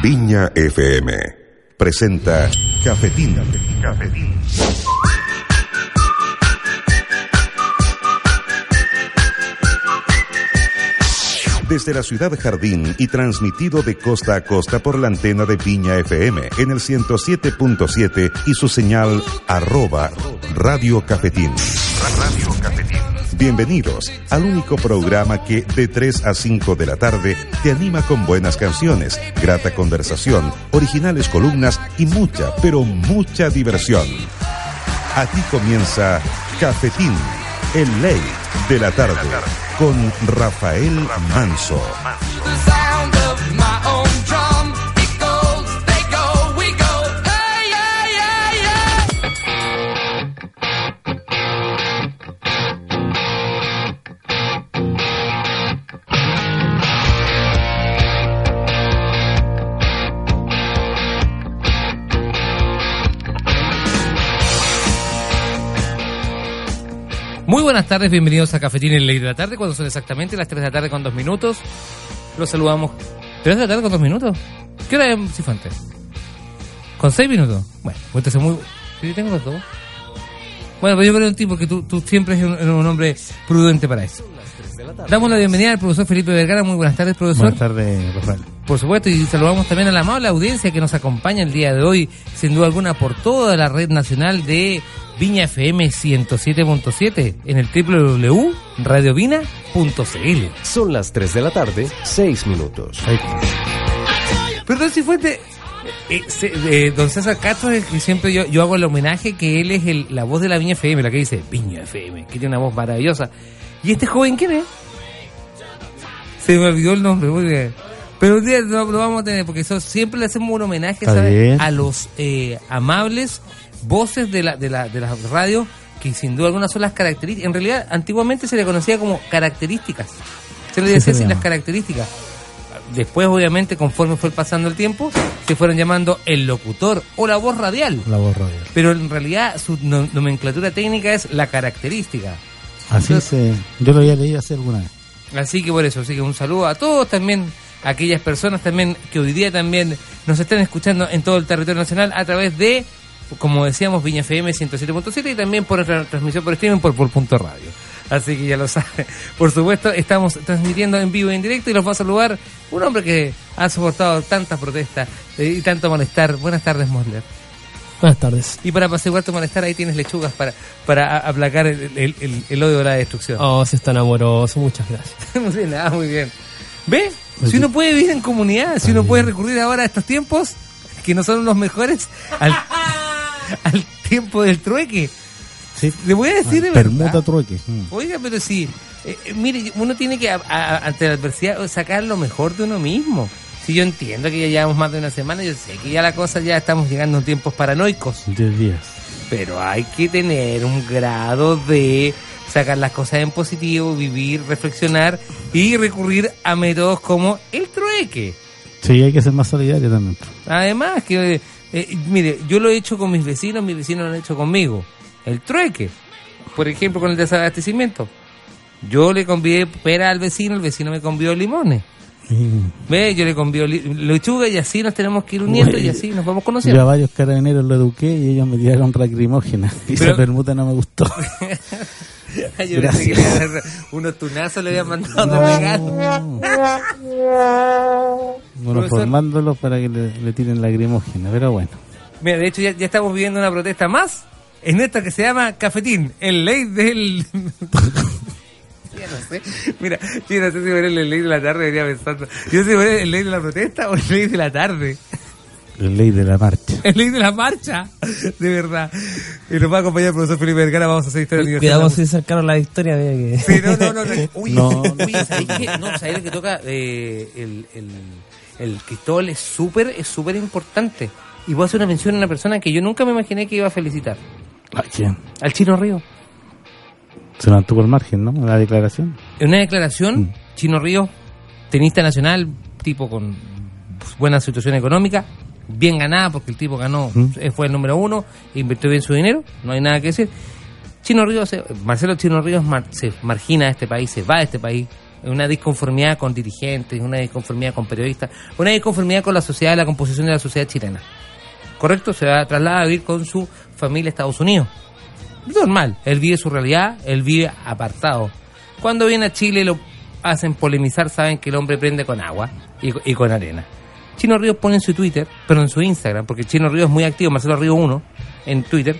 Viña FM presenta Cafetín. Cafetín. Desde la ciudad Jardín y transmitido de costa a costa por la antena de Viña FM en el 107.7 y su señal arroba Radio Cafetín. Radio Cafetín. Bienvenidos al único programa que de 3 a 5 de la tarde te anima con buenas canciones, grata conversación, originales columnas y mucha, pero mucha diversión. Aquí comienza Cafetín, el ley de la tarde, con Rafael Manso. Buenas tardes, bienvenidos a Cafetín en Ley de la Tarde, cuando son exactamente las 3 de la tarde con 2 minutos. Los saludamos. ¿3 de la tarde con 2 minutos? ¿Qué hora es Cifuentes? ¿Con 6 minutos? Bueno, pues muy... ¿Sí tengo dos? Bueno, pues yo creo en ti porque tú, tú siempre eres un, un hombre prudente para eso. Damos la bienvenida al profesor Felipe Vergara. Muy buenas tardes, profesor. Buenas tardes, Rafael. Por supuesto, y saludamos también a la amable audiencia que nos acompaña el día de hoy, sin duda alguna, por toda la red nacional de Viña FM 107.7 en el www.radiovina.cl. Son las 3 de la tarde, 6 minutos. Perdón si fuente. Eh, eh, don César Castro es el que siempre yo, yo hago el homenaje que él es el, la voz de la Viña FM, la que dice Viña FM, que tiene una voz maravillosa. ¿Y este joven quién es? Se me olvidó el nombre, muy bien. Pero un día lo, lo vamos a tener, porque eso, siempre le hacemos un homenaje a los eh, amables voces de la, de la, de las radios, que sin duda alguna son las características. En realidad, antiguamente se le conocía como características. Se le Sí, decía se así las características. Después, obviamente, conforme fue pasando el tiempo, se fueron llamando el locutor o la voz radial. La voz radial. Pero en realidad su no- nomenclatura técnica es la característica. Así Entonces- se... Yo lo había leído hace alguna vez. Así que por eso, así que un saludo a todos también, a aquellas personas también que hoy día también nos están escuchando en todo el territorio nacional a través de, como decíamos, Viña FM 107.7 y también por nuestra transmisión por streaming por, por punto radio. Así que ya lo saben. Por supuesto, estamos transmitiendo en vivo y en directo y los va a saludar un hombre que ha soportado tantas protestas eh, y tanto malestar. Buenas tardes, Mosler. Buenas tardes. Y para apaciguar tu malestar, ahí tienes lechugas para, para aplacar el, el- el- el odio de la destrucción. Oh, si es tan amoroso, muchas gracias. muy bien, ah, muy bien. ¿Ve? Si uno puede vivir en comunidad, si uno puede recurrir ahora a estos tiempos, que no son los mejores, al, al tiempo del trueque. Sí. Le voy a decir de Permuta trueque. Mm. Oiga, pero sí, eh, eh, mire, uno tiene que, a- a- ante la adversidad, sacar lo mejor de uno mismo. Si yo entiendo que ya llevamos más de una semana, yo sé que ya la cosa, ya estamos llegando a tiempos paranoicos. Diez días. Pero hay que tener un grado de sacar las cosas en positivo, vivir, reflexionar y recurrir a métodos como el trueque. Sí, hay que ser más solidario también. Además, que eh, mire, yo lo he hecho con mis vecinos, mis vecinos lo han hecho conmigo. El trueque. Por ejemplo, con el desabastecimiento. Yo le convidé pera al vecino, el vecino me convidó limones. Ve, yo le convido lechuga y así nos tenemos que ir uniendo y así nos vamos Yo a conociendo. varios carabineros lo eduqué y ellos me tiraron lacrimógena. Y Pero- esa permuta no me gustó. Yo pensé que le unos tunazos le habían mandado a pegar. Bueno, Profesor. formándolos para que le, le tiren lacrimógena, pero bueno. Mira, de hecho ya, ya estamos viviendo una protesta más en esta que se llama Cafetín, el ley del... Ya no sé. Mira, yo no sé si ponerle ley de la tarde, venía pensando. Yo sé si ponerle el ley de la protesta o el ley de la tarde. La ley de la marcha. El ley de la marcha, de verdad. Y nos va a acompañar el profesor Felipe Vergara, vamos a hacer historia del Cuidado si sacaron la que... Sí, no, no, no. no. Uy, No. uy, ¿sabéis qué? No, ¿sabéis que toca? Eh, el, el, el Cristóbal es súper, es súper importante. Y voy a hacer una mención a una persona que yo nunca me imaginé que iba a felicitar. ¿A quién? Al Chino Río. Se mantuvo al margen, ¿no? La declaración. En una declaración, Mm. Chino Río, tenista nacional, tipo con buena situación económica, bien ganada, porque el tipo ganó, Mm. eh, fue el número uno, invirtió bien su dinero, no hay nada que decir. Chino Ríos, se- Marcelo Chino Ríos mar- se margina de este país, se va de este país, una disconformidad con dirigentes, una disconformidad con periodistas, una disconformidad con la sociedad, la composición de la sociedad chilena. ¿Correcto? Se va a trasladar a vivir con su familia a Estados Unidos. Normal, él vive su realidad, él vive apartado. Cuando viene a Chile lo hacen polemizar, saben que el hombre prende con agua y, y con arena. Chino Ríos pone en su Twitter, pero en su Instagram, porque Chino Ríos es muy activo, Marcelo Ríos 1, en Twitter,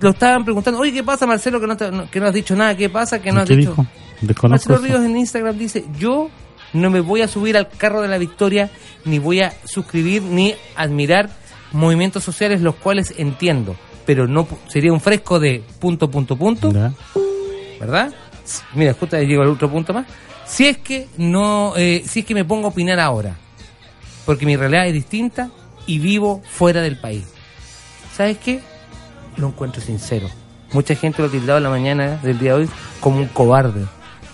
lo estaban preguntando, oye, ¿qué pasa Marcelo que no, te- no- que no has dicho nada? ¿Qué pasa que no has ¿Qué dicho? dijo? Marcelo eso. Ríos en Instagram dice, yo no me voy a subir al carro de la victoria, ni voy a suscribir, ni admirar movimientos sociales los cuales entiendo, pero no pu- sería un fresco de punto, punto, punto, Ya. ¿verdad? Mira, justo ahí llego al otro punto más. Si es que no, eh, si es que me pongo a opinar ahora, porque mi realidad es distinta y vivo fuera del país. ¿Sabes qué? Lo encuentro sincero. Mucha gente lo ha tildado en la mañana del día de hoy como un cobarde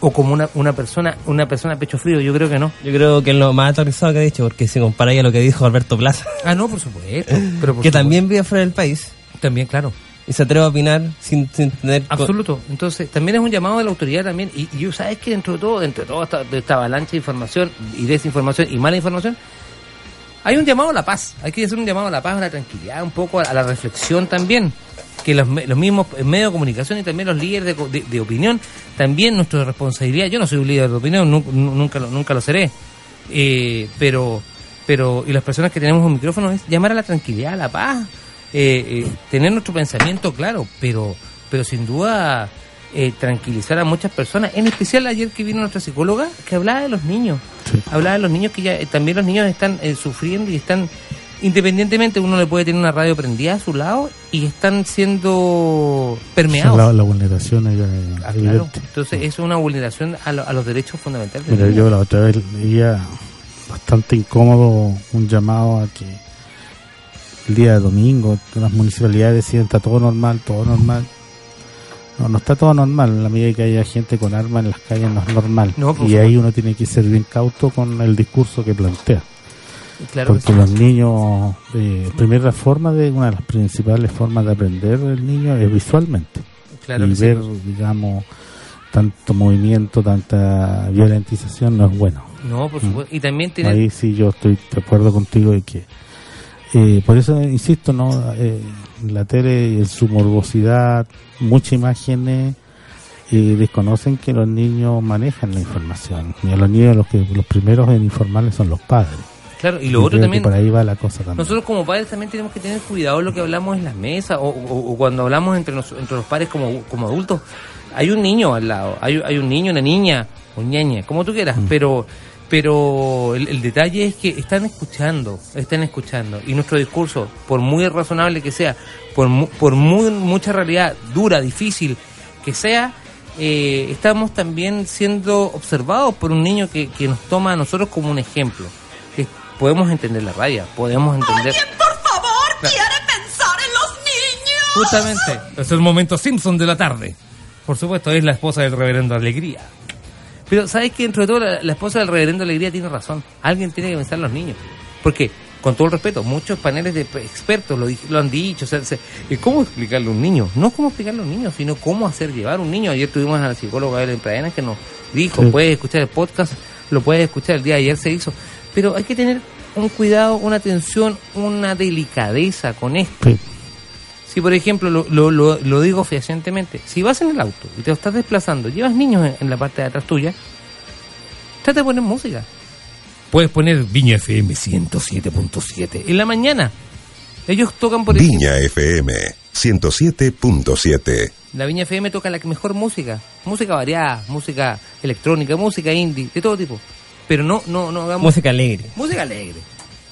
o como una, una persona una persona pecho frío. Yo creo que no. Yo creo que es lo más aterrizado que ha dicho, porque si compara a lo que dijo Alberto Plaza, Ah, no, por supuesto. Pero por que supuesto. también vive fuera del país también, claro. y se atreve a opinar sin, sin tener... Absoluto. Entonces, también es un llamado de la autoridad también. Y, y ¿sabes que Dentro de todo, dentro de toda esta, de esta avalancha de información y desinformación y mala información, hay un llamado a la paz. Hay que hacer un llamado a la paz, a la tranquilidad, un poco a, a la reflexión también. Que los, los mismos medios de comunicación y también los líderes de, de- de opinión, también nuestra responsabilidad. Yo no soy un líder de opinión, nu- nu- nunca, lo, nunca lo seré. Eh, pero, pero, y las personas que tenemos un micrófono es llamar a la tranquilidad, a la paz, eh, eh, tener nuestro pensamiento claro, pero, pero sin duda eh, tranquilizar a muchas personas. En especial ayer que vino nuestra psicóloga que hablaba de los niños, Sí. hablaba de los niños que ya eh, también los niños están eh, sufriendo y están independientemente uno le puede tener una radio prendida a su lado y están siendo permeados. La, la vulneración Ah, claro. Entonces eso es una vulneración a, lo- a los derechos fundamentales. Mira, yo la otra vez leía bastante incómodo un llamado a que el día de domingo las municipalidades decían está todo normal, todo normal. No, no está todo normal. En la medida que haya gente con armas en las calles no es normal. No, por y ahí uno tiene que ser bien cauto con el discurso que plantea. Claro que porque sí. los niños, eh, primera forma de, una de las principales formas de aprender el niño es visualmente. Claro y sí. ver, digamos, tanto movimiento, tanta violentización no es bueno. No, por supuesto. Y también tiene... Ahí sí yo estoy de acuerdo contigo de que eh, por eso insisto, ¿no? Eh, la tele en su morbosidad, muchas imágenes eh, desconocen que los niños manejan la información. Y a los niños los que los primeros en informarles son los padres. Claro, y Yo lo otro también... por ahí va la cosa también. Nosotros como padres también tenemos que tener cuidado en lo que hablamos en las mesas o, o- o cuando hablamos entre, nos- entre los padres como, como adultos. Hay un niño al lado, hay, hay un niño, una niña, un ñeñe, como tú quieras, pero pero el, el detalle es que están escuchando, están escuchando y nuestro discurso, por muy razonable que sea, por, mu- por muy, mucha realidad dura, difícil que sea, eh, estamos también siendo observados por un niño que, que nos toma a nosotros como un ejemplo. Que podemos entender la raya, podemos entender... por favor, Claro. quiere pensar en los niños. Justamente, es el momento Simpson de la tarde. Por supuesto, es la esposa del reverendo Alegría. Pero, ¿sabes que Dentro de todo, la, la esposa del reverendo Alegría tiene razón. Alguien tiene que pensar en los niños. Porque, con todo el respeto, muchos paneles de expertos lo, lo han dicho. O sea, se- ¿Cómo explicarle a un niño? No cómo explicarle a un niño, sino cómo hacer llevar a un niño. Ayer tuvimos a la psicóloga Evelyn que nos dijo, Sí. puedes escuchar el podcast, lo puedes escuchar, el día de ayer se hizo. Pero hay que tener un cuidado, una atención, una delicadeza con esto. Sí. Si, por ejemplo, lo, lo, lo, lo digo fehacientemente, si vas en el auto y te estás desplazando, llevas niños en, en la parte de atrás tuya, trata de poner música. Puedes poner Viña FM 107.7 en la mañana. Ellos tocan, por Viña FM 107.7. la Viña FM toca la mejor música, música variada, música electrónica, música indie, de todo tipo. Pero no, no, no hagamos Música alegre. música alegre.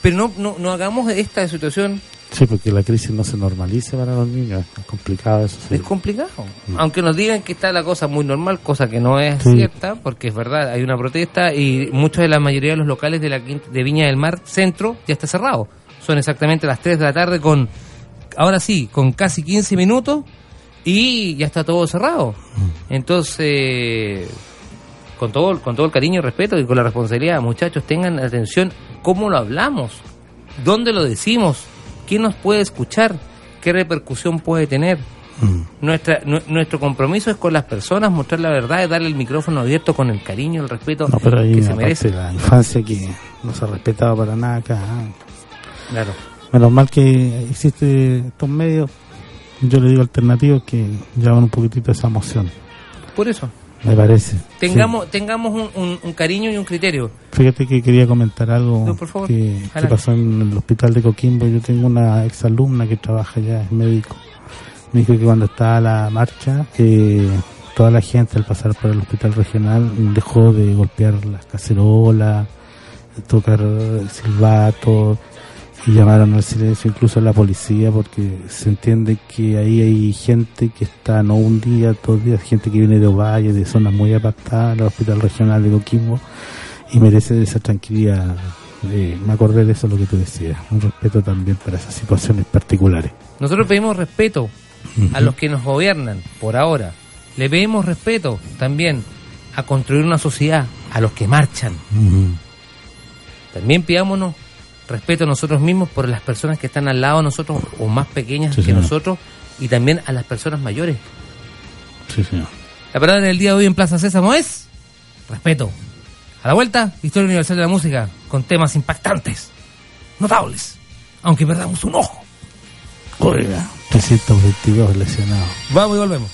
Pero no, no, no hagamos esta situación Sí, porque la crisis no se normalice para los niños. Es complicado eso. sí. Es complicado. Aunque nos digan que está la cosa muy normal, cosa que no es Sí. cierta, porque es verdad, hay una protesta y muchos de la mayoría de los locales de la de Viña del Mar Centro ya está cerrado. Son exactamente las 3 de la tarde con, ahora sí, con casi 15 minutos y ya está todo cerrado. Entonces, con todo, con todo el cariño y respeto y con la responsabilidad, muchachos, tengan atención cómo lo hablamos, dónde lo decimos, quién nos puede escuchar, qué repercusión puede tener. Mm. Nuestra, nu- nuestro compromiso es con las personas, mostrar la verdad, es darle el micrófono abierto con el cariño, el respeto No, pero ahí que se merece. la infancia que no se ha respetado para nada acá. ¿ah? Claro. Menos mal que existe estos medios, yo le digo alternativos que llevan un poquitito esa emoción, Por eso. Me parece. Tengamos, tengamos un, un- un cariño y un criterio. Fíjate que quería comentar algo No, por favor, que, pasó en el hospital de Coquimbo. Yo tengo una exalumna que trabaja allá, es médico. Me dijo que cuando estaba la marcha, eh, toda la gente al pasar por el hospital regional dejó de golpear las cacerolas, tocar silbatos y llamaron al silencio incluso a la policía porque se entiende que ahí hay gente que está no un día, dos días, gente que viene de Ovalle, de zonas muy apartadas, al hospital regional de Coquimbo y merece esa tranquilidad. Eh, me acordé de eso lo que tú decías, un respeto también para esas situaciones particulares. Nosotros pedimos respeto a los que nos gobiernan por ahora. Le pedimos respeto también a construir una sociedad, a los que marchan. También pidámonos respeto a nosotros mismos por las personas que están al lado de nosotros o más pequeñas Sí, que señor. nosotros y también a las personas mayores. Sí, señor. La palabra del día de hoy en Plaza Sésamo es respeto. A la vuelta, Historia Universal de la Música con temas impactantes, notables, aunque perdamos un ojo. Oiga, 322 lesionados. Vamos y volvemos.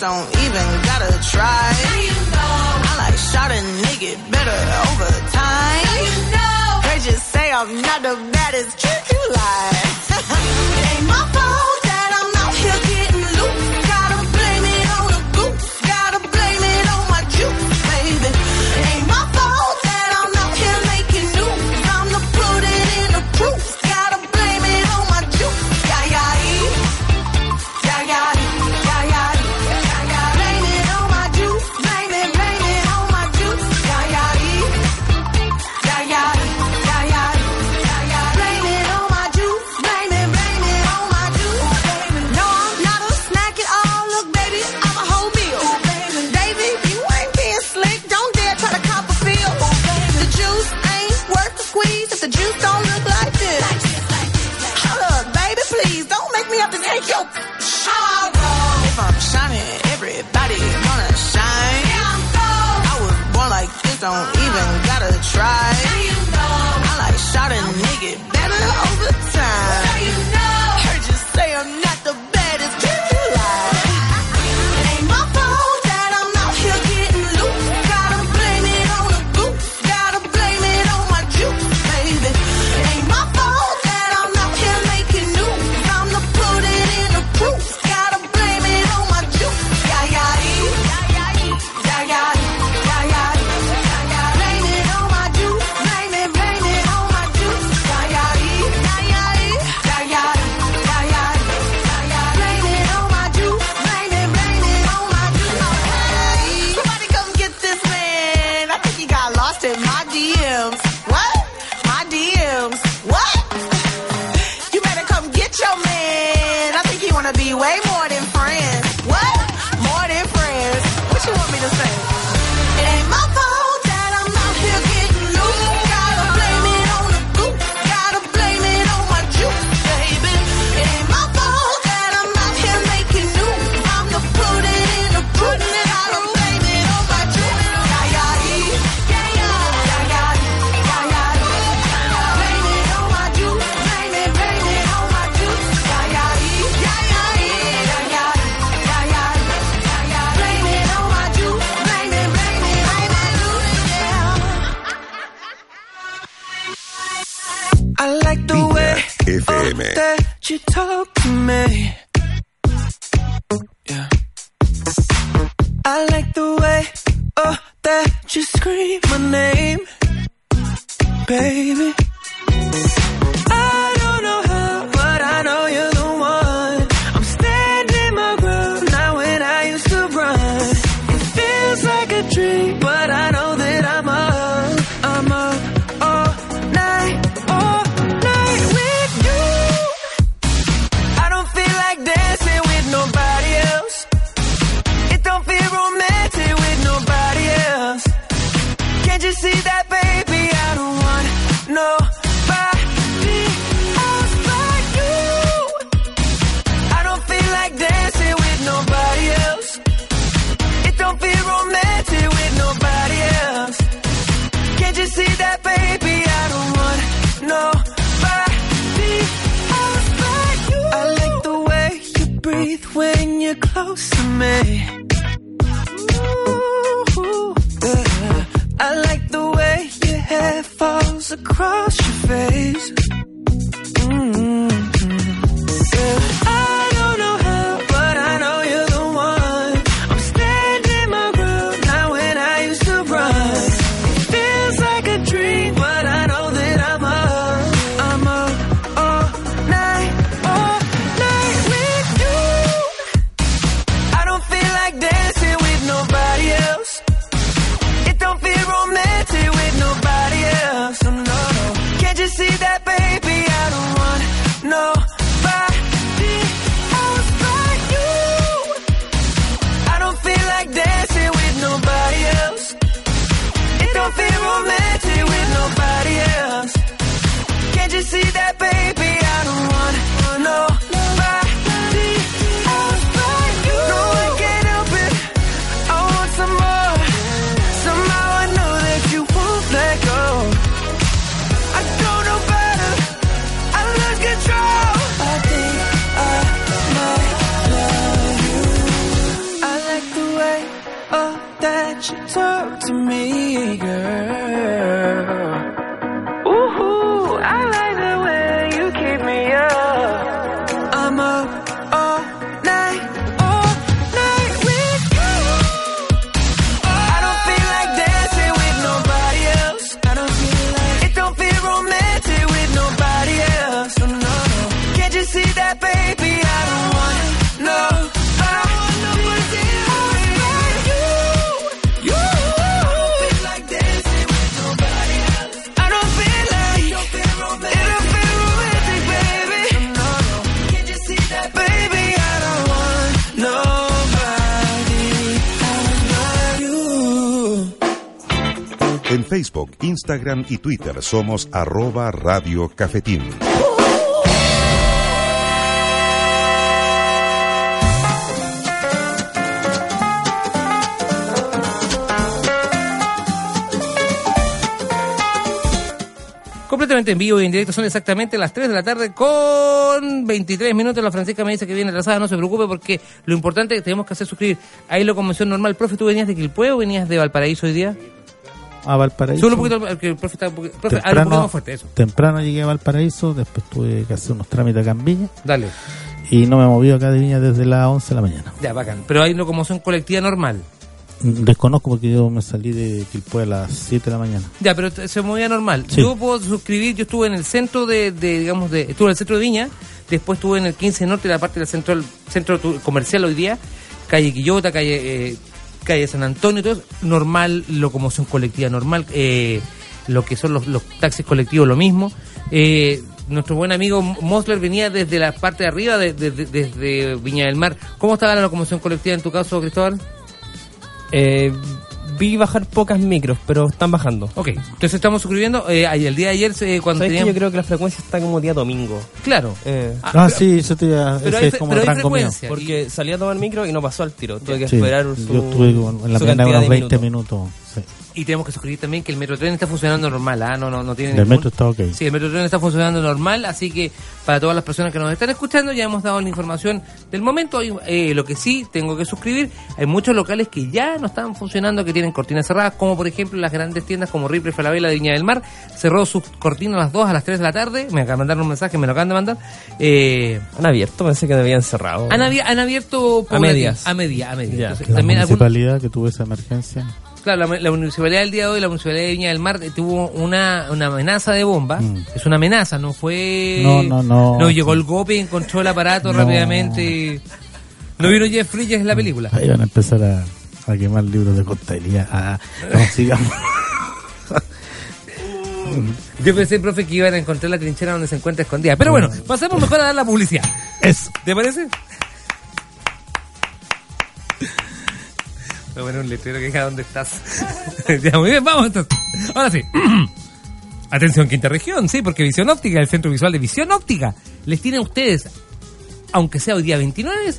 Don't even gotta try. Now you know. I like shot a nigga better over time. Now you know. They just say I'm not the baddest chick you like. Don't Instagram y Twitter somos arroba Radio Cafetín. Completamente en vivo y en directo son exactamente las 3 de la tarde con 23 minutos. La Francisca me dice que viene atrasada, no se preocupe porque lo importante es que tenemos que hacer suscribir. Ahí la convención normal. Profe, ¿tú venías de Quilpué o venías de Valparaíso hoy día? A Valparaíso. Solo un poquito, porque el profe está un poquito, profe, habla un poquito más fuerte, eso. temprano llegué a Valparaíso, después tuve que hacer unos trámites acá en Viña Dale. y no me he movido acá de Viña desde las 11 de la mañana. Ya, bacán. Pero hay locomoción colectiva normal. Desconozco porque yo me salí de Quilpué a las 7 de la mañana. Ya, pero se movía normal. Sí. Yo puedo suscribir, yo estuve en el centro de, de, digamos, de, estuve en el centro de Viña, después estuve en el 15 Norte, la parte del centro, centro tu- comercial hoy día, calle Quillota, calle, eh, calle San Antonio, todo eso, normal, locomoción colectiva normal, eh, lo que son los, taxis colectivos, lo mismo. Eh, nuestro buen amigo Mosler venía desde la parte de arriba, de- de- de- desde Viña del Mar. ¿Cómo estaba la locomoción colectiva en tu caso, Cristóbal? Eh, vi bajar pocas micros, pero están bajando. Ok, entonces estamos suscribiendo. Eh, ahí el día de ayer, eh, cuando ¿Sabes que teníamos... yo creo que la frecuencia está como día domingo? Claro. Eh, Ah, Ah, pero- sí, eso te iba- pero ese hay es como pero el hay rango mío. frecuencia. porque salí a tomar micro y no pasó al tiro. Tuve que Sí, esperar su, yo estuve en la de 20 minutos. minutos. sí. Y tenemos que suscribir también que el Metrotren está funcionando normal, ¿ah? No, no, no tiene El ningún- metro está ok. Sí, el Metrotren está funcionando normal, así que para todas las personas que nos están escuchando ya hemos dado la información del momento. Hay, eh, lo que sí tengo que suscribir, hay muchos locales que ya no están funcionando, que tienen cortinas cerradas, como por ejemplo las grandes tiendas como Ripley Falabella de Viña del Mar, cerró sus cortinas a las 2 a las 3 de la tarde, me acaban de mandar un mensaje, me lo acaban de mandar. Eh, Han abierto, pensé que habían cerrado. han, abi- han abierto A medias. A media, a media. Ya. Entonces, La también algún- municipalidad que tuvo esa emergencia. Claro, la, la municipalidad del día de hoy, la municipalidad de Viña del Mar, eh, tuvo una, una amenaza de bomba. Mm. Es una amenaza, no fue. No, no, no. No llegó el golpe encontró el aparato No. rápidamente. ¿No vieron Jeff Bridges en la película? Ahí van a empezar a, a quemar libros de contabilidad. Ah, no, sigamos. Yo pensé, profe, que iban a encontrar la trinchera donde se encuentra escondida. Pero bueno, pasemos mejor a dar la publicidad. Eso. ¿Te parece? A poner un letrero que diga dónde estás. ya, muy bien, vamos entonces. Ahora sí. Atención, quinta región, sí, porque Visión Óptica, el centro visual de Visión Óptica, les tiene a ustedes, aunque sea hoy día 29,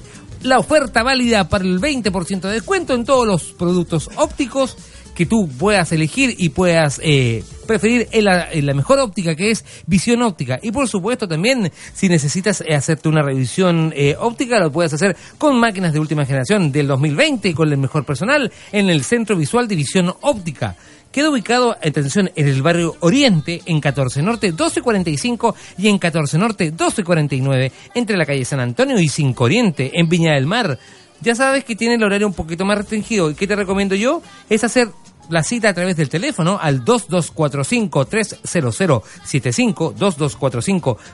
la oferta válida para el 20% de descuento en todos los productos ópticos que tú puedas elegir y puedas eh, preferir en la, mejor óptica que es visión óptica. Y por supuesto también si necesitas eh, hacerte una revisión eh, óptica lo puedes hacer con máquinas de última generación del 2020 y con el mejor personal en el Centro Visual de Visión Óptica. Queda ubicado, atención, en el barrio Oriente, en 14 Norte 1245 y en 14 Norte 1249, entre la calle San Antonio y 5 Oriente, en Viña del Mar. Ya sabes que tiene el horario un poquito más restringido. ¿Y qué te recomiendo yo? Es hacer la cita a través del teléfono al 2245-30075,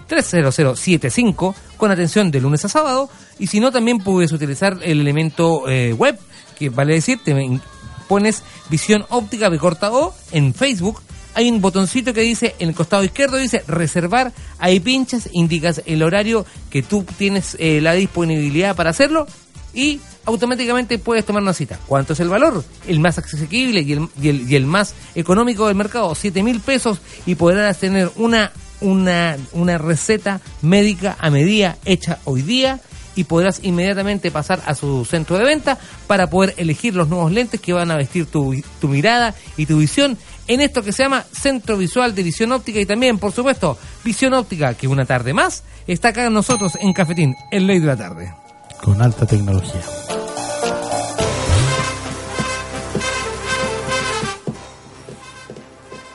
2245-30075, con atención de lunes a sábado. Y si no, también puedes utilizar el elemento eh, web, que vale decir, te pones visión óptica B corta O en Facebook. Hay un botoncito que dice, en el costado izquierdo dice reservar, ahí pinchas, indicas el horario que tú tienes eh, la disponibilidad para hacerlo y automáticamente puedes tomar una cita. ¿Cuánto es el valor? El más asequible y el, y el, y el más económico del mercado, 7 mil pesos y podrás tener una, una, una receta médica a medida hecha hoy día y podrás inmediatamente pasar a su centro de venta para poder elegir los nuevos lentes que van a vestir tu, tu mirada y tu visión en esto que se llama Centro Visual de Visión Óptica y también, por supuesto, Visión Óptica, que una tarde más está acá nosotros en Cafetín, el Ley de la Tarde. Con alta tecnología.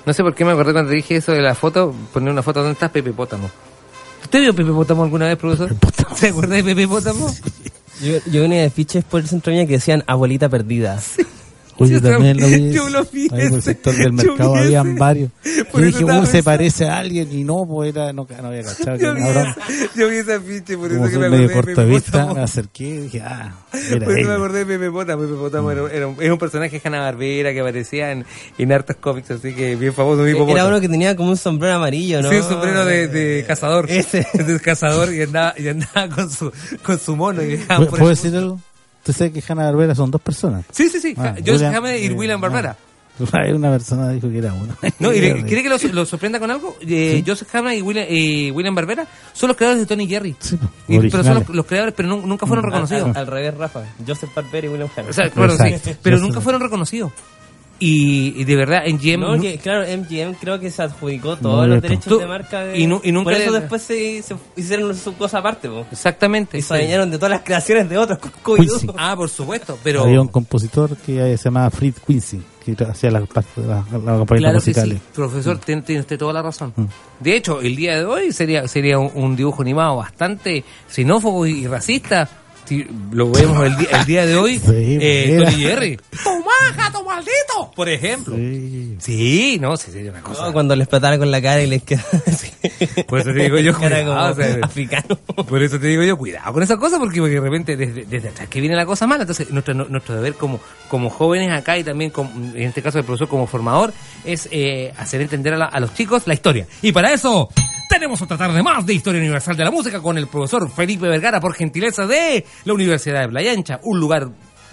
No sé por qué me acordé cuando dije eso de la foto, poner una foto donde estás Pepe Pótamo. ¿Usted vio Pepe Pótamo alguna vez, profesor? ¿Se acuerda de Pepe Pótamo? Yo, yo venía de fiches por el centro de que decían abuelita perdida. Oye, Sí, también lo vi. yo lo vi Ahí por el sector del Yo mercado habían varios. Por Yo dije, uy, se pensando. parece a alguien y no, pues era, no, no había cachado que Yo vi, esa, yo vi ese afiche, por Como eso que me medio acordé de corta Pepe vista, me acerqué y dije, ah, era Por eso me acordé de Pepe Pótamo. Pepe Pótamo era, era un, es un personaje de Hanna Barbera que aparecía en, en hartos cómics, así que bien famoso. Era uno que tenía como un sombrero amarillo, ¿no? Sí, un sombrero de, de cazador. Ese. De cazador y andaba, y andaba con, su, con su mono. Y ¿Puedo decir algo? Tú sabes que Hanna Barbera son dos personas. Sí, sí, sí. Ah, Joseph William- Hammett y eh, William Barbera. ah. Hay una persona dijo que era uno. No, y ¿quiere que lo, lo sorprenda con algo? Eh, Joseph Hammett y William, y William Barbera son los creadores de Tony y Jerry. Sí, pues, Y- pero son los, los creadores, pero nu- nunca fueron Mm, reconocidos. Al, al revés, Rafa. Joseph Barber y William Hanna. O sea, claro, sí, Exacto. pero nunca fueron reconocidos. Y, y de verdad, en GM... No, que, claro, MGM creo que se adjudicó No, todos los derechos Tú- de marca de... y nu- y nunca Por eso después se, se hicieron su cosa aparte, po. Exactamente. Y se adueñaron de todas las creaciones de otros. Quincy. Ah, por supuesto, pero... Había un compositor que se llamaba Fritz Quincy, que hacía las Claro que musicales. sí, profesor, tiene, tiene usted toda la razón. Mm. De hecho, el día de hoy sería sería un, un dibujo animado bastante xenófobo y racista. Si lo vemos el, día- el día de hoy, Sí, eh. Tony Jerry. ¡Toma, gato maldito! Por ejemplo. Sí. Sí, no, sí, sería una cosa. No, cuando les explotara con la cara y les quedaba así. Por eso te digo yo, cuidado, como o sea, africano. Por eso te digo yo, cuidado con esas cosas, porque, porque de repente desde, desde atrás que viene la cosa mala. Entonces, nuestro, nuestro deber como, como jóvenes acá y también, como, en este caso el profesor como formador, es eh, hacer entender a, la- a los chicos la historia. Y para eso, tenemos otra tarde más de Historia Universal de la Música con el profesor Felipe Vergara, por gentileza de la Universidad de Playa Ancha. Un lugar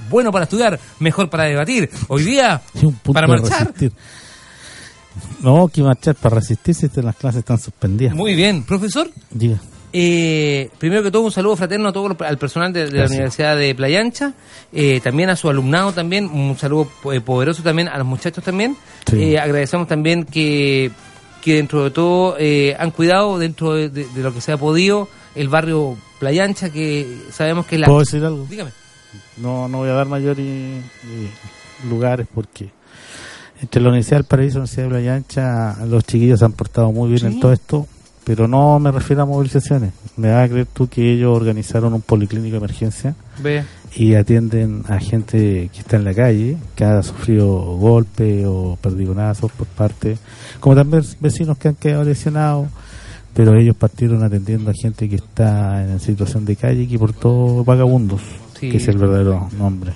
bueno para estudiar, mejor para debatir. Hoy día, Sí, para marchar. No, que marchar para resistirse si las clases están suspendidas. Muy bien, profesor. Diga. Eh, primero que todo, un saludo fraterno a todo lo- al personal de, de la. Universidad de Playa Ancha, eh, también a su alumnado también, un saludo eh, poderoso también a los muchachos también. Sí. Agradecemos también que, que dentro de todo eh, han cuidado dentro de, de- de lo que se ha podido el barrio Playa Ancha, que sabemos que la... ¿Puedo decir algo? Dígame. No, no voy a dar mayores eh, lugares porque entre la Universidad del Paraíso y la Universidad de Playa Ancha los chiquillos se han portado muy bien en todo esto, pero no me refiero a movilizaciones. Me vas a creer tú que ellos organizaron un policlínico de emergencia Ve. y atienden a gente que está en la calle, que ha sufrido golpes o perdigonazos por parte, como también vecinos que han quedado lesionados, pero ellos partieron atendiendo a gente que está en situación de calle y que por todo vagabundos, Sí. que es el verdadero nombre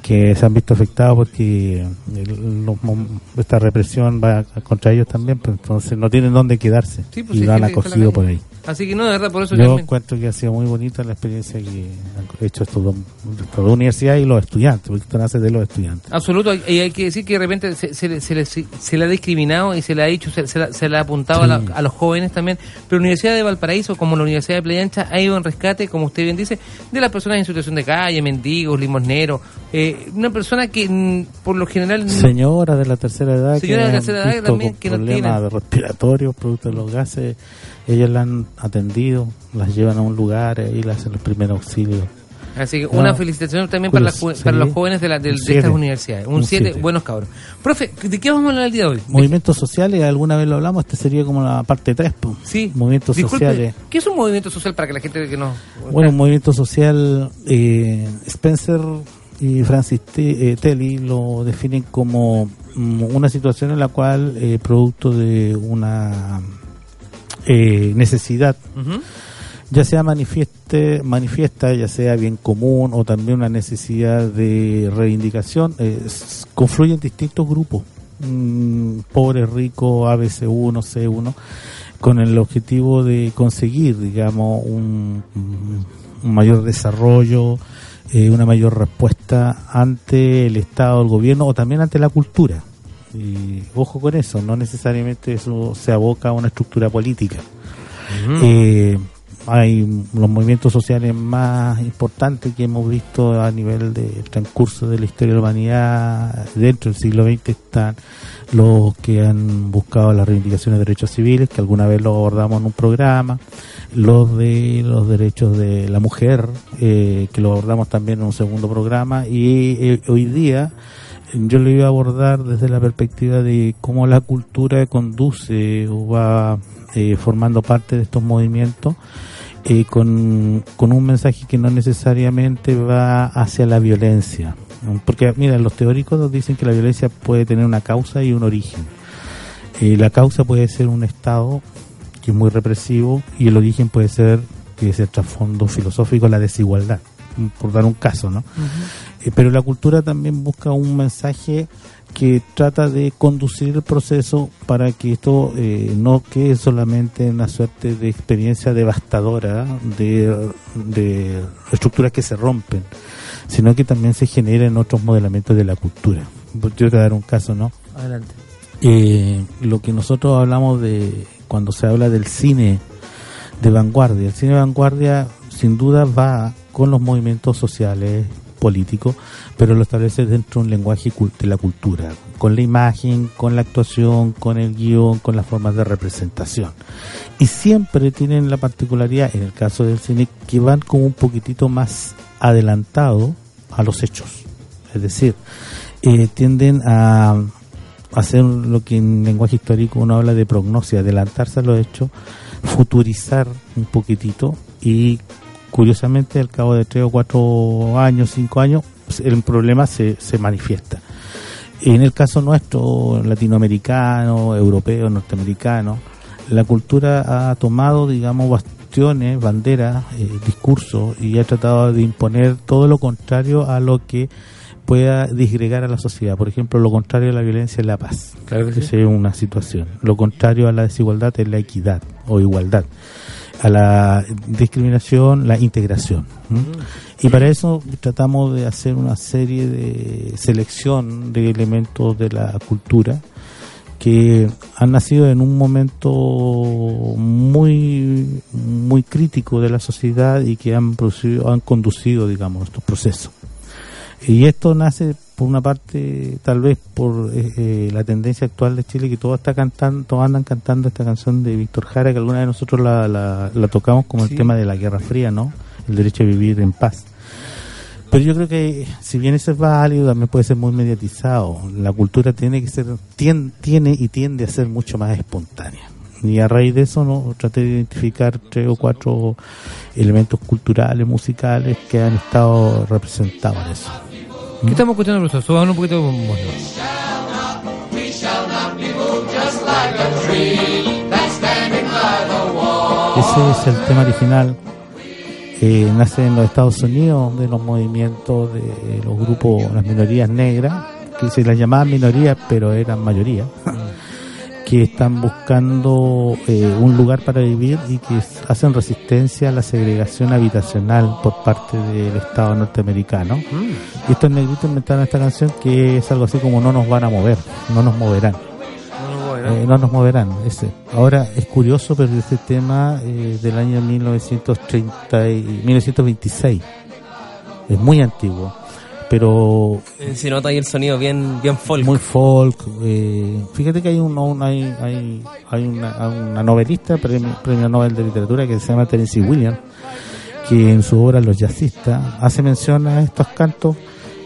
que se han visto afectados porque el- los esta represión va contra ellos también, pues entonces no tienen dónde quedarse Sí, pues y lo han acogido por ahí. Así que no, de verdad, por eso Yo encuentro que ha sido muy bonita la experiencia que han hecho estos dos, estas dos universidades y los estudiantes, porque esto nace de los estudiantes. Absoluto, y hay que decir que de repente se, se, le- se, le- se le ha discriminado y se le ha dicho, se, se la- se le ha apuntado a, la- a los jóvenes también, pero la Universidad de Valparaíso, como la Universidad de Playa Ancha, ha ido en rescate, como usted bien dice, de las personas en situación de calle, mendigos, limosneros, eh, una persona que mm, por lo general... Señoras de la tercera edad Señoras de que la han tercera edad también que no problemas tienen. respiratorios, producto de los gases, ellas la han atendido, las llevan a un lugar y las hacen los primeros auxilios. Así que No. una felicitación también para, las ju- para los jóvenes de, la, de, de estas universidades. Un Un 7, siete. buenos cabros. Profe, ¿de qué vamos a hablar el día de hoy? Movimientos sociales, alguna vez lo hablamos, este sería como la parte 3. Sí. Movimientos Disculpe, sociales. ¿Qué es un movimiento social para que la gente que no... Bueno, un movimiento social, eh, Spencer y Francis T- eh, Telly lo definen como mm, una situación en la cual, eh, producto de una eh, necesidad, ya sea manifieste, manifiesta, ya sea bien común o también una necesidad de reivindicación, eh, confluyen distintos grupos, mm, pobres, ricos, ABC1, C1, con el objetivo de conseguir, digamos, un, un mayor desarrollo, eh, una mayor respuesta ante el Estado, el gobierno o también ante la cultura. Y ojo con eso, no necesariamente eso se aboca a una estructura política. Eh, hay los movimientos sociales más importantes que hemos visto a nivel del transcurso de la historia de la humanidad dentro del siglo XX están los que han buscado las reivindicaciones de derechos civiles, que alguna vez lo abordamos en un programa, los de los derechos de la mujer, eh, que lo abordamos también en un segundo programa, y eh, hoy día yo lo iba a abordar desde la perspectiva de cómo la cultura conduce o va eh, formando parte de estos movimientos eh, con, con un mensaje que no necesariamente va hacia la violencia. Porque, mira, los teóricos nos dicen que la violencia puede tener una causa y un origen. Eh, la causa puede ser un Estado que es muy represivo y el origen puede ser, que es el trasfondo filosófico, la desigualdad, por dar un caso, ¿no? Eh, pero la cultura también busca un mensaje que trata de conducir el proceso para que esto eh, no quede solamente una suerte de experiencia devastadora de, de estructuras que se rompen, sino que también se generen otros modelamientos de la cultura. Yo te voy a dar un caso, ¿no? Adelante. Eh, lo que nosotros hablamos de cuando se habla del cine de vanguardia. El cine de vanguardia sin duda va con los movimientos sociales, políticos, pero lo establece dentro de un lenguaje de la cultura, con la imagen, con la actuación, con el guion, con las formas de representación. Y siempre tienen la particularidad, en el caso del cine, que van como un poquitito más adelantado a los hechos. Es decir, eh, tienden a hacer lo que en lenguaje histórico uno habla de prognosia, adelantarse a los hechos, futurizar un poquitito y curiosamente al cabo de tres o cuatro años, cinco años, el problema se, se manifiesta. En el caso nuestro, latinoamericano, europeo, norteamericano, la cultura ha tomado, digamos, bastiones, banderas, eh, discursos y ha tratado de imponer todo lo contrario a lo que pueda disgregar a la sociedad. Por ejemplo, lo contrario a la violencia es la paz. Claro que sí. Es una situación. Lo contrario a la desigualdad es la equidad o igualdad. A la discriminación, la integración. Y para eso tratamos de hacer una serie de selección de elementos de la cultura que han nacido en un momento muy muy crítico de la sociedad y que han producido, han conducido, digamos, estos procesos. Y esto nace por una parte, tal vez por eh, eh, la tendencia actual de Chile, que todo está cantando, todos andan cantando esta canción de Víctor Jara, que alguna de nosotros la, la, la tocamos como Sí. el tema de la Guerra Fría, ¿no? El derecho a vivir en paz. Pero yo creo que si bien eso es válido, también puede ser muy mediatizado. La cultura tiene que ser, tien- tiene y tiende a ser mucho más espontánea. Y a raíz de eso no traté de identificar tres o cuatro elementos culturales, musicales que han estado representados en eso. ¿Qué estamos escuchando, profesor? Subamos un poquito. bueno. Ese es el tema original. Eh, nace en los Estados Unidos de los movimientos de los grupos, las minorías negras, que se las llamaban minorías, pero eran mayoría, que están buscando eh, un lugar para vivir y que hacen resistencia a la segregación habitacional por parte del Estado norteamericano. Y estos negritos inventaron esta canción que es algo así como no nos van a mover, no nos moverán. Eh, no nos moverán. Ese. Ahora es curioso, pero este tema eh, del año 1930 y 1926 es muy antiguo, pero Eh, Se nota ahí el sonido bien, bien folk. muy folk. eh, fíjate que hay un, un- hay, hay, hay una, una novelista, premio, premio Nobel de literatura que se llama Tennessee Williams, que en su obra Los jazzistas hace mención a estos cantos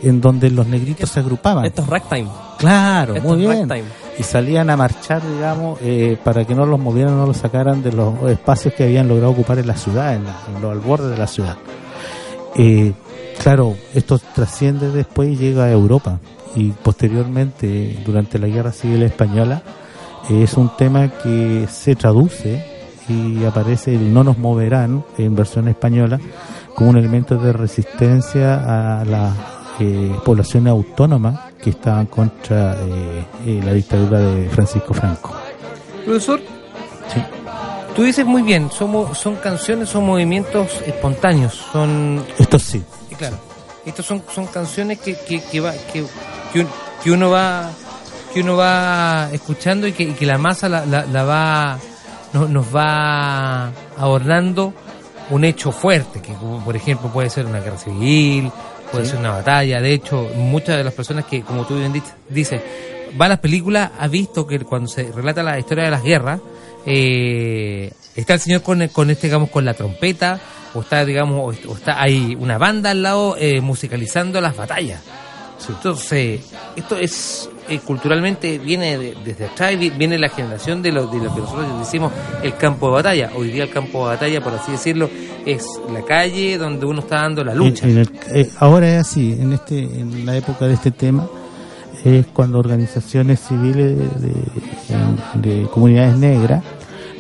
en donde los negritos se agrupaban. Esto es ragtime. Claro, muy bien. ragtime. Y salían a marchar, digamos, eh, para que no los movieran, no los sacaran de los espacios que habían logrado ocupar en la ciudad, en, la, en los albordes de la ciudad. Eh, claro, esto trasciende después y llega a Europa. Y posteriormente, durante la Guerra Civil Española, es un tema que se traduce y aparece el no nos moverán en versión española como un elemento de resistencia a la eh, poblaciones autónomas que estaban contra eh, la dictadura de Francisco Franco. Profesor, Sí. tú dices muy bien, somos, son canciones, son movimientos espontáneos, son Esto sí. Claro, estas son, son canciones que, que, que, va, que, que, un- que uno va que uno va escuchando y que, y que la masa la, la, la va no- nos va abordando un hecho fuerte, que por ejemplo puede ser una guerra civil, puede ser una batalla. De hecho, muchas de las personas que, como tú bien dices, va a las películas, ha visto que cuando se relata la historia de las guerras, eh, está el señor con, con este, digamos, con la trompeta, o está, digamos, o, está hay una banda al lado eh, musicalizando las batallas. Entonces, esto es eh, culturalmente viene de- desde atrás, viene la generación de lo, de lo que nosotros decimos el campo de batalla. Hoy día el campo de batalla, por así decirlo, es la calle donde uno está dando la lucha. En- en el- eh, ahora es así, en este en la época de este tema es cuando organizaciones civiles de, de- de comunidades negras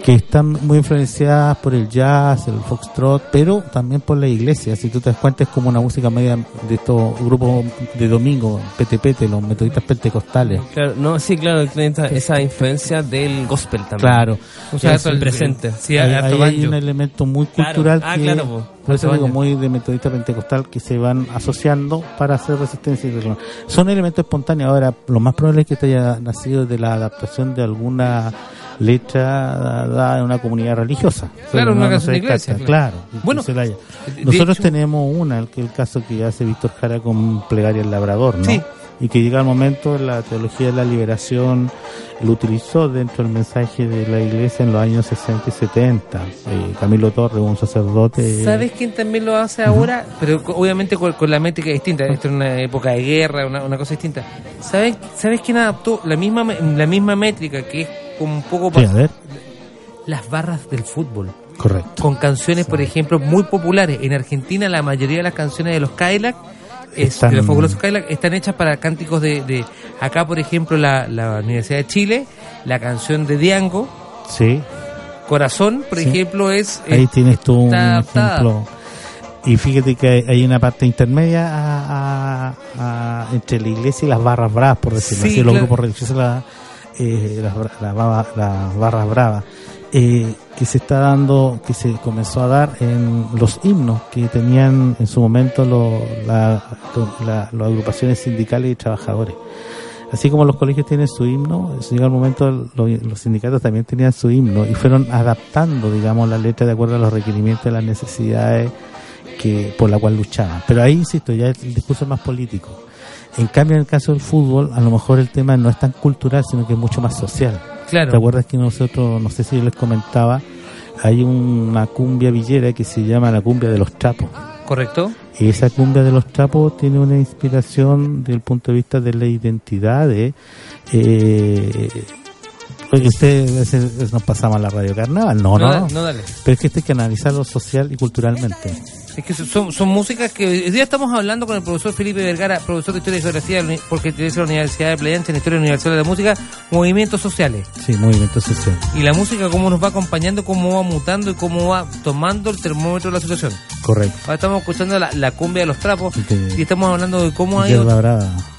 que están muy influenciadas por el jazz, el foxtrot, pero también por la iglesia. Si tú te das cuenta es como una música media de estos grupos de domingo, PTPT, los metodistas pentecostales. Claro, no, sí, claro, esa, esa influencia del gospel también. Claro. O sea, Eso el- presente. Sí, ahí hay banjo. un elemento muy Claro. cultural Ah, que claro, po. por eso digo muy de metodista pentecostal que se van asociando para hacer resistencia y son elementos espontáneos ahora lo más probable es que te haya nacido de la adaptación de alguna letra dada en una comunidad religiosa Claro, No- una no canción se de iglesia, descarta, claro, Bueno, nosotros hecho- tenemos una el que el caso que hace Víctor Jara con Plegaria el Labrador ¿no? Sí. y que llega el momento la teología de la liberación lo utilizó dentro del mensaje de la iglesia en los años 60 y 70 Eh, Camilo Torres un sacerdote ¿Sabes quién también lo hace ahora? Pero obviamente con, con la métrica distinta. Esto es una época de guerra, una, una cosa distinta. ¿Sabes, ¿Sabes quién adaptó la misma la misma métrica que es como un poco Sí, pa- a ver las barras del fútbol? correcto Con canciones, por ejemplo, muy populares. En Argentina la mayoría de las canciones de los Cadillac, es, Están- de los fabulosos Cadillac, están hechas para cánticos de... de acá, por ejemplo, la, la Universidad de Chile, la canción de Diango, sí Corazón, por Sí. ejemplo, es... ahí tienes tú un ejemplo y fíjate que hay, una parte intermedia a- a- a- entre la iglesia y las barras bravas por decirlo Sí, así los claro. grupos religiosos la- eh, las, las baba- las barras bravas eh, que se está dando que se comenzó a dar en los himnos que tenían en su momento lo- la- la- las agrupaciones sindicales y trabajadores Así como los colegios tienen su himno, llega el momento, lo- los sindicatos también tenían su himno y fueron adaptando, digamos, la letra de acuerdo a los requerimientos y las necesidades que por la cual luchaban. Pero ahí, insisto, ya el discurso es más político. En cambio, en el caso del fútbol, a lo mejor el tema no es tan cultural, sino que es mucho más social. Claro. ¿Te acuerdas que nosotros, no sé si yo les comentaba, hay una cumbia villera que se llama la cumbia de los trapos? ¿Correcto? Y esa cumbia de los trapos tiene una inspiración desde el punto de vista de la identidad de, eh, Oye, Usted nos pasamos a la radio carnaval. No, no, no. no, dale. Pero es que esto hay que analizarlo social y culturalmente. Es que son, son músicas que hoy día estamos hablando con el profesor Felipe Vergara, profesor de Historia y Geografía, porque tiene la Universidad de Pleyancha en Historia Universal de la Música, movimientos sociales. Sí, movimiento social. Y la música cómo nos va acompañando, cómo va mutando y cómo va tomando el termómetro de la situación. Correcto. Ahora estamos escuchando la, la cumbia de los trapos y estamos hablando de cómo ha ido,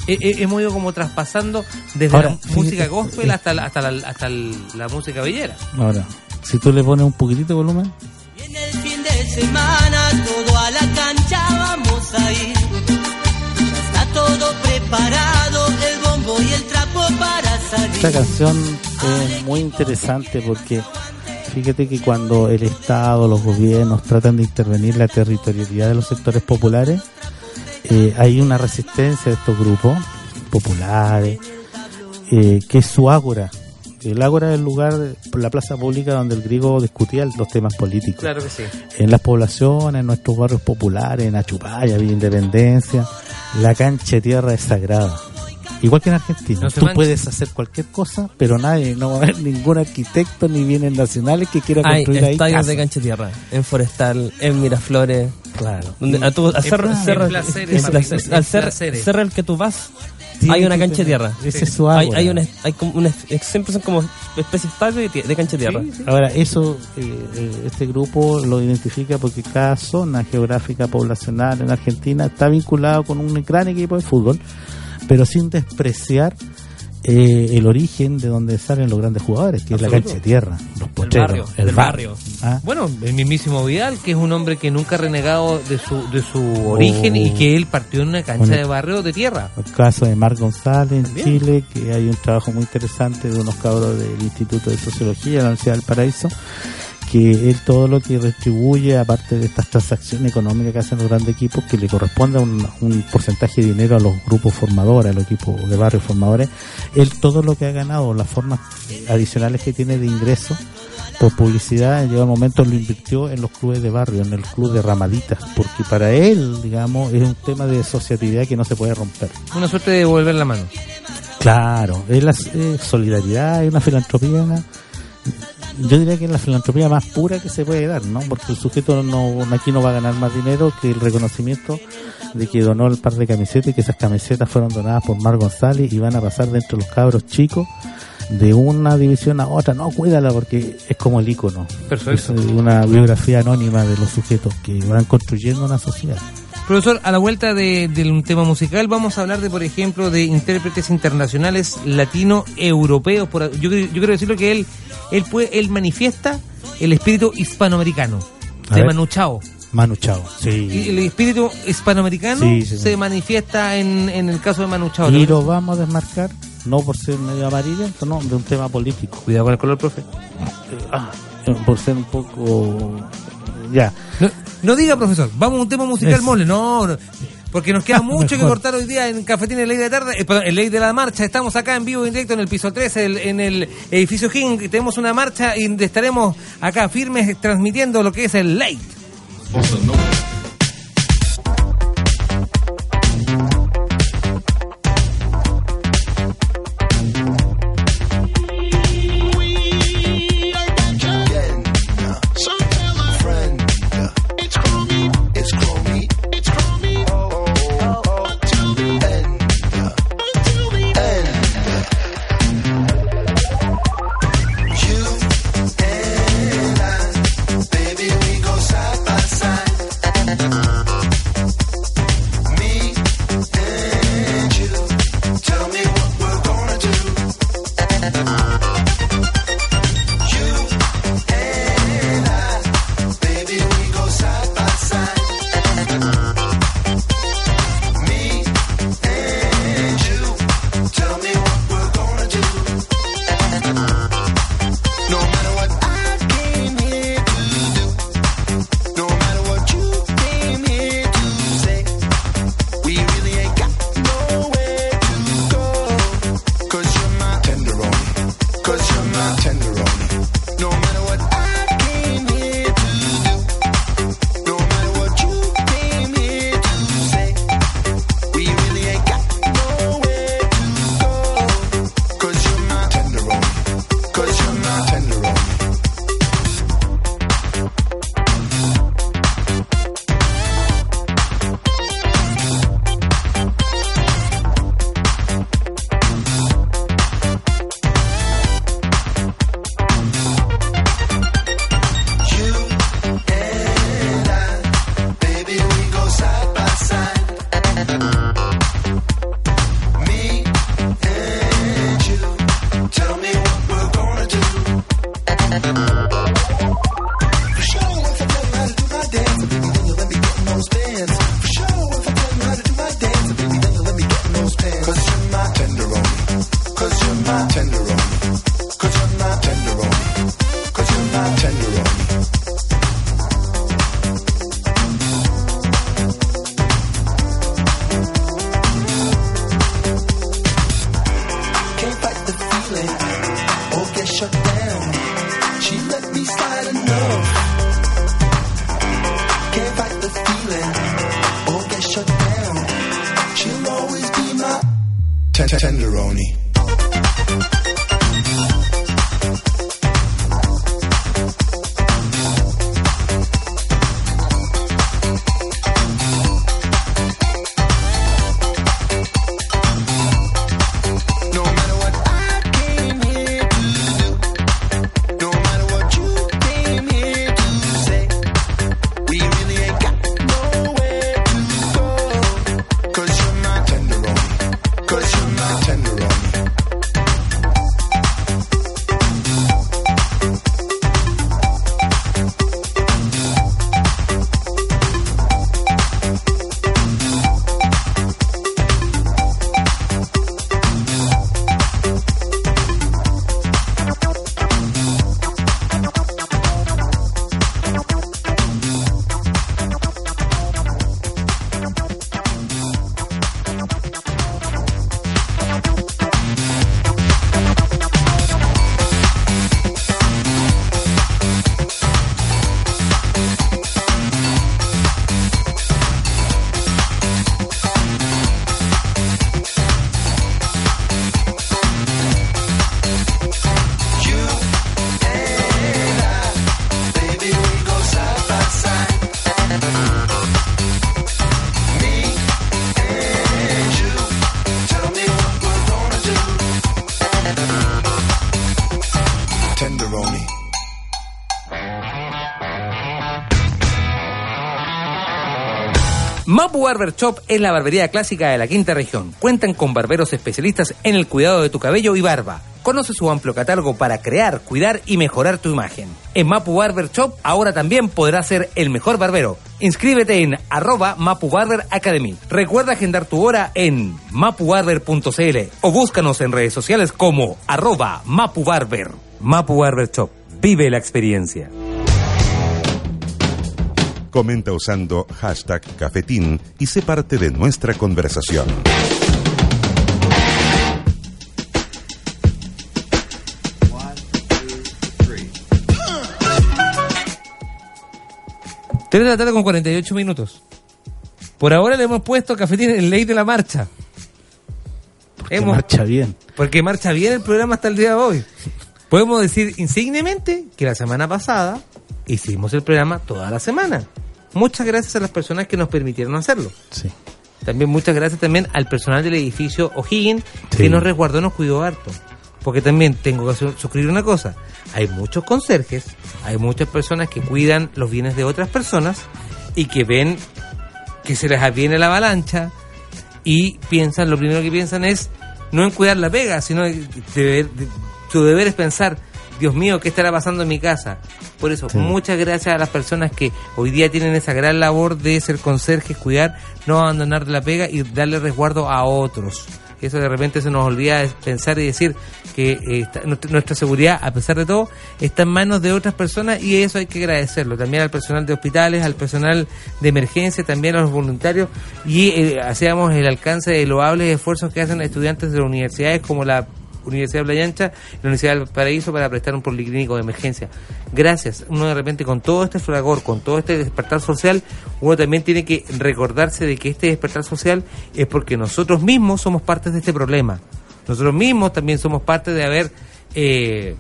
eh, eh, hemos ido como traspasando desde Ahora, la música gospel eh, hasta, la, hasta, la, hasta la música villera. Ahora, si tú le pones un poquitito de volumen, En el fin de semana todo a la cancha vamos a ir. Ya está todo preparado, el bombo y el trapo para salir. esta canción es muy interesante porque fíjate que cuando el Estado, los gobiernos tratan de intervenir la territorialidad de los sectores populares, eh, hay una resistencia de estos grupos populares, eh, que es su ágora. El ágora es el lugar, la plaza pública donde el griego discutía los temas políticos. Claro que sí. en las poblaciones, en nuestros barrios populares, en Achupaya, Villa Independencia, la cancha de tierra es sagrada. Igual que en Argentina, No tú puedes hacer cualquier cosa, pero nadie, no va a haber ningún arquitecto ni bienes nacionales que quiera Hay construir ahí estadios de cancha de tierra, en Forestal, en Miraflores, Claro. donde a tu, a al. Cerro al que tú vas, Tiene hay una cancha de tierra. Ese Sí. es su Hay, ágora. hay una, hay como una, siempre son como especie de de cancha de tierra. Ahora, eso, eh, eh, este grupo lo identifica porque cada zona geográfica poblacional en Argentina está vinculado con un gran equipo de fútbol, pero sin despreciar eh, el origen de donde salen los grandes jugadores, que es la cancha de tierra, los potreros, barrio, el del barrio. Ah, Bueno, el mismísimo Vidal, que es un hombre que nunca ha renegado de su, de su origen y que él partió en una cancha Bueno. de barrio de tierra. El caso de Marc González en. Chile, que hay un trabajo muy interesante de unos cabros del Instituto de Sociología de la Universidad del Paraíso, que él todo lo que retribuye, aparte de estas transacciones económicas que hacen los grandes equipos, que le corresponde un, un porcentaje de dinero a los grupos formadores, a los equipos de barrio formadores, él todo lo que ha ganado, las formas adicionales que tiene de ingreso por publicidad, llega un momento lo invirtió en los clubes de barrio, en el club de ramaditas, porque para él, digamos, es un tema de asociatividad que no se puede romper. Una suerte de devolver la mano. Claro, es la solidaridad, es una filantropía. Yo diría que es la filantropía más pura que se puede dar, ¿no? Porque el sujeto no aquí no va a ganar más dinero que el reconocimiento de que donó el par de camisetas y que esas camisetas fueron donadas por Mar González y van a pasar dentro de los cabros chicos de una división a otra. No, cuídala porque es como el icono. Perfecto. Es una biografía anónima de los sujetos que van construyendo una sociedad. Profesor, a la vuelta de, de un tema musical vamos a hablar de, por ejemplo, de intérpretes internacionales latino-europeos. Por, yo, yo quiero decirlo que él, él, puede, él manifiesta el espíritu hispanoamericano A de ver. Manu Chao. Manu Chao, Y sí. el espíritu hispanoamericano Sí, sí, se sí. manifiesta en, en el caso de Manu Chao. Y lo vamos a desmarcar, no por ser medio amarillento, no, de un tema político. Cuidado con el color, profe. Ah, por ser un poco... Ya, No, no diga, profesor, vamos a un tema musical Es- mole. No, no, porque nos queda mucho que cortar hoy día en Cafetín en Ley de la Tarde, eh, perdón, en Ley de la Marcha. Estamos acá en vivo y en directo en el piso 3, el- en el edificio King. Tenemos una marcha y estaremos acá firmes transmitiendo lo que es el Late. Barber Shop es la barbería clásica de la quinta región. Cuentan con barberos especialistas en el cuidado de tu cabello y barba. Conoce su amplio catálogo para crear, cuidar y mejorar tu imagen. En Mapu Barber Shop ahora también podrás ser el mejor barbero. Inscríbete en arroba Mapu Barber Academy. Recuerda agendar tu hora en mapubarber.cl o búscanos en redes sociales como arroba Mapu Barber. Mapu Barber Shop. Vive la experiencia. Comenta usando hashtag cafetín y sé parte de nuestra conversación. Tres de la tarde con 48 minutos. Por ahora le hemos puesto cafetín en ley de la marcha. Hemos- marcha bien. Porque marcha bien el programa hasta el día de hoy. Podemos decir insignemente que la semana pasada hicimos el programa toda la semana. Muchas gracias a las personas que nos permitieron hacerlo. Sí. También muchas gracias también al personal del edificio O'Higgins Sí. que nos resguardó, nos cuidó harto. Porque también tengo que su- suscribir una cosa. Hay muchos conserjes, hay muchas personas que cuidan los bienes de otras personas y que ven que se les aviene la avalancha y piensan, lo primero que piensan es no en cuidar la pega, sino de- su deber es pensar, Dios mío, ¿qué estará pasando en mi casa? Por eso, Sí. muchas gracias a las personas que hoy día tienen esa gran labor de ser conserjes, cuidar, no abandonar la pega y darle resguardo a otros. Eso de repente se nos olvida pensar y decir que eh, está- nuestra, nuestra seguridad, a pesar de todo, está en manos de otras personas y eso hay que agradecerlo. También al personal de hospitales, al personal de emergencia, también a los voluntarios y eh, hacíamos el alcance de loables esfuerzos que hacen estudiantes de universidades como la Universidad de Playa Ancha la Universidad del Paraíso para prestar un policlínico de emergencia. Gracias. Uno de repente con todo este fragor, con todo este despertar social, uno también tiene que recordarse de que este despertar social es porque nosotros mismos somos parte de este problema. Nosotros mismos también somos parte de haber eh,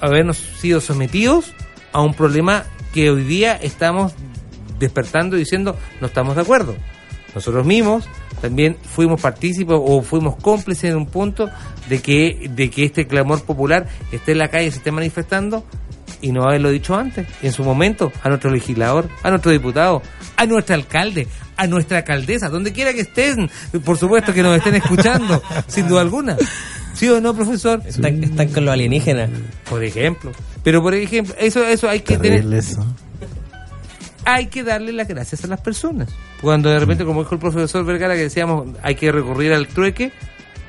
habernos sido sometidos a un problema que hoy día estamos despertando y diciendo no estamos de acuerdo. Nosotros mismos también fuimos partícipes o fuimos cómplices en un punto de que, de que este clamor popular esté en la calle, se esté manifestando y no haberlo dicho antes, en su momento, a nuestro legislador, a nuestro diputado, a nuestro alcalde, a nuestra alcaldesa, donde quiera que estén, por supuesto que nos estén escuchando, sin duda alguna. ¿Sí o no, profesor? Están, están con los alienígenas. Por ejemplo. Pero por ejemplo, eso, eso hay que tener, Terrible eso. hay que darle las gracias a las personas. Cuando de repente, como dijo el profesor Vergara, que decíamos hay que recurrir al trueque,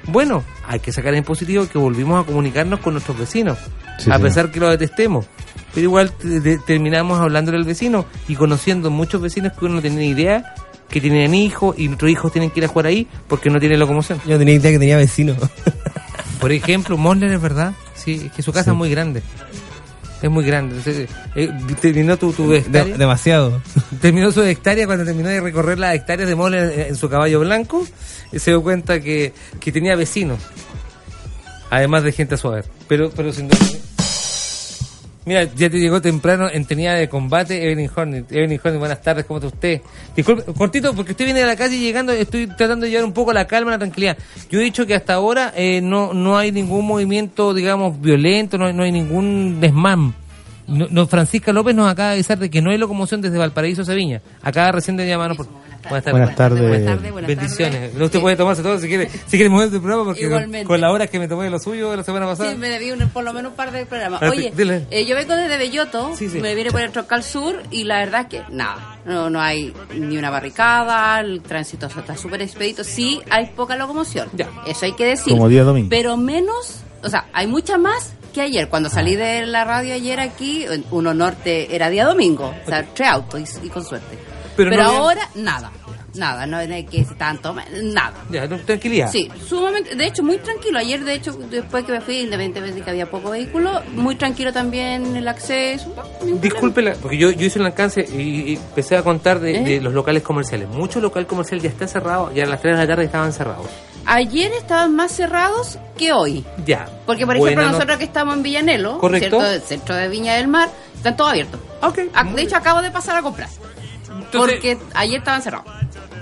bueno, hay que sacar en positivo que volvimos a comunicarnos con nuestros vecinos, Sí, a sí. pesar que lo detestemos. Pero igual te- te- terminamos hablando del vecino y conociendo muchos vecinos que uno no tenía idea que tenían hijos y nuestros hijos tienen que ir a jugar ahí porque no tienen locomoción. Yo no tenía idea que tenía vecinos. Por ejemplo, Mosler es verdad, sí, es que su casa es muy grande. Es muy grande. Entonces, eh, terminó tu, tu De- hectárea. demasiado. terminó su hectárea cuando terminó de recorrer las hectáreas de mole en, en su caballo blanco. Y se dio cuenta que, que tenía vecinos. Además de gente a su haber. Pero, pero sin duda. Mira, ya te llegó temprano en tenida de combate Evelyn Hornet. Evelyn Hornet, buenas tardes, ¿cómo está usted? Disculpe, cortito, porque usted viene de la calle llegando, estoy tratando de llevar un poco la calma, la tranquilidad. Yo he dicho que hasta ahora eh, no, no hay ningún movimiento, digamos, violento, no no hay ningún desmán. No, Francisca López nos acaba de avisar de que no hay locomoción desde Valparaíso a Sevilla. Acaba recién de llamarnos por... Buenas tardes. Buenas tardes. Buenas tardes, buenas Bendiciones. Usted puede tomarse todo si quiere, si quiere mover el programa, porque con, las horas que me tomé de lo suyo la semana pasada. Sí, me debí un- por lo menos un par de programas. Ah, Oye, dile. eh, yo vengo desde Belloto, Sí, sí. me vine por el Troncal Sur y la verdad es que nada, no, no hay ni una barricada, el tránsito está súper expedito, sí hay poca locomoción, Ya. eso hay que decir. Como día domingo. Pero menos, o sea, hay mucha más que ayer. Cuando salí de la radio ayer aquí, Uno Norte era día domingo, o sea, tres autos y, y con suerte. Pero Pero, no había- ahora, nada, nada, no hay que tanto, nada. Ya, tranquilidad. Sí, sumamente, de hecho muy tranquilo. Ayer, de hecho, después que me fui, independientemente de que había poco vehículo, muy tranquilo también el acceso. Disculpe, la- porque yo, yo hice un alcance y, y empecé a contar de, ¿Eh? de los locales comerciales. Mucho local comercial ya está cerrado, ya a las 3 de la tarde estaban cerrados. Ayer estaban más cerrados que hoy. Ya. Porque, por ejemplo, no- nosotros que estamos en Villanelo, Correcto. ¿cierto? El centro de Viña del Mar, están todos abiertos. Ok. Ah, De hecho, acabo de pasar a comprar. Entonces- porque ayer estaban cerrados.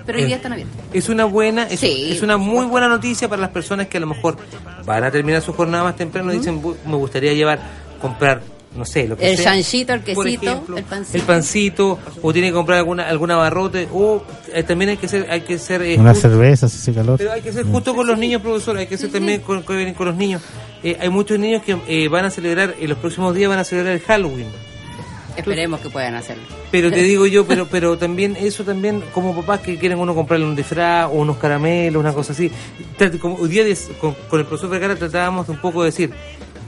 Pero hoy día están abiertos. Es una buena, es, Sí, es una muy buena noticia para las personas que a lo mejor van a terminar su jornada más temprano y dicen, "Bu- me gustaría llevar, comprar, no sé, lo que El sea. chanchito, el Por quesito, ejemplo, el pancito. el pancito, o tiene que comprar alguna alguna barrote, o eh, también hay que ser, hay que ser eh, Una justo- cerveza, si hace calor. Pero hay que ser justo con los niños, profesor, hay que ser también con, con, con los niños. Eh, hay muchos niños que eh, van a celebrar, en los próximos días van a celebrar el Halloween. Esperemos que puedan hacerlo. Pero te digo yo, pero pero también eso también como papás que quieren uno comprarle un disfraz o unos caramelos, una cosa así. Como hoy día con el profesor Vergara tratábamos de un poco de decir,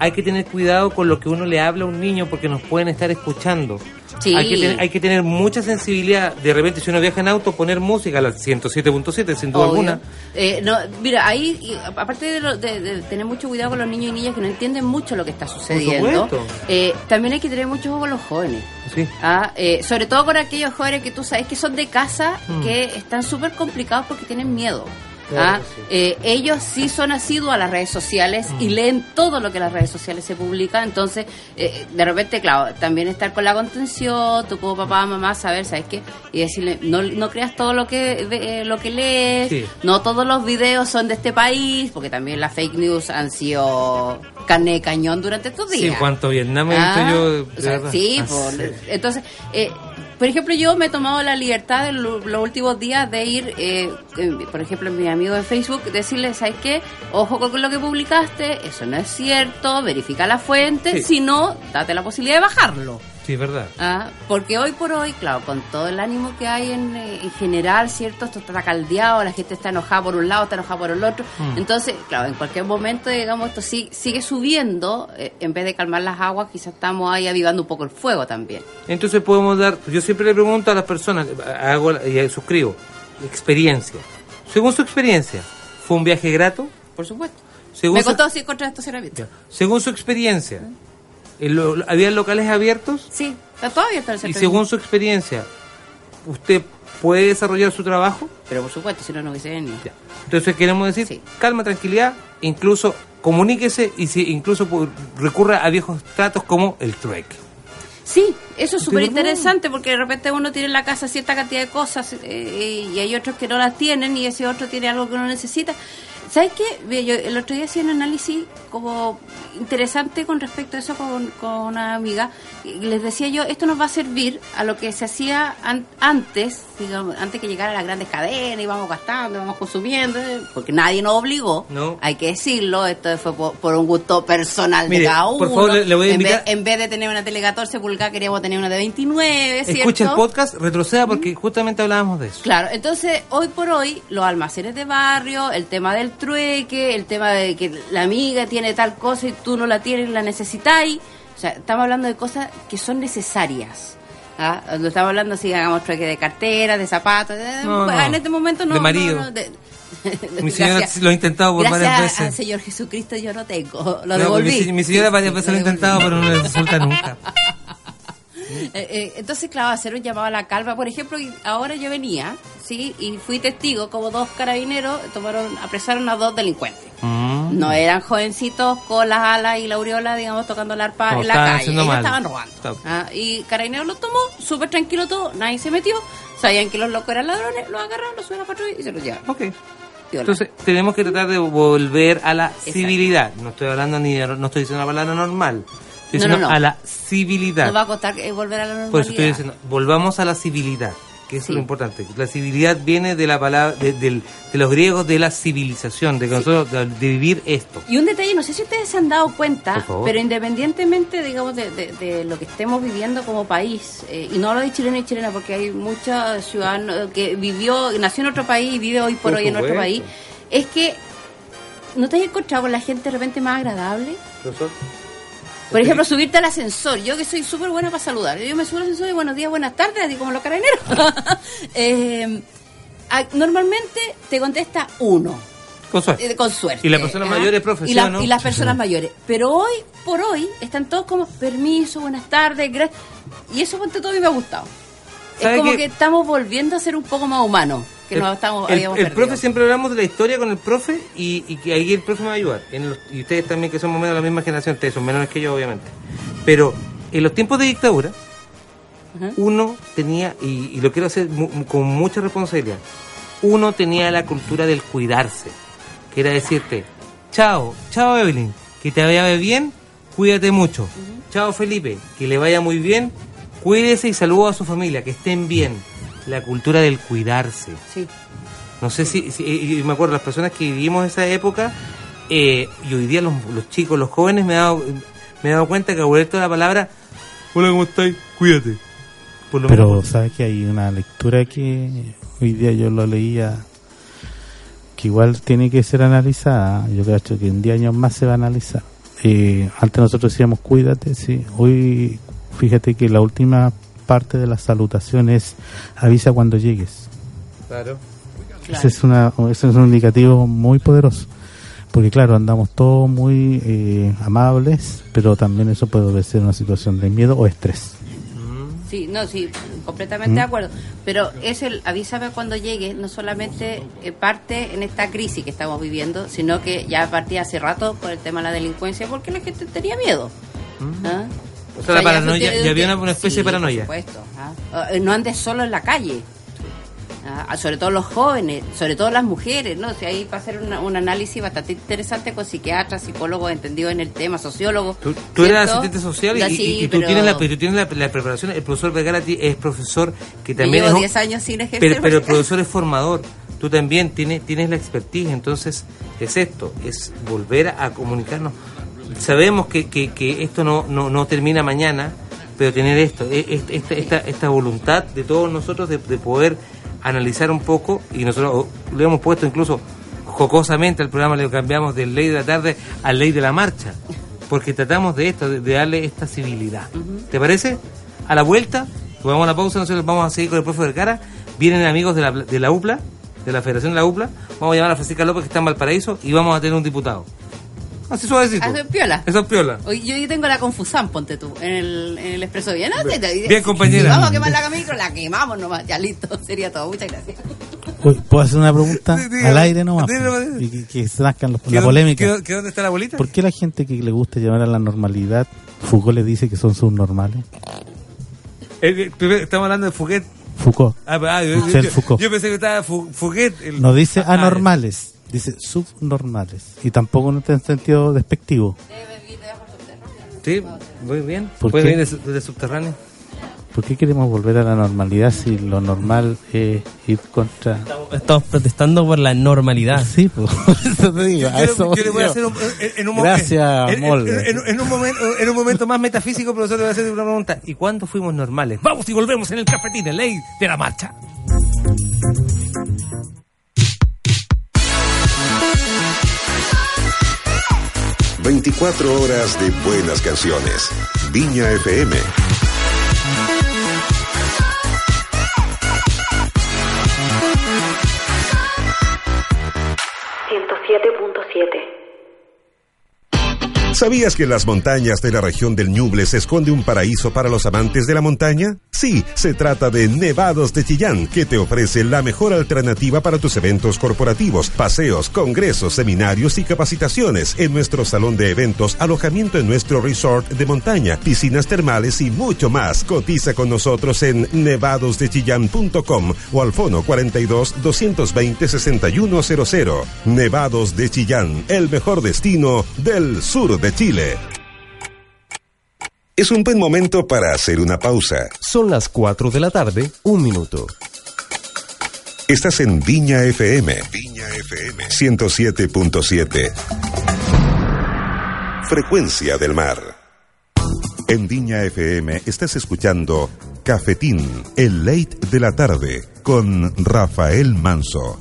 hay que tener cuidado con lo que uno le habla a un niño porque nos pueden estar escuchando. Sí. Hay, que tener, hay que tener mucha sensibilidad. De repente, si uno viaja en auto, poner música a la 107.7, sin duda Obvio. alguna. Eh, no, mira, ahí, y aparte de, lo- de- de tener mucho cuidado con los niños y niñas que no entienden mucho lo que está sucediendo, eh, también hay que tener mucho ojo con los jóvenes. Sí. Ah, eh, sobre todo con aquellos jóvenes que tú sabes que son de casa, Mm. que están súper complicados porque tienen miedo. Claro Ah, sí. eh, ellos sí son asiduos a las redes sociales y Mm. leen todo lo que las redes sociales se publica, entonces eh, de repente, claro, también estar con la contención, tú como papá, mamá, saber, ¿sabes qué? Y decirle, no, no creas todo lo que eh, lo que lees, Sí. no todos los videos son de este país, porque también las fake news han sido carne de cañón durante estos Sí, días. cuanto Vietnam he Ah, yo. de o sea, verdad. sí, Ah, por- sí. entonces, eh, por ejemplo, yo me he tomado la libertad en lo- los últimos días de ir, eh, por ejemplo, a mi amigo de Facebook, decirle, ¿sabes qué? Ojo con lo que publicaste, eso no es cierto, verifica la fuente, Sí. si no, date la posibilidad de bajarlo. Sí, es verdad. Ah, porque hoy por hoy, claro, con todo el ánimo que hay en, eh, en general, ¿cierto? Esto está caldeado, la gente está enojada por un lado, está enojada por el otro. Mm. Entonces, claro, en cualquier momento, digamos, esto sí- sigue subiendo, eh, en vez de calmar las aguas, quizás estamos ahí avivando un poco el fuego también. Entonces podemos dar, yo siempre le pregunto a las personas, hago y suscribo, experiencia. Según su experiencia, ¿fue un viaje grato? Por supuesto. Según Me su, contra estacionamiento. según su experiencia, ¿el lo- ¿había locales abiertos? Sí, está todo abierto el Y según su experiencia, ¿usted puede desarrollar su trabajo? Pero por supuesto, si no, no hubiese venido. Ya. Entonces queremos decir, Sí. calma, tranquilidad, incluso comuníquese y si incluso recurra a viejos tratos como el trueque. Sí, eso es ¿De súper interesante porque de repente uno tiene en la casa cierta cantidad de cosas eh, y hay otros que no las tienen y ese otro tiene algo que uno necesita. ¿Sabes qué? Yo el otro día hacía un análisis como interesante con respecto a eso con, con una amiga. Les decía yo, esto nos va a servir a lo que se hacía an- antes, digamos, antes que llegara las grandes cadenas, íbamos gastando, íbamos consumiendo, eh, porque nadie nos obligó, No. hay que decirlo, esto fue por, por un gusto personal Mire, de cada uno. por favor, le- le voy a En vez- en vez de tener una tele 14 pulgadas, queríamos tener una de 29, ¿cierto? Escuche el podcast, retroceda porque justamente hablábamos de eso. Claro, entonces hoy por hoy los almacenes de barrio, el tema del trueque, el tema de que la amiga tiene tal cosa y tú no la tienes y la necesitáis, o sea, estamos hablando de cosas que son necesarias. ¿ah? No estamos hablando si hagamos trueque de cartera, de zapatos, de- No, pues, no. en este momento no. De marido. no, no, de- Mi señora Gracias. lo ha intentado por varias veces. al Señor Jesucristo yo no tengo. Lo devolví. mi, mi señora varias veces lo ha intentado, pero no le resulta nunca. Eh, eh, entonces, claro, hacer un llamado a la calma. Por ejemplo, ahora yo venía, ¿sí? Y fui testigo como dos carabineros tomaron, apresaron a dos delincuentes. Mm. No eran jovencitos con las alas y la aureola, digamos, tocando el arpa en la calle. haciendo Ellos mal. estaban robando. Ah, y Carabineros los tomó, súper tranquilo todo, nadie se metió. Sabían que los locos eran ladrones, los agarraron, los subieron a la patrulla y se los llevaron. Ok. Entonces, tenemos que tratar de volver a la civilidad. No estoy hablando ni de, no estoy diciendo la palabra normal. Estoy No, diciendo no, no. a la civilidad. no va a costar eh, volver a la normalidad. Por eso estoy diciendo, volvamos a la civilidad, que Sí. es lo importante. La civilidad viene de la palabra, de, del- de los griegos de la civilización, de que nosotros, de, de vivir esto. Y un detalle, no sé si ustedes se han dado cuenta, pero independientemente, digamos, de, de- de lo que estemos viviendo como país, eh, y no hablo de chileno y chilena, porque hay muchos ciudadanos que vivió, nació en otro país y vive hoy por Por hoy en nuestro país, es que no te has encontrado con la gente de repente más agradable. Por ejemplo, subirte al ascensor. Yo que soy súper buena para saludar. Yo me subo al ascensor y buenos días, buenas tardes, así como los carabineros. Eh, normalmente te contesta uno. Con suerte. Eh, con suerte. Y la persona ¿ah? mayor es profesión, y, la- ¿no? y las personas mayores. Pero hoy, por hoy, están todos como, permiso, buenas tardes, gracias. Y eso ponte todo mí me ha gustado. Es ¿Sabe como que estamos volviendo a ser un poco más humanos, que nos estamos, el, habíamos el perdido. profe siempre hablamos de la historia con el profe y, y que ahí el profe me va a ayudar. En los- y ustedes también que somos menos de la misma generación, ustedes son menores que yo obviamente. Pero en los tiempos de dictadura, uno tenía, y, y lo quiero hacer mu- mu- con mucha responsabilidad, uno tenía la cultura del cuidarse, que era decirte, chao, chao Evelyn, que te vaya bien, cuídate mucho. Chao Felipe, que le vaya muy bien, cuídese y saluda a su familia, que estén bien. La cultura del cuidarse. Sí. No sé si, si- me acuerdo, las personas que vivimos esa época, eh, y hoy día los, los chicos, los jóvenes, me he dado, me he dado cuenta que ha vuelto la palabra, hola, ¿cómo estáis? Cuídate. Por lo Pero menos- sabes que hay una lectura que hoy día yo lo leía que igual tiene que ser analizada. Yo creo que en 10 años más se va a analizar. Eh, antes nosotros decíamos cuídate, sí. Hoy fíjate que la última parte de la salutación es avisa cuando llegues. Claro. Ese es, una, ese es un indicativo muy poderoso. Porque claro, andamos todos muy eh, amables, pero también eso puede ser una situación de miedo o estrés. Sí, no, sí, completamente ¿Mm? de acuerdo. Pero es el avísame cuando llegue, no solamente eh, parte en esta crisis que estamos viviendo, sino que ya partía hace rato por el tema de la delincuencia, porque la gente tenía miedo. ¿Ah? O sea, la paranoia- ya había una- una especie de paranoia. Por supuesto. ¿ah? Eh, No andes solo en la calle. Ah, sobre todo los jóvenes, sobre todo las mujeres, ¿no? Si ahí va a hacer una- un análisis bastante interesante con psiquiatras, psicólogos entendidos en el tema, sociólogos. Tú, tú eres asistente social y, sí, y tú pero tienes, la, tú tienes la, la preparación. El profesor Vergara es profesor que también llevo es un- 10 años sin ejercer. pero, pero el profesor es formador. Tú también tienes, tienes la expertise. Entonces, es esto: es volver a comunicarnos. Sabemos que, que, que esto no, no, no termina mañana, pero tener esto, e- e- esta, esta, esta voluntad de todos nosotros de, de poder analizar un poco, y nosotros lo hemos puesto incluso jocosamente al programa, le cambiamos de ley de la tarde a ley de la marcha, porque tratamos de esto, de, de darle esta civilidad. ¿Te parece? A la vuelta, vamos a la pausa, nosotros vamos a seguir con el profe Vergara, vienen amigos de la, de la UPLA, de la Federación de la UPLA, vamos a llamar a Francisca López que está en Valparaíso y vamos a tener un diputado. Así suavecito. Ah, piola. Eso es piola. Yo, yo tengo la confusión, ponte tú, en el, en el expreso bien. ¿no? Bien, compañera. Si vamos a quemar la micro, la quemamos nomás. Ya listo, sería todo. Muchas gracias. Uy, ¿Puedo hacer una pregunta Sí, dígame. al aire nomás? Dígame, pues? que, que se nazcan los- ¿Qué la dónde- polémica. qué- qué dónde está la bolita? ¿Por qué la gente que le gusta llevar a la normalidad, Foucault le dice que son subnormales? Primero, estamos hablando de Fouquet. Foucault Ah, ah, yo, Michel yo- Foucault. yo pensé que estaba Fouquet. el- no dice Ah, anormales, dice subnormales. Y tampoco no en sentido despectivo. Sí, muy bien. ¿Por Puede qué? venir de, de subterráneo. ¿Por qué queremos volver a la normalidad si lo normal es ir contra... Estamos protestando por la normalidad. Sí, pues, eso te digo. a Yo, eso yo le voy a hacer un, en, en un mo- Gracias, en, en- Molde. en- en un momento, en un momento más metafísico, profesor, le voy a hacer una pregunta. ¿Y cuándo fuimos normales? Vamos y volvemos en el cafetín, en ley de la marcha. 24 horas de buenas canciones. Viña FM. ¿Sabías que en las montañas de la región del Ñuble se esconde un paraíso para los amantes de la montaña? Sí, se trata de Nevados de Chillán, que te ofrece la mejor alternativa para tus eventos corporativos, paseos, congresos, seminarios y capacitaciones en nuestro salón de eventos, alojamiento en nuestro resort de montaña, piscinas termales y mucho más. Cotiza con nosotros en nevadosdechillán.com o al fono 42 220 6100. Nevados de Chillán, el mejor destino del sur de Chile. Es un buen momento para hacer una pausa. Son las 4 de la tarde, un minuto. Estás en Viña FM. Viña FM 107.7. Frecuencia del mar. En Viña FM estás escuchando Cafetín, el late de la tarde, con Rafael Manso.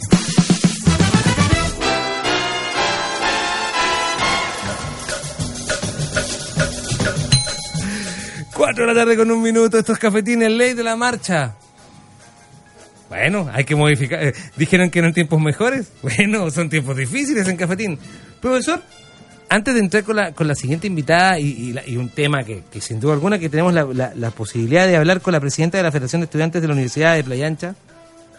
Cuatro de la tarde con un minuto, estos cafetines, ley de la marcha. Bueno, hay que modificar. eh, Dijeron que eran tiempos mejores. Bueno, son tiempos difíciles en cafetín. Profesor, antes de entrar con la, con la siguiente invitada y, y la- y un tema que, que sin duda alguna que tenemos la, la- la posibilidad de hablar con la presidenta de la Federación de Estudiantes de la Universidad de Playa Ancha,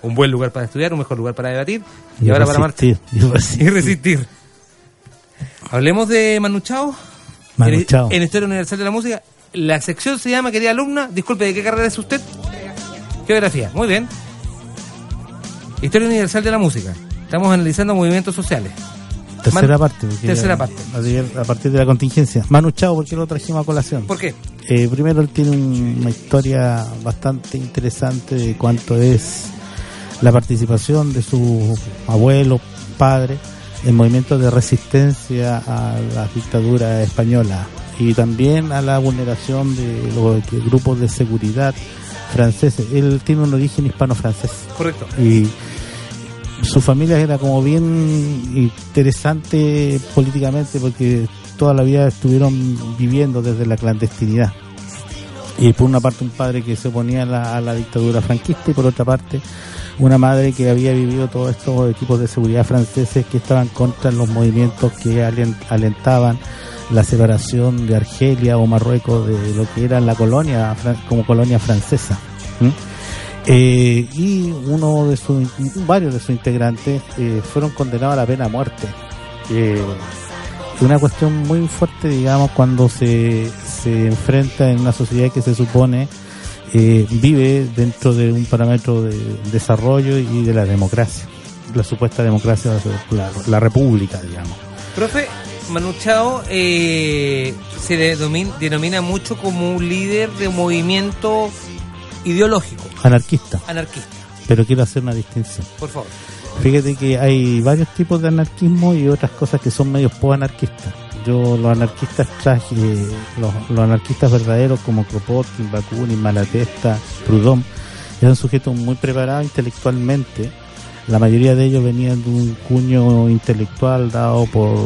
un buen lugar para estudiar, un mejor lugar para debatir, y, ahora para marcha. resistir, y resistir. Hablemos de Manu Chao. Manu en, Chao. en Historia Universal de la Música. La sección se llama, querida alumna, disculpe, ¿de qué carrera es usted? Geografía, muy bien. Historia Universal de la Música. Estamos analizando movimientos sociales. Tercera Manu- parte. porque tercera parte. A, a partir de la contingencia. Manu Chao, ¿por qué lo trajimos a colación? ¿Por qué? Eh, primero, él tiene un- una historia bastante interesante de cuánto es la participación de su abuelo, padre, en movimientos de resistencia a la dictadura española y también a la vulneración de los grupos de seguridad franceses. Él tiene un origen hispano-francés Correcto. y su familia era como bien interesante políticamente porque toda la vida estuvieron viviendo desde la clandestinidad. Y por una parte un padre que se oponía a la, a la dictadura franquista y por otra parte una madre que había vivido todos estos equipos de seguridad franceses que estaban contra los movimientos que alen- alentaban la separación de Argelia o Marruecos de lo que era la colonia fran- como colonia francesa. ¿m? Eh, y uno de sus varios de sus integrantes eh, fueron condenados a la pena de muerte Eh, una cuestión muy fuerte digamos cuando se, se enfrenta en una sociedad que se supone eh, vive dentro de un parámetro de desarrollo y de la democracia la supuesta democracia la, la república digamos Profe, Manu Chao eh, se le denomina mucho como un líder de movimiento ideológico, anarquista anarquista. pero quiero hacer una distinción Por favor. Fíjate que hay varios tipos de anarquismo y otras cosas que son medios po-anarquistas. Yo los anarquistas traje, los, los anarquistas verdaderos como Kropotkin, Bakunin, Malatesta, Proudhon, eran sujetos muy preparados intelectualmente. La mayoría de ellos venían de un cuño intelectual dado por,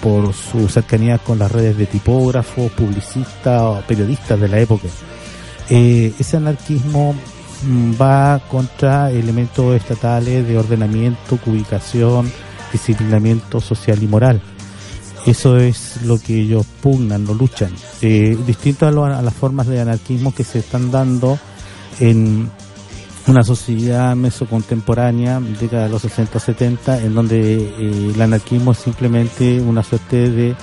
por su cercanía con las redes de tipógrafos, publicistas o periodistas de la época. Eh, ese anarquismo mm, va contra elementos estatales de ordenamiento, ubicación, disciplinamiento social y moral. Eso es lo que ellos pugnan, lo luchan. Eh, distinto a, lo- a las formas de anarquismo que se están dando en una sociedad mesocontemporánea, década de los 60-70, en donde eh, el anarquismo es simplemente una suerte de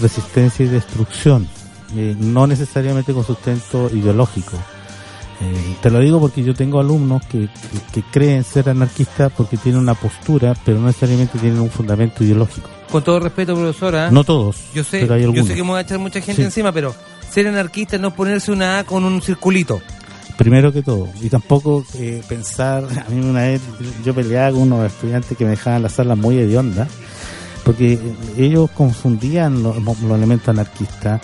resistencia y destrucción, eh, no necesariamente con sustento ideológico. Eh, te lo digo porque yo tengo alumnos que, que, que creen ser anarquistas porque tienen una postura, pero no necesariamente tienen un fundamento ideológico. Con todo respeto, profesora. No todos, Yo sé, pero hay yo sé que me va a echar mucha gente Sí. encima, pero ser anarquista no es ponerse una A con un circulito. Primero que todo, y tampoco pensar, a mí una vez yo peleaba con unos estudiantes que me dejaban la sala muy hedionda, porque ellos confundían los, los elementos anarquistas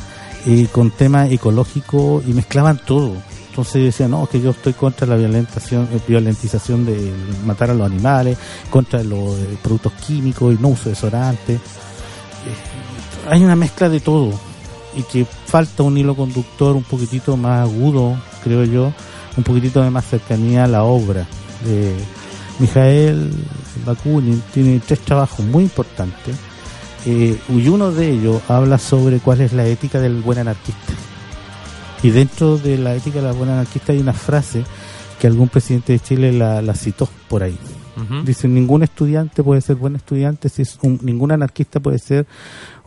con temas ecológicos y mezclaban todo. Entonces decían, no, que yo estoy contra la violentación, eh, violentización de matar a los animales, contra los eh, productos químicos y no uso de. Eh, hay una mezcla de todo y que falta un hilo conductor un poquitito más agudo, creo yo, un poquitito de más cercanía a la obra. de Mijael Bakunin tiene tres trabajos muy importantes eh, y uno de ellos habla sobre cuál es la ética del buen anarquista. Y dentro de la ética del buen anarquista hay una frase que algún presidente de Chile la, la citó por ahí. Dice, ningún estudiante puede ser buen estudiante, si es un, ningún anarquista puede ser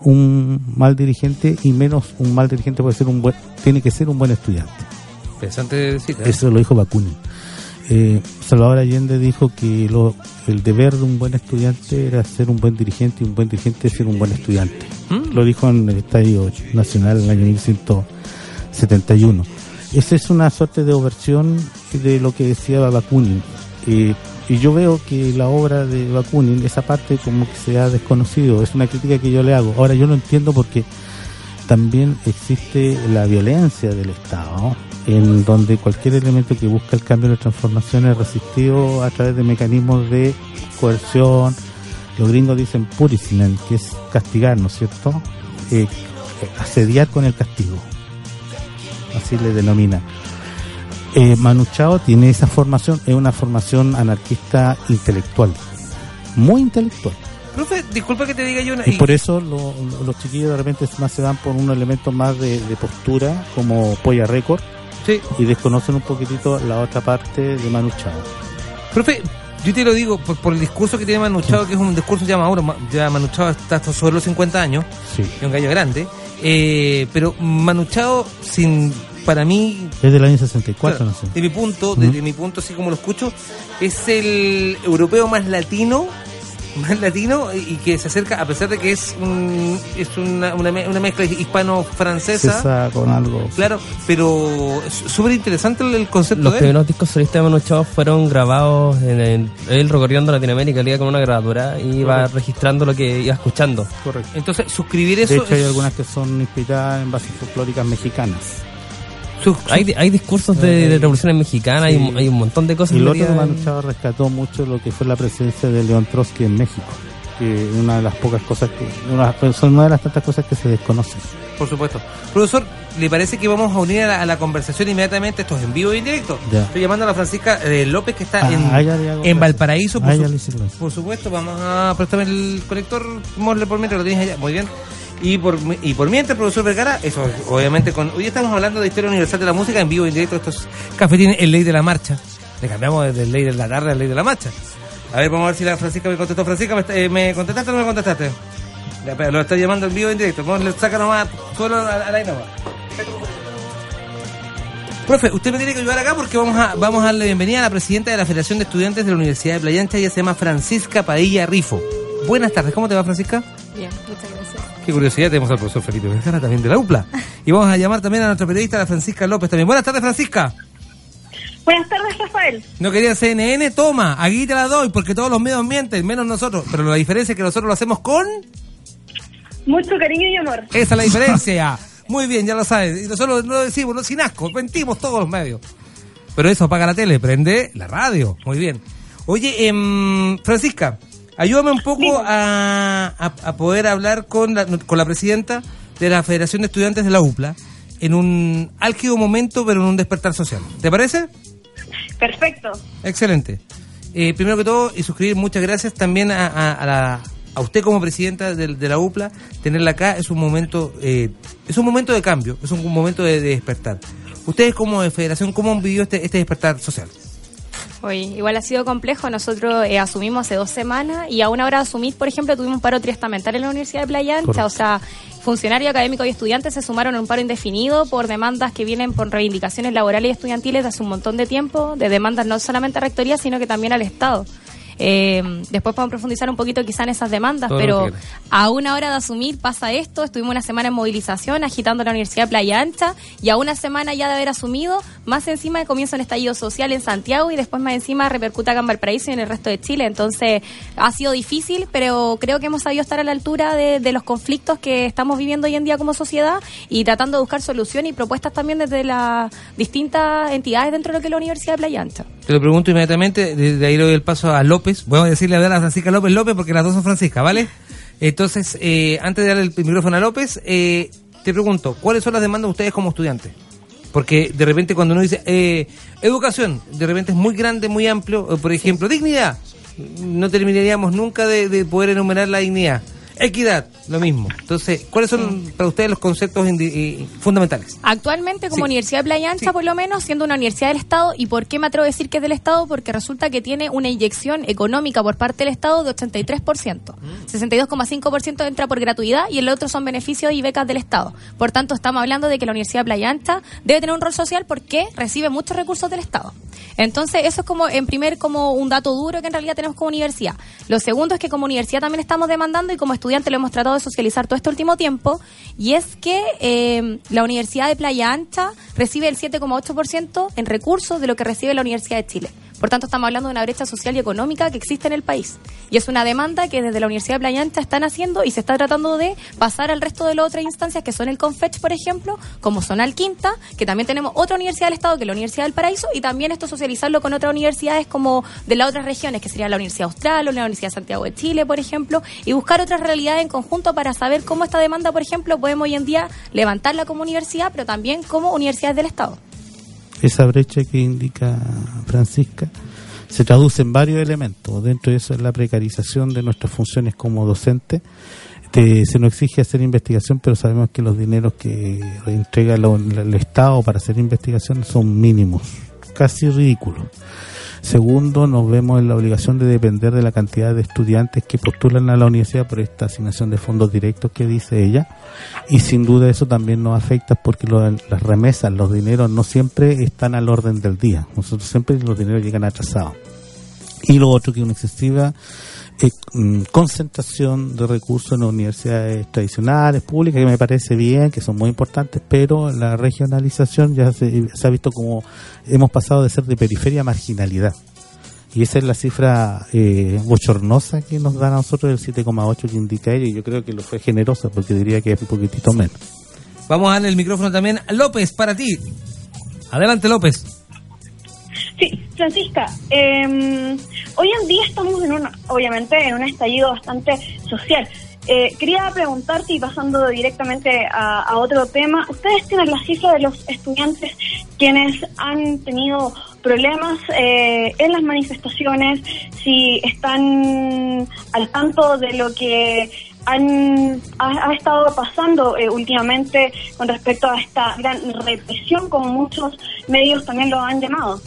un mal dirigente y menos un mal dirigente puede ser un buen, tiene que ser un buen estudiante. Interesante cita. Eso lo dijo Bakunin. Eh, Salvador Allende dijo que lo- el deber de un buen estudiante era ser un buen dirigente y un buen dirigente ser un buen estudiante. ¿Mm? Lo dijo en el Estadio Nacional en el año 1971. Esa es una suerte de versión de lo que decía Bakunin. Eh, y yo veo que la obra de Bakunin, esa parte como que se ha desconocido. Es una crítica que yo le hago. Ahora yo lo entiendo porque también existe la violencia del Estado, en donde cualquier elemento que busca el cambio la transformación es resistido a través de mecanismos de coerción. Los gringos dicen punishment, que es castigar, ¿no es cierto? Eh, asediar con el castigo. Así le denomina. Eh, tiene esa formación, es una formación anarquista intelectual, muy intelectual. Profe, disculpa que te diga yo una... Y por eso lo- los chiquillos de repente más se van por un elemento más de, de postura, como Polla Record, Sí. y desconocen un poquitito la otra parte de Manu Chao. Profe, yo te lo digo por, por el discurso que tiene Manu Chao, que es un discurso ya maduro. Ma- Ya Manu Chao está hasta sobre los 50 años, Sí. es un gallo grande. Eh, pero Manu Chao, sin, para mí, Es del año 64, Claro, no sé. De mi punto, Ujú. desde mi punto, así como lo escucho, es el europeo más latino, más latino y que se acerca, a pesar de que es un, es una, una, me- una mezcla hispano-francesa, con algo. claro, pero súper interesante el, el concepto Los de él. primeros discos solistas de Manu Chao fueron grabados en el, él recorriendo Latinoamérica, él iba con una grabadora y iba registrando lo que iba escuchando. Correcto. Entonces, suscribir De eso hecho, hay algunas que son inspiradas en bases folclóricas mexicanas. Sus- Hay, hay discursos de, de revoluciones mexicanas, hay, un- hay un montón de cosas. Y en lo otro que realidad. Manu Chao rescató mucho lo que fue la presencia de León Trotsky en México. Que una de las pocas cosas que. Una, son una de las tantas cosas que se desconocen. Por supuesto. Profesor, ¿le parece que vamos a unir a la, a la conversación inmediatamente? Esto es en vivo y en directo. Ya. Estoy llamando a la Francisca eh, López que está Ah, en, a ella le hago en. Valparaíso. Por, A su- por supuesto, vamos a prestarme el conector por mientras lo tienes allá. Muy bien. Y por, y por mientras, profesor Vergara, eso obviamente con... Hoy estamos hablando de Historia Universal de la Música en vivo y en directo. Esto es Cafetín, el ley de la marcha. Le cambiamos desde el ley de la tarde al ley de la marcha. A ver, vamos a ver si la Francisca me contestó. Francisca, ¿me, eh, ¿me contestaste o no me contestaste? Lo está llamando en vivo y en directo. Vamos, le saca nomás, solo a, a la innova. Profe, usted me tiene que ayudar acá porque vamos a, vamos a darle bienvenida a la presidenta de la Federación de Estudiantes de la Universidad de Playa Ancha. Ella se llama Francisca Padilla Rifo. Buenas tardes, ¿cómo te va, Francisca? Bien, muchas gracias. Qué curiosidad, tenemos al profesor Felipe Vergara también de la UPLA. Y vamos a llamar también a nuestra periodista, la Francisca López también. Buenas tardes, Francisca. Buenas tardes, Rafael. No quería CNN, toma, aquí te la doy porque todos los medios mienten, menos nosotros. Pero la diferencia es que nosotros lo hacemos con... Mucho cariño y amor. Esa es la diferencia. Muy bien, ya lo sabes. Y nosotros no lo decimos, no, sin asco, mentimos todos los medios. Pero eso apaga la tele, prende la radio. Muy bien. Oye, em, Francisca, ayúdame un poco a, a- a poder hablar con la, con la presidenta de la Federación de Estudiantes de la UPLA en un álgido momento, pero en un despertar social. ¿Te parece? Perfecto. Excelente. Eh, primero que todo, y suscribir, muchas gracias también a, a- a la- a usted como presidenta de, de la UPLA. Tenerla acá es un momento eh, es un momento de cambio, es un momento de, de despertar. Ustedes como de federación, ¿cómo han vivido este, este despertar social? Hoy, igual ha sido complejo. Nosotros eh, asumimos hace dos semanas y a una hora de asumir, por ejemplo, tuvimos un paro triestamental en la Universidad de Playa Ancha. Correcto. O sea, funcionarios académicos y estudiantes se sumaron a un paro indefinido por demandas que vienen por reivindicaciones laborales y estudiantiles de hace un montón de tiempo, de demandas no solamente a rectoría, sino que también al Estado. Eh, después podemos profundizar un poquito quizá en esas demandas, Todo pero a una hora de asumir pasa esto. Estuvimos una semana en movilización agitando la Universidad de Playa Ancha y a una semana ya de haber asumido, más encima comienza un estallido social en Santiago y después más encima repercuta acá en Valparaíso y en el resto de Chile. Entonces ha sido difícil, pero creo que hemos sabido estar a la altura de, de los conflictos que estamos viviendo hoy en día como sociedad y tratando de buscar soluciones y propuestas también desde las distintas entidades dentro de lo que es la Universidad de Playa Ancha. Te lo pregunto inmediatamente, de, de ahí le doy el paso a López. Voy a decirle a ver a Francisca López López porque las dos son Francisca, ¿vale? Entonces, eh, antes de darle el micrófono a López, eh, te pregunto, ¿cuáles son las demandas de ustedes como estudiantes? Porque de repente cuando uno dice eh, educación, de repente es muy grande, muy amplio. Eh, Por ejemplo, dignidad. no terminaríamos nunca de, de poder enumerar la dignidad. Equidad, lo mismo. Entonces, ¿cuáles son para ustedes los conceptos fundamentales? Actualmente, como Sí. Universidad de Playa Ancha, por lo menos, siendo una universidad del Estado, ¿y por qué me atrevo a decir que es del Estado? Porque resulta que tiene una inyección económica por parte del Estado de 83%. 62,5% entra por gratuidad y el otro son beneficios y becas del Estado. Por tanto, estamos hablando de que la Universidad de Playa Ancha debe tener un rol social porque recibe muchos recursos del Estado. Entonces, eso es como, en primer, como un dato duro que en realidad tenemos como universidad. Lo segundo es que como universidad también estamos demandando y como estudiantes lo hemos tratado de socializar todo este último tiempo, y es que eh, la Universidad de Playa Ancha recibe el 7,8% en recursos de lo que recibe la Universidad de Chile. Por tanto, estamos hablando de una brecha social y económica que existe en el país. Y es una demanda que desde la Universidad de Playa Ancha están haciendo y se está tratando de pasar al resto de las otras instancias que son el CONFECH, por ejemplo, como son Alquinta, que también tenemos otra universidad del Estado que es la Universidad del Paraíso, y también esto socializarlo con otras universidades como de las otras regiones, que sería la Universidad Austral o la Universidad de Santiago de Chile, por ejemplo, y buscar otras realidades en conjunto para saber cómo esta demanda, por ejemplo, podemos hoy en día levantarla como universidad, pero también como universidades del Estado. Esa brecha que indica Francisca se traduce en varios elementos. Dentro de eso es la precarización de nuestras funciones como docentes. Te- se nos exige hacer investigación, pero sabemos que los dineros que entrega el Estado para hacer investigación son mínimos, casi ridículos. Segundo, nos vemos en la obligación de depender de la cantidad de estudiantes que postulan a la universidad por esta asignación de fondos directos que dice ella. Y sin duda eso también nos afecta porque lo- las remesas, los dineros no siempre están al orden del día. Nosotros siempre los dineros llegan atrasados. Y lo otro que una excesiva eh, mm, concentración de recursos en universidades tradicionales, públicas, que me parece bien, que son muy importantes, pero la regionalización ya se, se ha visto como hemos pasado de ser de periferia a marginalidad. Y esa es la cifra eh, bochornosa que nos dan a nosotros, el 7,8 que indica ella, y yo creo que lo fue generosa, porque diría que es un poquitito menos. Vamos a darle el micrófono también a López para ti. Adelante, López. Sí, Francisca, eh, hoy en día estamos en un, obviamente, en un estallido bastante social. Eh, quería preguntarte y pasando directamente a, otro tema, ¿ustedes tienen la cifra de los estudiantes quienes han tenido problemas eh, en las manifestaciones? Si están al tanto de lo que han, ha, ha estado pasando eh, últimamente con respecto a esta gran represión, como muchos medios también lo han llamado.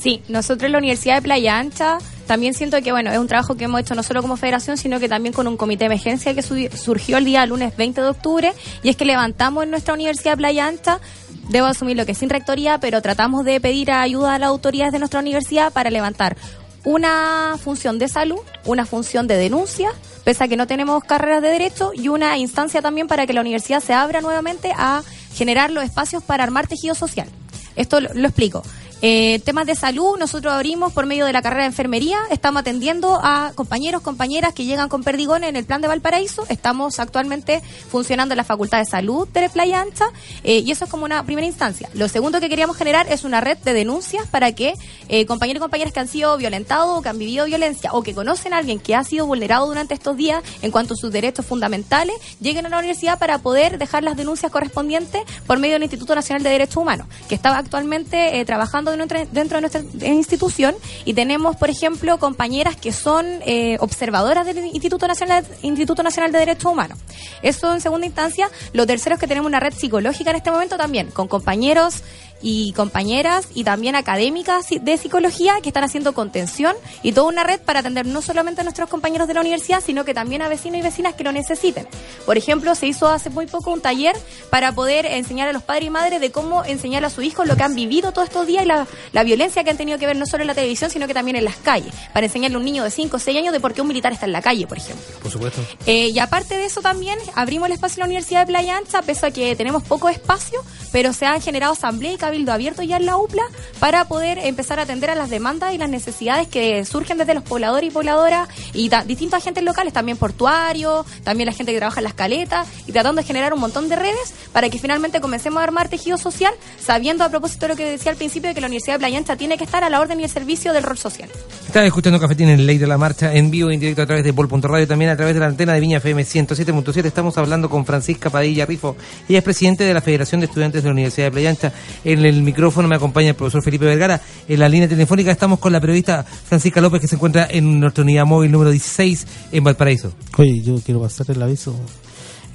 Sí, nosotros en la Universidad de Playa Ancha también siento que bueno es un trabajo que hemos hecho no solo como federación, sino que también con un comité de emergencia que su- surgió el día lunes 20 de octubre y es que levantamos en nuestra Universidad de Playa Ancha Debo asumir lo que es sin rectoría, pero tratamos de pedir ayuda a las autoridades de nuestra universidad para levantar una función de salud, una función de denuncia, pese a que no tenemos carreras de derecho, y una instancia también para que la universidad se abra nuevamente a generar los espacios para armar tejido social. Esto lo explico. Eh, temas de salud, nosotros abrimos por medio de la carrera de enfermería, estamos atendiendo a compañeros, compañeras que llegan con perdigones en el plan de Valparaíso, estamos actualmente funcionando en la Facultad de Salud de Playa Ancha. Eh, y eso es como una primera instancia. Lo segundo que queríamos generar es una red de denuncias para que eh, compañeros y compañeras que han sido violentados o que han vivido violencia o que conocen a alguien que ha sido vulnerado durante estos días en cuanto a sus derechos fundamentales, lleguen a la universidad para poder dejar las denuncias correspondientes por medio del Instituto Nacional de Derechos Humanos, que está actualmente eh, trabajando de nuestra- dentro de nuestra institución y tenemos, por ejemplo, compañeras que son eh, observadoras del Instituto Nacional, Instituto Nacional de Derechos Humanos. Eso en segunda instancia. Lo tercero es que tenemos una red psicológica en este momento también, con compañeros y compañeras y también académicas de psicología que están haciendo contención y toda una red para atender no solamente a nuestros compañeros de la universidad, sino que también a vecinos y vecinas que lo necesiten. Por ejemplo, se hizo hace muy poco un taller para poder enseñar a los padres y madres de cómo enseñar a sus hijos lo que han vivido todos estos días y la, la violencia que han tenido que ver no solo en la televisión, sino que también en las calles, para enseñarle a un niño de 5 o 6 años de por qué un militar está en la calle, por ejemplo. Por supuesto. Eh, y aparte de eso también abrimos el espacio en la Universidad de Playa Ancha, pese a que tenemos poco espacio, pero se han generado asamblea y cabildo abierto ya en la UPLA para poder empezar a atender a las demandas y las necesidades que surgen desde los pobladores y pobladoras y distintos agentes locales, también portuarios, también la gente que trabaja en las caletas y tratando de generar un montón de redes para que finalmente comencemos a armar tejido social, sabiendo a propósito de lo que decía al principio de que la Universidad de Playa Ancha tiene que estar a la orden y el servicio del rol social. Estás escuchando Cafetín en Ley de la Marcha en vivo e indirecto a través de Pol.radio, también a través de la antena de Viña FM 107.7. Estamos hablando con Francisca Padilla Rifo. Ella es presidente de la Federación de Estudiantes de la Universidad de Playa Ancha. En en el micrófono me acompaña el profesor Felipe Vergara. En la línea telefónica estamos con la periodista Francisca López, que se encuentra en nuestra unidad móvil número 16 en Valparaíso. Oye, yo quiero pasar el aviso.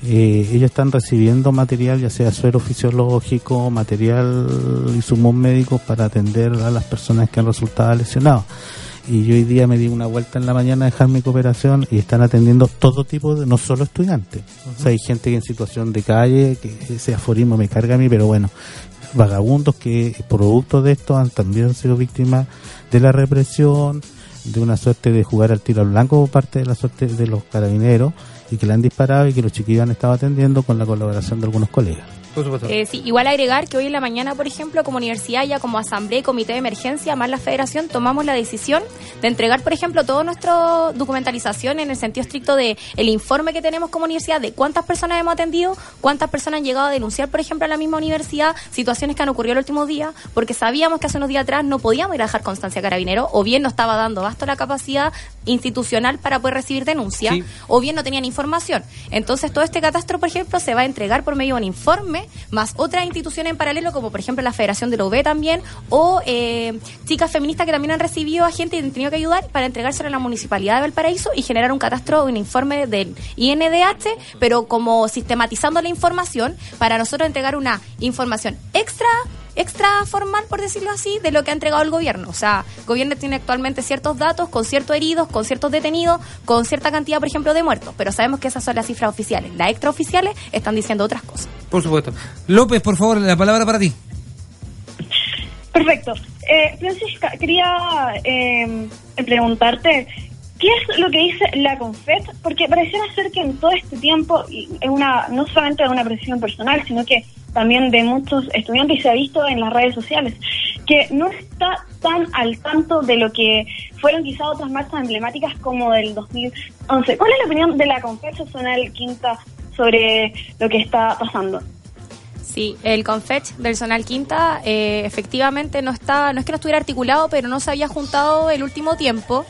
Eh, ellos están recibiendo material, ya sea suero fisiológico, material, insumos médicos para atender a las personas que han resultado lesionadas. Y yo hoy día me di una vuelta en la mañana a dejar mi cooperación y están atendiendo todo tipo de, no solo estudiantes. O sea, hay gente que en situación de calle, que ese aforismo me carga a mí, pero bueno, vagabundos que producto de esto han también sido víctimas de la represión, de una suerte de jugar al tiro al blanco por parte de la suerte de los carabineros y que le han disparado y que los chiquillos han estado atendiendo con la colaboración de algunos colegas. Por supuesto. Eh, sí, igual agregar que hoy en la mañana, por ejemplo, como universidad, ya como asamblea y comité de emergencia, más la federación, tomamos la decisión de entregar, por ejemplo, toda nuestra documentalización en el sentido estricto de el informe que tenemos como universidad de cuántas personas hemos atendido, cuántas personas han llegado a denunciar, por ejemplo, a la misma universidad, situaciones que han ocurrido el último día, porque sabíamos que hace unos días atrás no podíamos ir a dejar constancia a carabinero, o bien no estaba dando basto la capacidad institucional para poder recibir denuncia, Sí. o bien no tenían información. Entonces, todo este catastro, por ejemplo, se va a entregar por medio de un informe, más otras instituciones en paralelo, como por ejemplo la Federación de la también, o eh, chicas feministas que también han recibido a gente y han tenido que ayudar para entregárselo a la Municipalidad de Valparaíso y generar un catastro, un informe del INDH, pero como sistematizando la información para nosotros entregar una información extra extra formal, por decirlo así, de lo que ha entregado el gobierno. O sea, el gobierno tiene actualmente ciertos datos con ciertos heridos, con ciertos detenidos, con cierta cantidad, por ejemplo, de muertos. Pero sabemos que esas son las cifras oficiales. Las extraoficiales están diciendo otras cosas. Por supuesto. López, por favor, la palabra para ti. Perfecto. Eh, Francisca, quería eh, preguntarte, ¿qué es lo que dice la CONFET? Porque pareciera ser que en todo este tiempo, es una no solamente de una presión personal, sino que también de muchos estudiantes, y se ha visto en las redes sociales, que no está tan al tanto de lo que fueron quizá otras marchas emblemáticas como del 2011. ¿Cuál es la opinión de la CONFET Zonal Quinta sobre lo que está pasando? Sí, el Confech del Zonal Quinta eh, efectivamente no está, no es que no estuviera articulado, pero no se había juntado el último tiempo.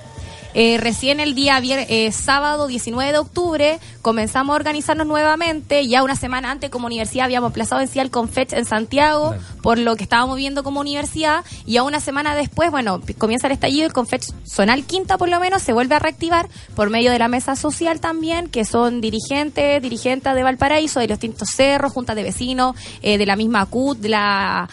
Eh, recién el día vier- eh, sábado 19 de octubre comenzamos a organizarnos nuevamente. Ya una semana antes como universidad habíamos aplazado en sí el Confech en Santiago por lo que estábamos viendo como universidad. Y ya una semana después, bueno, comienza el estallido, el Confech Zonal Quinta por lo menos se vuelve a reactivar por medio de la mesa social también, que son dirigentes, dirigentes de Valparaíso, de los distintos cerros, juntas de vecinos, eh, de la misma CUT, de la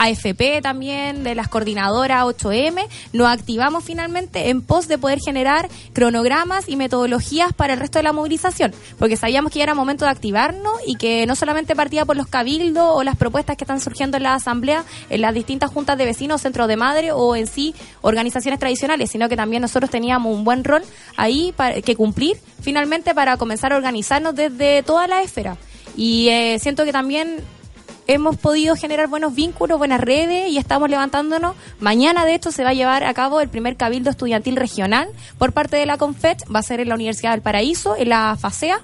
AFP también, de las coordinadoras 8M, nos activamos finalmente en pos de poder generar cronogramas y metodologías para el resto de la movilización, porque sabíamos que ya era momento de activarnos y que no solamente partía por los cabildos o las propuestas que están surgiendo en la asamblea, en las distintas juntas de vecinos, centros de madre o en sí organizaciones tradicionales, sino que también nosotros teníamos un buen rol ahí para, que cumplir finalmente para comenzar a organizarnos desde toda la esfera. Y eh, siento que también hemos podido generar buenos vínculos, buenas redes y estamos levantándonos. Mañana, de hecho, se va a llevar a cabo el primer cabildo estudiantil regional por parte de la CONFET. Va a ser en la Universidad del Paraíso, en la FASEA.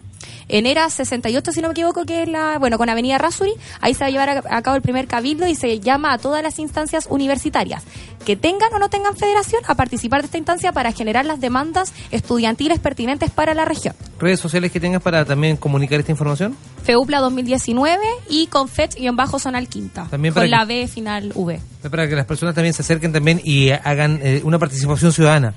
En ERA 68, si no me equivoco, que es la, bueno, con Avenida Rasuri, ahí se va a llevar a, a cabo el primer cabildo y se llama a todas las instancias universitarias que tengan o no tengan federación a participar de esta instancia para generar las demandas estudiantiles pertinentes para la región. Redes sociales que tengas para también comunicar esta información. FEUPLA 2019 y Confet-Zonal Quinta. También para con que- la B final V. Para que las personas también se acerquen también y hagan eh, una participación ciudadana.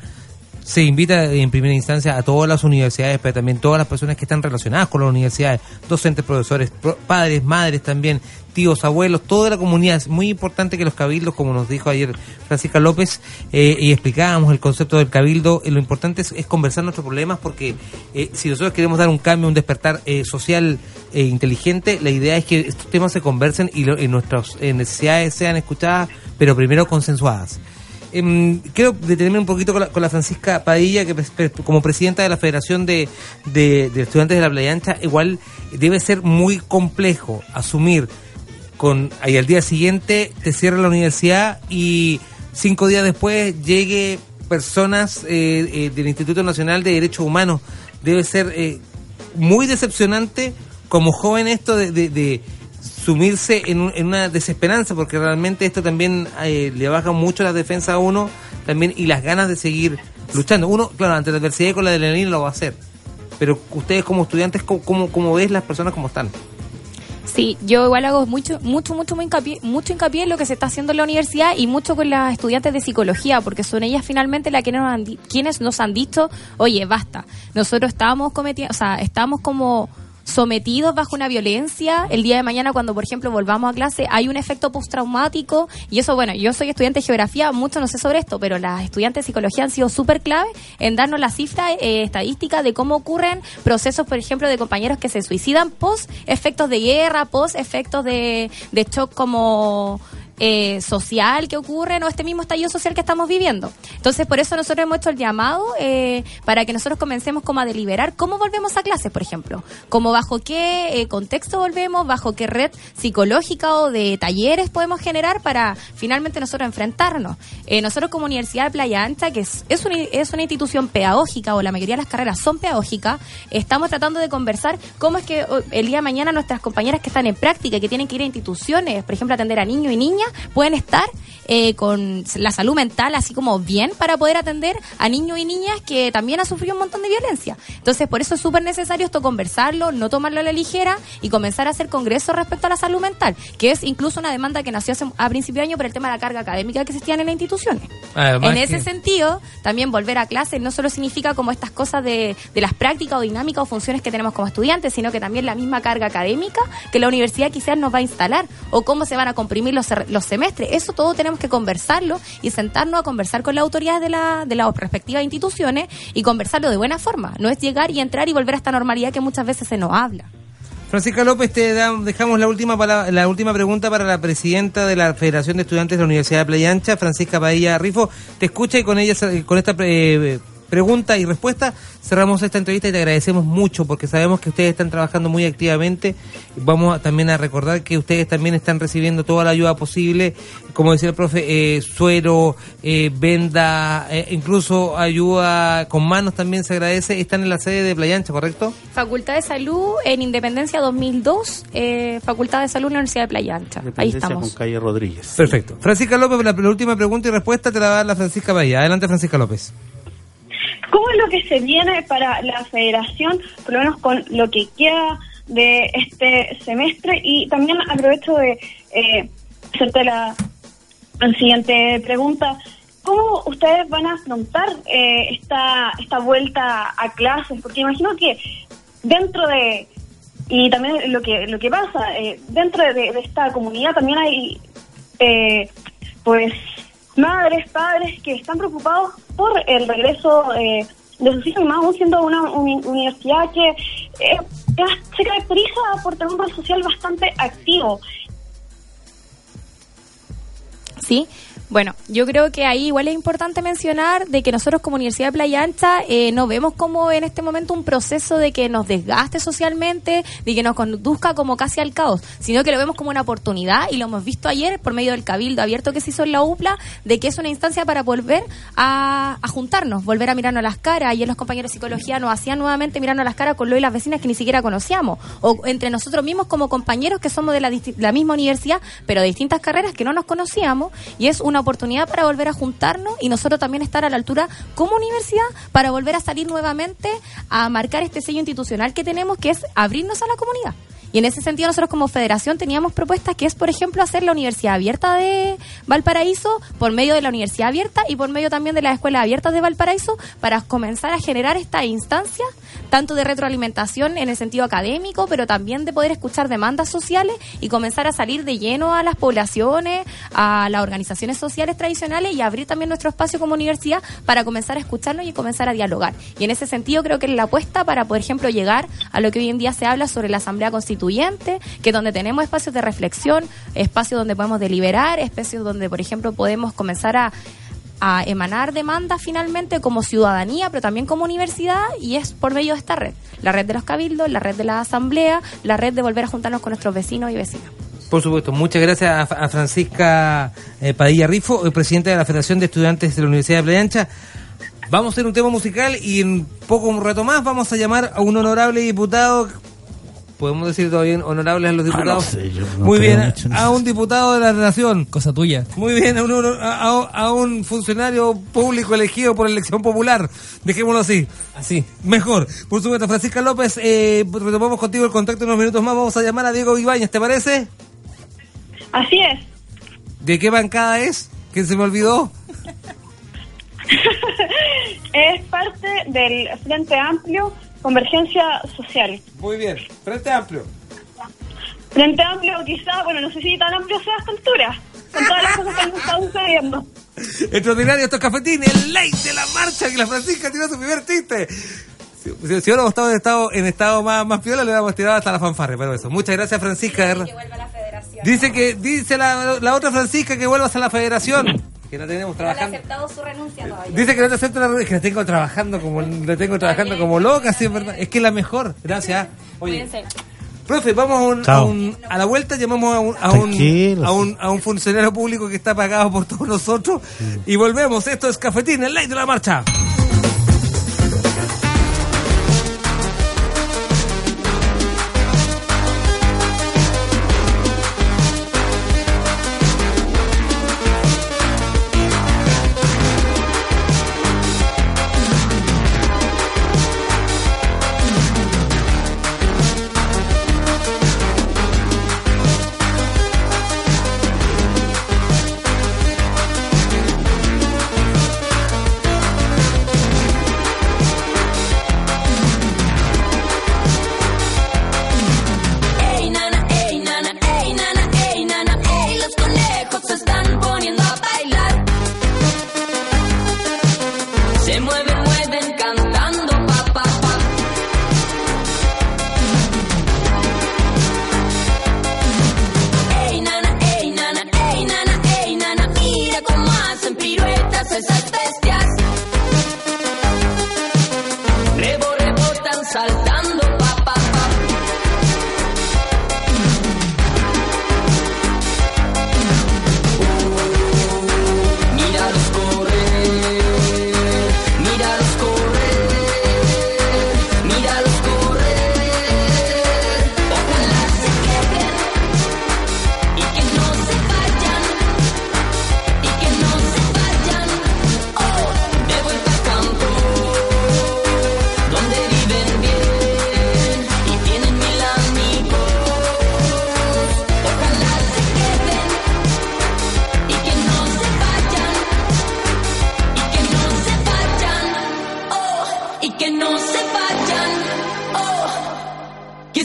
Se invita en primera instancia a todas las universidades, pero también todas las personas que están relacionadas con las universidades, docentes, profesores, pro- padres, madres también, tíos, abuelos, toda la comunidad. Es muy importante que los cabildos, como nos dijo ayer Francisca López, eh, y explicábamos el concepto del cabildo, eh, lo importante es, conversar nuestros problemas porque eh, si nosotros queremos dar un cambio, un despertar eh, social eh, inteligente, la idea es que estos temas se conversen y, lo- y nuestras necesidades sean escuchadas, pero primero consensuadas. Em, quiero detenerme un poquito con la, con la Francisca Padilla, que como presidenta de la Federación de, de- de Estudiantes de la Playa Ancha, igual debe ser muy complejo asumir con ahí al día siguiente te cierra la universidad y cinco días después llegue personas eh, eh, del Instituto Nacional de Derechos Humanos. Debe ser eh, muy decepcionante como joven esto de, de- de sumirse en, en una desesperanza, porque realmente esto también eh, le baja mucho la defensa a uno también y las ganas de seguir luchando. Uno, claro, ante la adversidad con la adrenalina lo va a hacer, pero ustedes como estudiantes, ¿cómo, cómo, cómo ves las personas como están? Sí, yo igual hago mucho, mucho, mucho, muy hincapié, mucho hincapié en lo que se está haciendo en la universidad y mucho con las estudiantes de psicología, porque son ellas finalmente las que nos han, quienes nos han dicho, oye, basta, nosotros estábamos cometiendo, o sea, estamos como sometidos bajo una violencia. El día de mañana, cuando por ejemplo volvamos a clase, hay un efecto postraumático. Y eso, bueno, yo soy estudiante de geografía, mucho no sé sobre esto, pero las estudiantes de psicología han sido súper clave en darnos la cifra eh, estadística de cómo ocurren procesos, por ejemplo, de compañeros que se suicidan post efectos de guerra, post efectos de, de shock como eh, social que ocurre, ¿no? Este mismo estallido social que estamos viviendo. Entonces, por eso nosotros hemos hecho el llamado eh, para que nosotros comencemos como a deliberar cómo volvemos a clases, por ejemplo. Como bajo qué eh, contexto volvemos, bajo qué red psicológica o de talleres podemos generar para finalmente nosotros enfrentarnos. Eh, nosotros como Universidad de Playa Ancha, que es, es, una, es una institución pedagógica o la mayoría de las carreras son pedagógicas, estamos tratando de conversar cómo es que oh, el día de mañana nuestras compañeras que están en práctica y que tienen que ir a instituciones, por ejemplo, atender a niños y niñas, pueden estar eh, con la salud mental así como bien para poder atender a niños y niñas que también han sufrido un montón de violencia. Entonces, por eso es súper necesario esto conversarlo, no tomarlo a la ligera y comenzar a hacer congresos respecto a la salud mental, que es incluso una demanda que nació hace- a principio de año por el tema de la carga académica que existían en las instituciones. Además en ese que- sentido, también volver a clase no solo significa como estas cosas de, de las prácticas o dinámicas o funciones que tenemos como estudiantes, sino que también la misma carga académica que la universidad quizás nos va a instalar o cómo se van a comprimir los, los semestres. Eso todo tenemos que conversarlo y sentarnos a conversar con las autoridades de, la, de las respectivas instituciones y conversarlo de buena forma. No es llegar y entrar y volver a esta normalidad que muchas veces se nos habla. Francisca López, te dejamos la última pala- la última pregunta para la presidenta de la Federación de Estudiantes de la Universidad de Playa Ancha, Francisca Padilla Rifo. Te escucha y con ella, con esta eh, pregunta y respuesta cerramos esta entrevista y te agradecemos mucho porque sabemos que ustedes están trabajando muy activamente. Vamos a- también a recordar que ustedes también están recibiendo toda la ayuda posible, como decía el profe, eh, suero, eh, venda, eh, incluso ayuda con manos también se agradece. Están en la sede de Playa Ancha, ¿correcto? Facultad de Salud en Independencia 2002, eh, Facultad de Salud Universidad de Playa Ancha. Ahí estamos. con calle Rodríguez. Perfecto. Francisca López, la, la última pregunta y respuesta te la va a dar la Francisca Bahía. Adelante, Francisca López. ¿Cómo es lo que se viene para la federación, por lo menos con lo que queda de este semestre? Y también aprovecho de eh, hacerte la, siguiente pregunta. ¿Cómo ustedes van a afrontar eh, esta, esta vuelta a clases? Porque imagino que dentro de, y también lo que, lo que pasa, eh, dentro de, de esta comunidad también hay, eh, pues, madres, padres que están preocupados por el regreso eh, de sus hijos, más aún siendo una uni- universidad que eh, se caracteriza por tener un rol social bastante activo. Sí. Bueno, yo creo que ahí igual es importante mencionar de que nosotros como Universidad de Playa Ancha eh, no vemos como en este momento un proceso de que nos desgaste socialmente, de que nos conduzca como casi al caos, sino que lo vemos como una oportunidad y lo hemos visto ayer por medio del cabildo abierto que se hizo en la UPLA, de que es una instancia para volver a, juntarnos, volver a mirarnos las caras. Ayer los compañeros de psicología nos hacían nuevamente mirarnos las caras con lo y las vecinas que ni siquiera conocíamos, o entre nosotros mismos como compañeros que somos de la, la misma universidad, pero de distintas carreras que no nos conocíamos, y es una oportunidad para volver a juntarnos y nosotros también estar a la altura como universidad para volver a salir nuevamente a marcar este sello institucional que tenemos, que es abrirnos a la comunidad. Y en ese sentido nosotros como federación teníamos propuestas que es, por ejemplo, hacer la Universidad Abierta de Valparaíso por medio de la Universidad Abierta y por medio también de las Escuelas Abiertas de Valparaíso para comenzar a generar esta instancia tanto de retroalimentación en el sentido académico, pero también de poder escuchar demandas sociales y comenzar a salir de lleno a las poblaciones, a las organizaciones sociales tradicionales y abrir también nuestro espacio como universidad para comenzar a escucharnos y comenzar a dialogar. Y en ese sentido creo que es la apuesta para, por ejemplo, llegar a lo que hoy en día se habla sobre la Asamblea Constituyente, que donde tenemos espacios de reflexión, espacios donde podemos deliberar, espacios donde, por ejemplo, podemos comenzar a emanar demandas finalmente como ciudadanía, pero también como universidad, y es por medio de esta red. La red de los cabildos, la red de la asamblea, la red de volver a juntarnos con nuestros vecinos y vecinas. Por supuesto, muchas gracias a, Francisca eh, Padilla Rifo, presidenta de la Federación de Estudiantes de la Universidad de Playa. Vamos a hacer un tema musical y en poco un rato más vamos a llamar a un honorable diputado podemos decir todavía honorables a los diputados. Ah, no sé, yo no Muy bien, a un diputado de la nación. Cosa tuya. Muy bien, a un, a, a- a un funcionario público elegido por elección popular. Dejémoslo así. Así. Mejor. Por supuesto, Francisca López, eh, retomamos contigo el contacto en unos minutos más. Vamos a llamar a Diego Ibáñez, ¿te parece? Así es. ¿De qué bancada es? ¿Quién se me olvidó? Es parte del Frente Amplio Convergencia Social. Muy bien. Frente Amplio. Frente Amplio, quizá, bueno, no sé si tan amplio sea a esta altura, con todas las cosas que han estado sucediendo. Extraordinario estos cafetines, el ley de la marcha que la Francisca tiró su primer chiste. Si, si, si hubiéramos estado en estado, en estado más, más piola, le hubiéramos tirado hasta la fanfarre, pero eso. Muchas gracias, Francisca. de verdad. Dice que, dice la, la otra Francisca que vuelvas a la federación. Que la tenemos trabajando. aceptado su renuncia todavía. Dice que no te acepta la es que la tengo trabajando como, la tengo trabajando como loca, sí, es verdad. Es que es la mejor. Gracias. Oye. Profe, vamos a, un, a, un- a la vuelta, llamamos a un, a, un, a, un, a un funcionario público que está pagado por todos nosotros y volvemos. Esto es Cafetín, el ley de la marcha.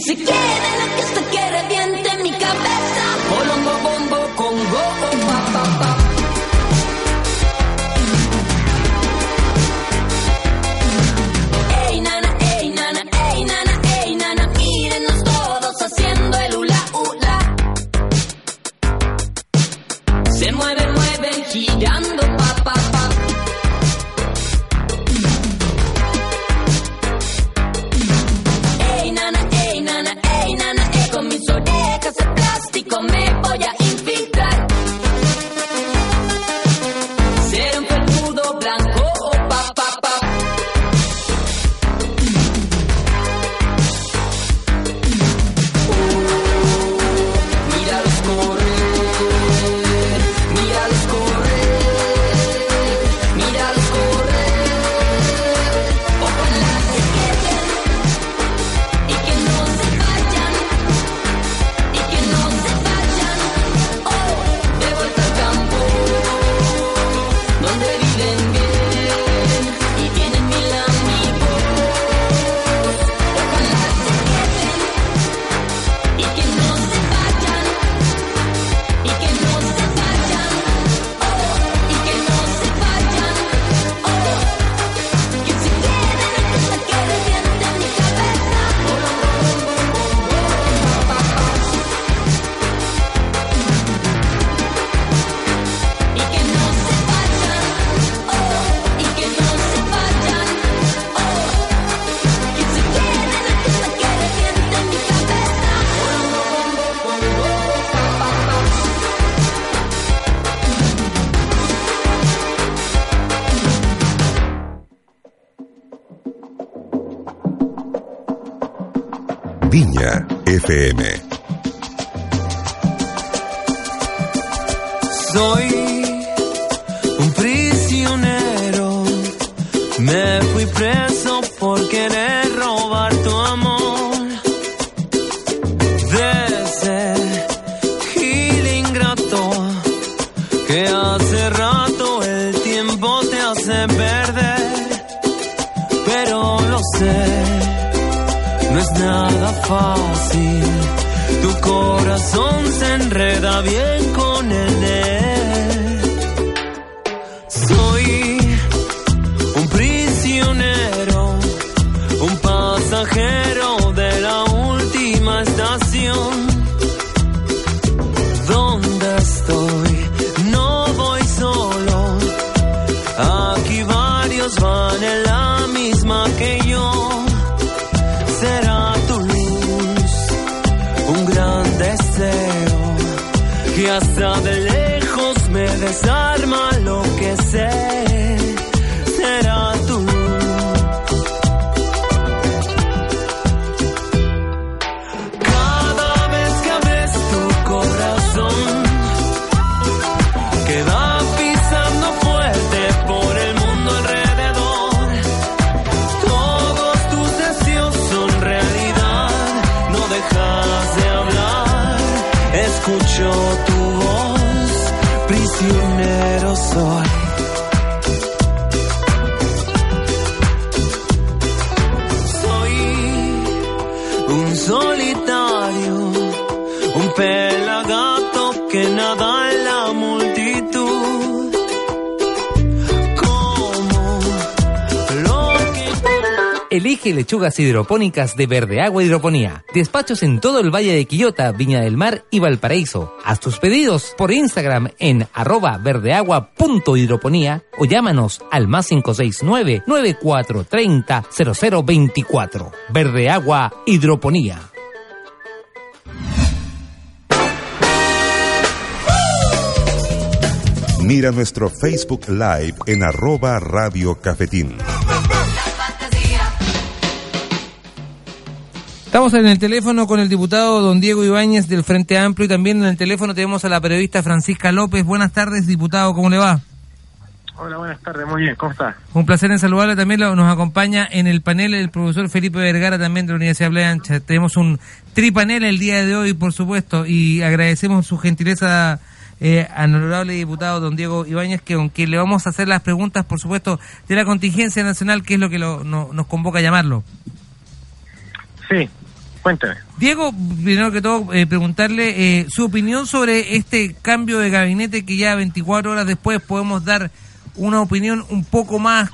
Que se queden aquí hasta que reviente mi FM. Escucho tu voz, prisionero soy. Lechugas hidropónicas de Verde Agua Hidroponía. Despachos en todo el Valle de Quillota, Viña del Mar y Valparaíso. Haz tus pedidos por Instagram en arroba verdeagua.hidroponía o llámanos al más 569-9430-0024. Verde Agua Hidroponía. Mira nuestro Facebook Live en arroba Radio Cafetín. Estamos en el teléfono con el diputado don Diego Ibáñez del Frente Amplio y también en el teléfono tenemos a la periodista Francisca López. Buenas tardes, diputado, ¿cómo le va? Hola, buenas tardes, muy bien, ¿cómo está? Un placer en saludarle. También nos acompaña en el panel el profesor Felipe Vergara, también de la Universidad Playa Ancha. Tenemos un tripanel el día de hoy, por supuesto, y agradecemos su gentileza eh, al honorable diputado don Diego Ibáñez, que aunque le vamos a hacer las preguntas, por supuesto, de la contingencia nacional, que es lo que lo- no- nos convoca a llamarlo. Sí, cuénteme. Diego, primero que todo, eh, preguntarle eh, su opinión sobre este cambio de gabinete que ya 24 horas después podemos dar una opinión un poco más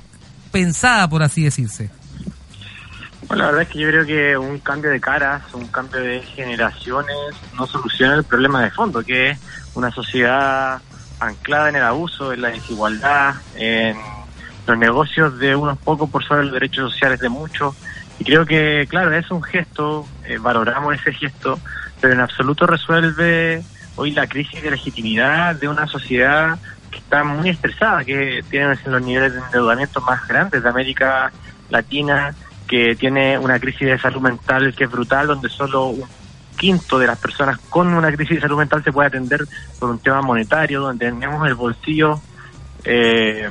pensada, por así decirse. Bueno, la verdad es que yo creo que un cambio de caras, un cambio de generaciones no soluciona el problema de fondo, que es una sociedad anclada en el abuso, en la desigualdad, en los negocios de unos pocos por sobre los derechos sociales de muchos. Y creo que, claro, es un gesto, eh, valoramos ese gesto, pero en absoluto resuelve hoy la crisis de legitimidad de una sociedad que está muy estresada, que tiene los niveles de endeudamiento más grandes de América Latina, que tiene una crisis de salud mental que es brutal, donde solo un quinto de las personas con una crisis de salud mental se puede atender por un tema monetario, donde tenemos el bolsillo eh,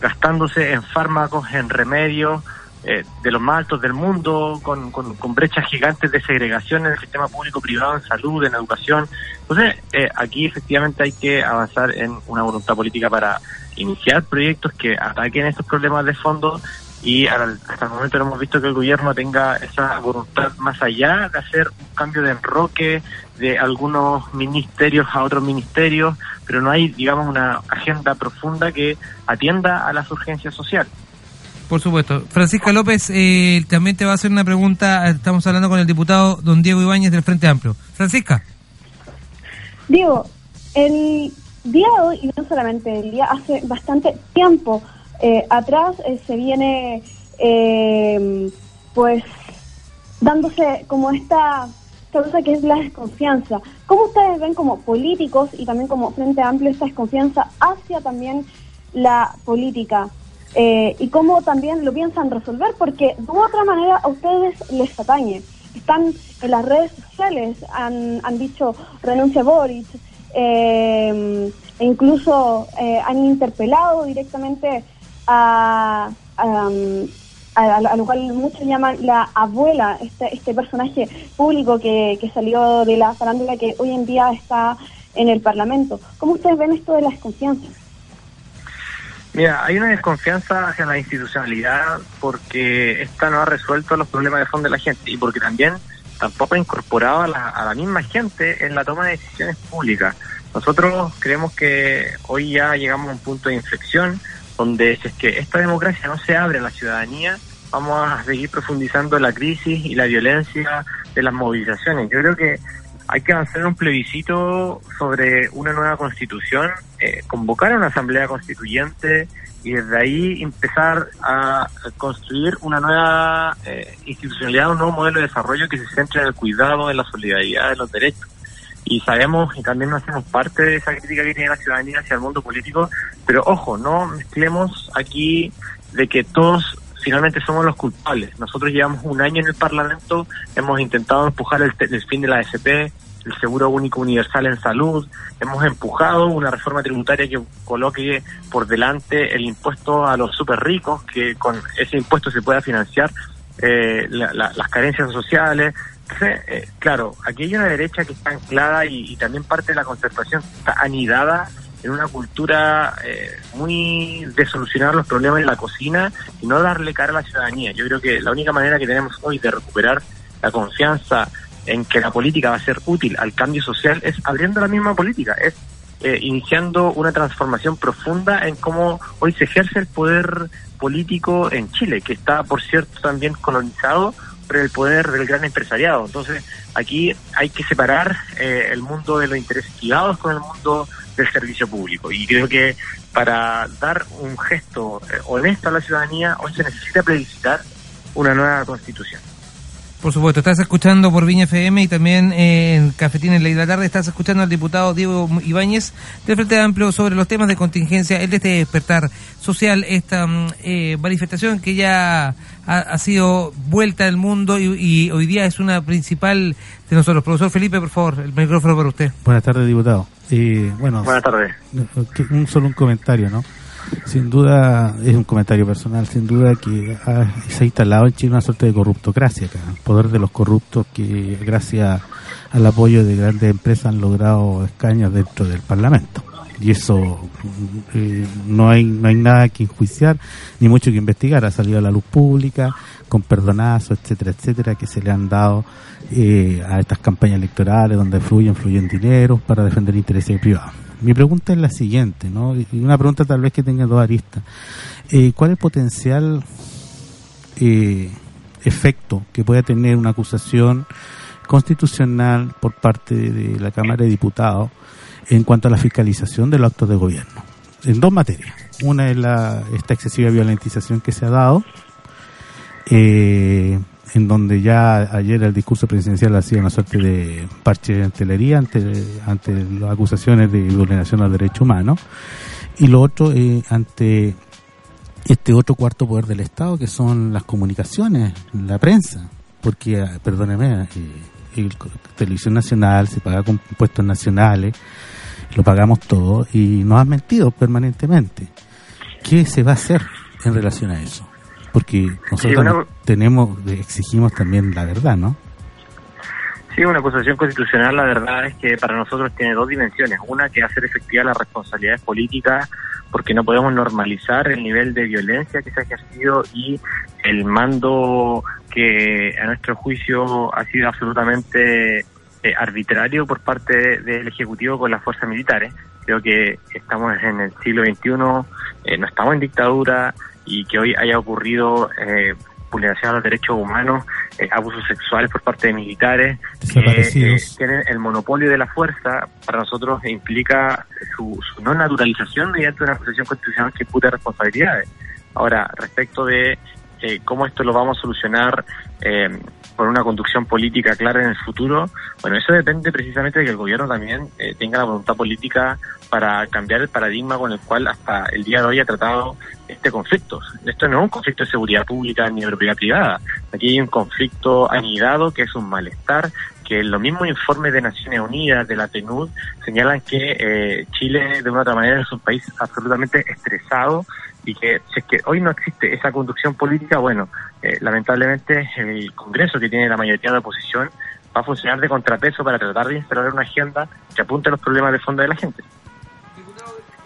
gastándose en fármacos, en remedios, eh, de los más altos del mundo, con, con, brechas gigantes de segregación en el sistema público-privado, en salud, en educación. Entonces, eh, aquí efectivamente hay que avanzar en una voluntad política para iniciar proyectos que ataquen estos problemas de fondo y hasta el momento no hemos visto que el gobierno tenga esa voluntad más allá de hacer un cambio de enroque de algunos ministerios a otros ministerios, pero no hay, digamos, una agenda profunda que atienda a las urgencias sociales. Por supuesto. Francisca López eh, también te va a hacer una pregunta. Estamos hablando con el diputado don Diego Ibáñez del Frente Amplio. Francisca. Diego, el día de hoy, y no solamente el día, hace bastante tiempo eh, atrás eh, se viene, eh, pues, dándose como esta cosa que es la desconfianza. ¿Cómo ustedes ven como políticos y también como Frente Amplio esta desconfianza hacia también la política? Eh, y cómo también lo piensan resolver, porque de otra manera a ustedes les atañe. están en las redes sociales, han, han dicho renuncia Boric, eh, e incluso eh, han interpelado directamente a, a, a- lo cual muchos llaman la abuela, este, este personaje público que, que salió de la farándula que hoy en día está en el Parlamento. ¿Cómo ustedes ven esto de la desconfianza? Mira, hay una desconfianza hacia la institucionalidad porque esta no ha resuelto los problemas de fondo de la gente y porque también tampoco ha incorporado a la, a la misma gente en la toma de decisiones públicas. Nosotros creemos que hoy ya llegamos a un punto de inflexión donde si es que esta democracia no se abre a la ciudadanía, vamos a seguir profundizando la crisis y la violencia de las movilizaciones. Yo creo que hay que en un plebiscito sobre una nueva constitución, eh, convocar a una asamblea constituyente y desde ahí empezar a construir una nueva eh, institucionalidad, un nuevo modelo de desarrollo que se centre en el cuidado, en la solidaridad de los derechos. Y sabemos y también nos hacemos parte de esa crítica que tiene la ciudadanía hacia el mundo político, pero ojo, no mezclemos aquí de que todos finalmente somos los culpables. Nosotros llevamos un año en el Parlamento, hemos intentado empujar el, el fin de la AFP, el seguro único universal en salud, hemos empujado una reforma tributaria que coloque por delante el impuesto a los super ricos, que con ese impuesto se pueda financiar eh, la- la- las carencias sociales. Entonces, eh, claro, aquí hay una derecha que está anclada y, y también parte de la concertación está anidada en una cultura eh, muy de solucionar los problemas en la cocina y no darle cara a la ciudadanía. Yo creo que la única manera que tenemos hoy de recuperar la confianza en que la política va a ser útil al cambio social es abriendo la misma política, es eh, iniciando una transformación profunda en cómo hoy se ejerce el poder político en Chile, que está, por cierto, también colonizado por el poder del gran empresariado. Entonces, aquí hay que separar eh, el mundo de los intereses privados con el mundo del servicio público. Y creo que para dar un gesto eh, honesto a la ciudadanía, hoy se necesita plebiscitar una nueva constitución. Por supuesto, estás escuchando por Viña FM y también eh, en Cafetín en Ley de la Tarde estás escuchando al diputado Diego Ibáñez del Frente Amplio sobre los temas de contingencia, el de este despertar social, esta mm, eh, manifestación que ya ha, ha sido vuelta al mundo y, y hoy día es una principal de nosotros. Profesor Felipe, por favor, el micrófono para usted. Buenas tardes, diputado. Eh, bueno, Buenas tardes. un solo un comentario, ¿no? Sin duda, es un comentario personal, sin duda que ha- se ha instalado en Chile una suerte de corruptocracia, acá, el poder de los corruptos que gracias al apoyo de grandes empresas han logrado escaños dentro del Parlamento. Y eso eh, no hay no hay nada que enjuiciar ni mucho que investigar. Ha salido a la luz pública con perdonazos, etcétera, etcétera, que se le han dado eh, a estas campañas electorales donde fluyen, fluyen dinero para defender intereses privados. Mi pregunta es la siguiente, ¿no? Y una pregunta tal vez que tenga dos aristas. Eh, ¿Cuál es el potencial eh, efecto que pueda tener una acusación constitucional por parte de la Cámara de Diputados en cuanto a la fiscalización de los actos de gobierno? En dos materias. Una es la, esta excesiva violentización que se ha dado, eh, en donde ya ayer el discurso presidencial ha sido una suerte de parche de antelería ante, ante las acusaciones de vulneración al derecho humano, y lo otro eh, ante este otro cuarto poder del Estado, que son las comunicaciones, la prensa, porque, eh, perdóneme, eh, Televisión Nacional se paga con impuestos nacionales, lo pagamos todo, y nos han mentido permanentemente. ¿Qué se va a hacer en relación a eso? Porque nosotros una- tenemos, exigimos también la verdad, ¿no? Sí, una acusación constitucional, la verdad es que para nosotros tiene dos dimensiones. Una, que hacer efectiva las responsabilidades políticas, porque no podemos normalizar el nivel de violencia que se ha ejercido y el mando que, a nuestro juicio, ha sido absolutamente eh, arbitrario por parte del Ejecutivo con las fuerzas militares. Creo que estamos en el siglo XXI, eh, no estamos en dictadura y que hoy haya ocurrido eh, vulneración a los derechos humanos, eh, abusos sexuales por parte de militares, que tienen el monopolio de la fuerza, para nosotros implica su, su no naturalización mediante una acusación constitucional que impute responsabilidades. Ahora, respecto de eh, cómo esto lo vamos a solucionar eh, con una conducción política clara en el futuro, bueno, eso depende precisamente de que el gobierno también eh, tenga la voluntad política para cambiar el paradigma con el cual hasta el día de hoy ha tratado este conflicto. Esto no es un conflicto de seguridad pública ni de propiedad privada. Aquí hay un conflicto anidado que es un malestar que los mismos informes de Naciones Unidas, de la PNUD, señalan que eh, Chile de una u otra manera es un país absolutamente estresado y que si es que hoy no existe esa conducción política, bueno, eh, lamentablemente el Congreso que tiene la mayoría de oposición va a funcionar de contrapeso para tratar de instalar una agenda que apunte a los problemas de fondo de la gente.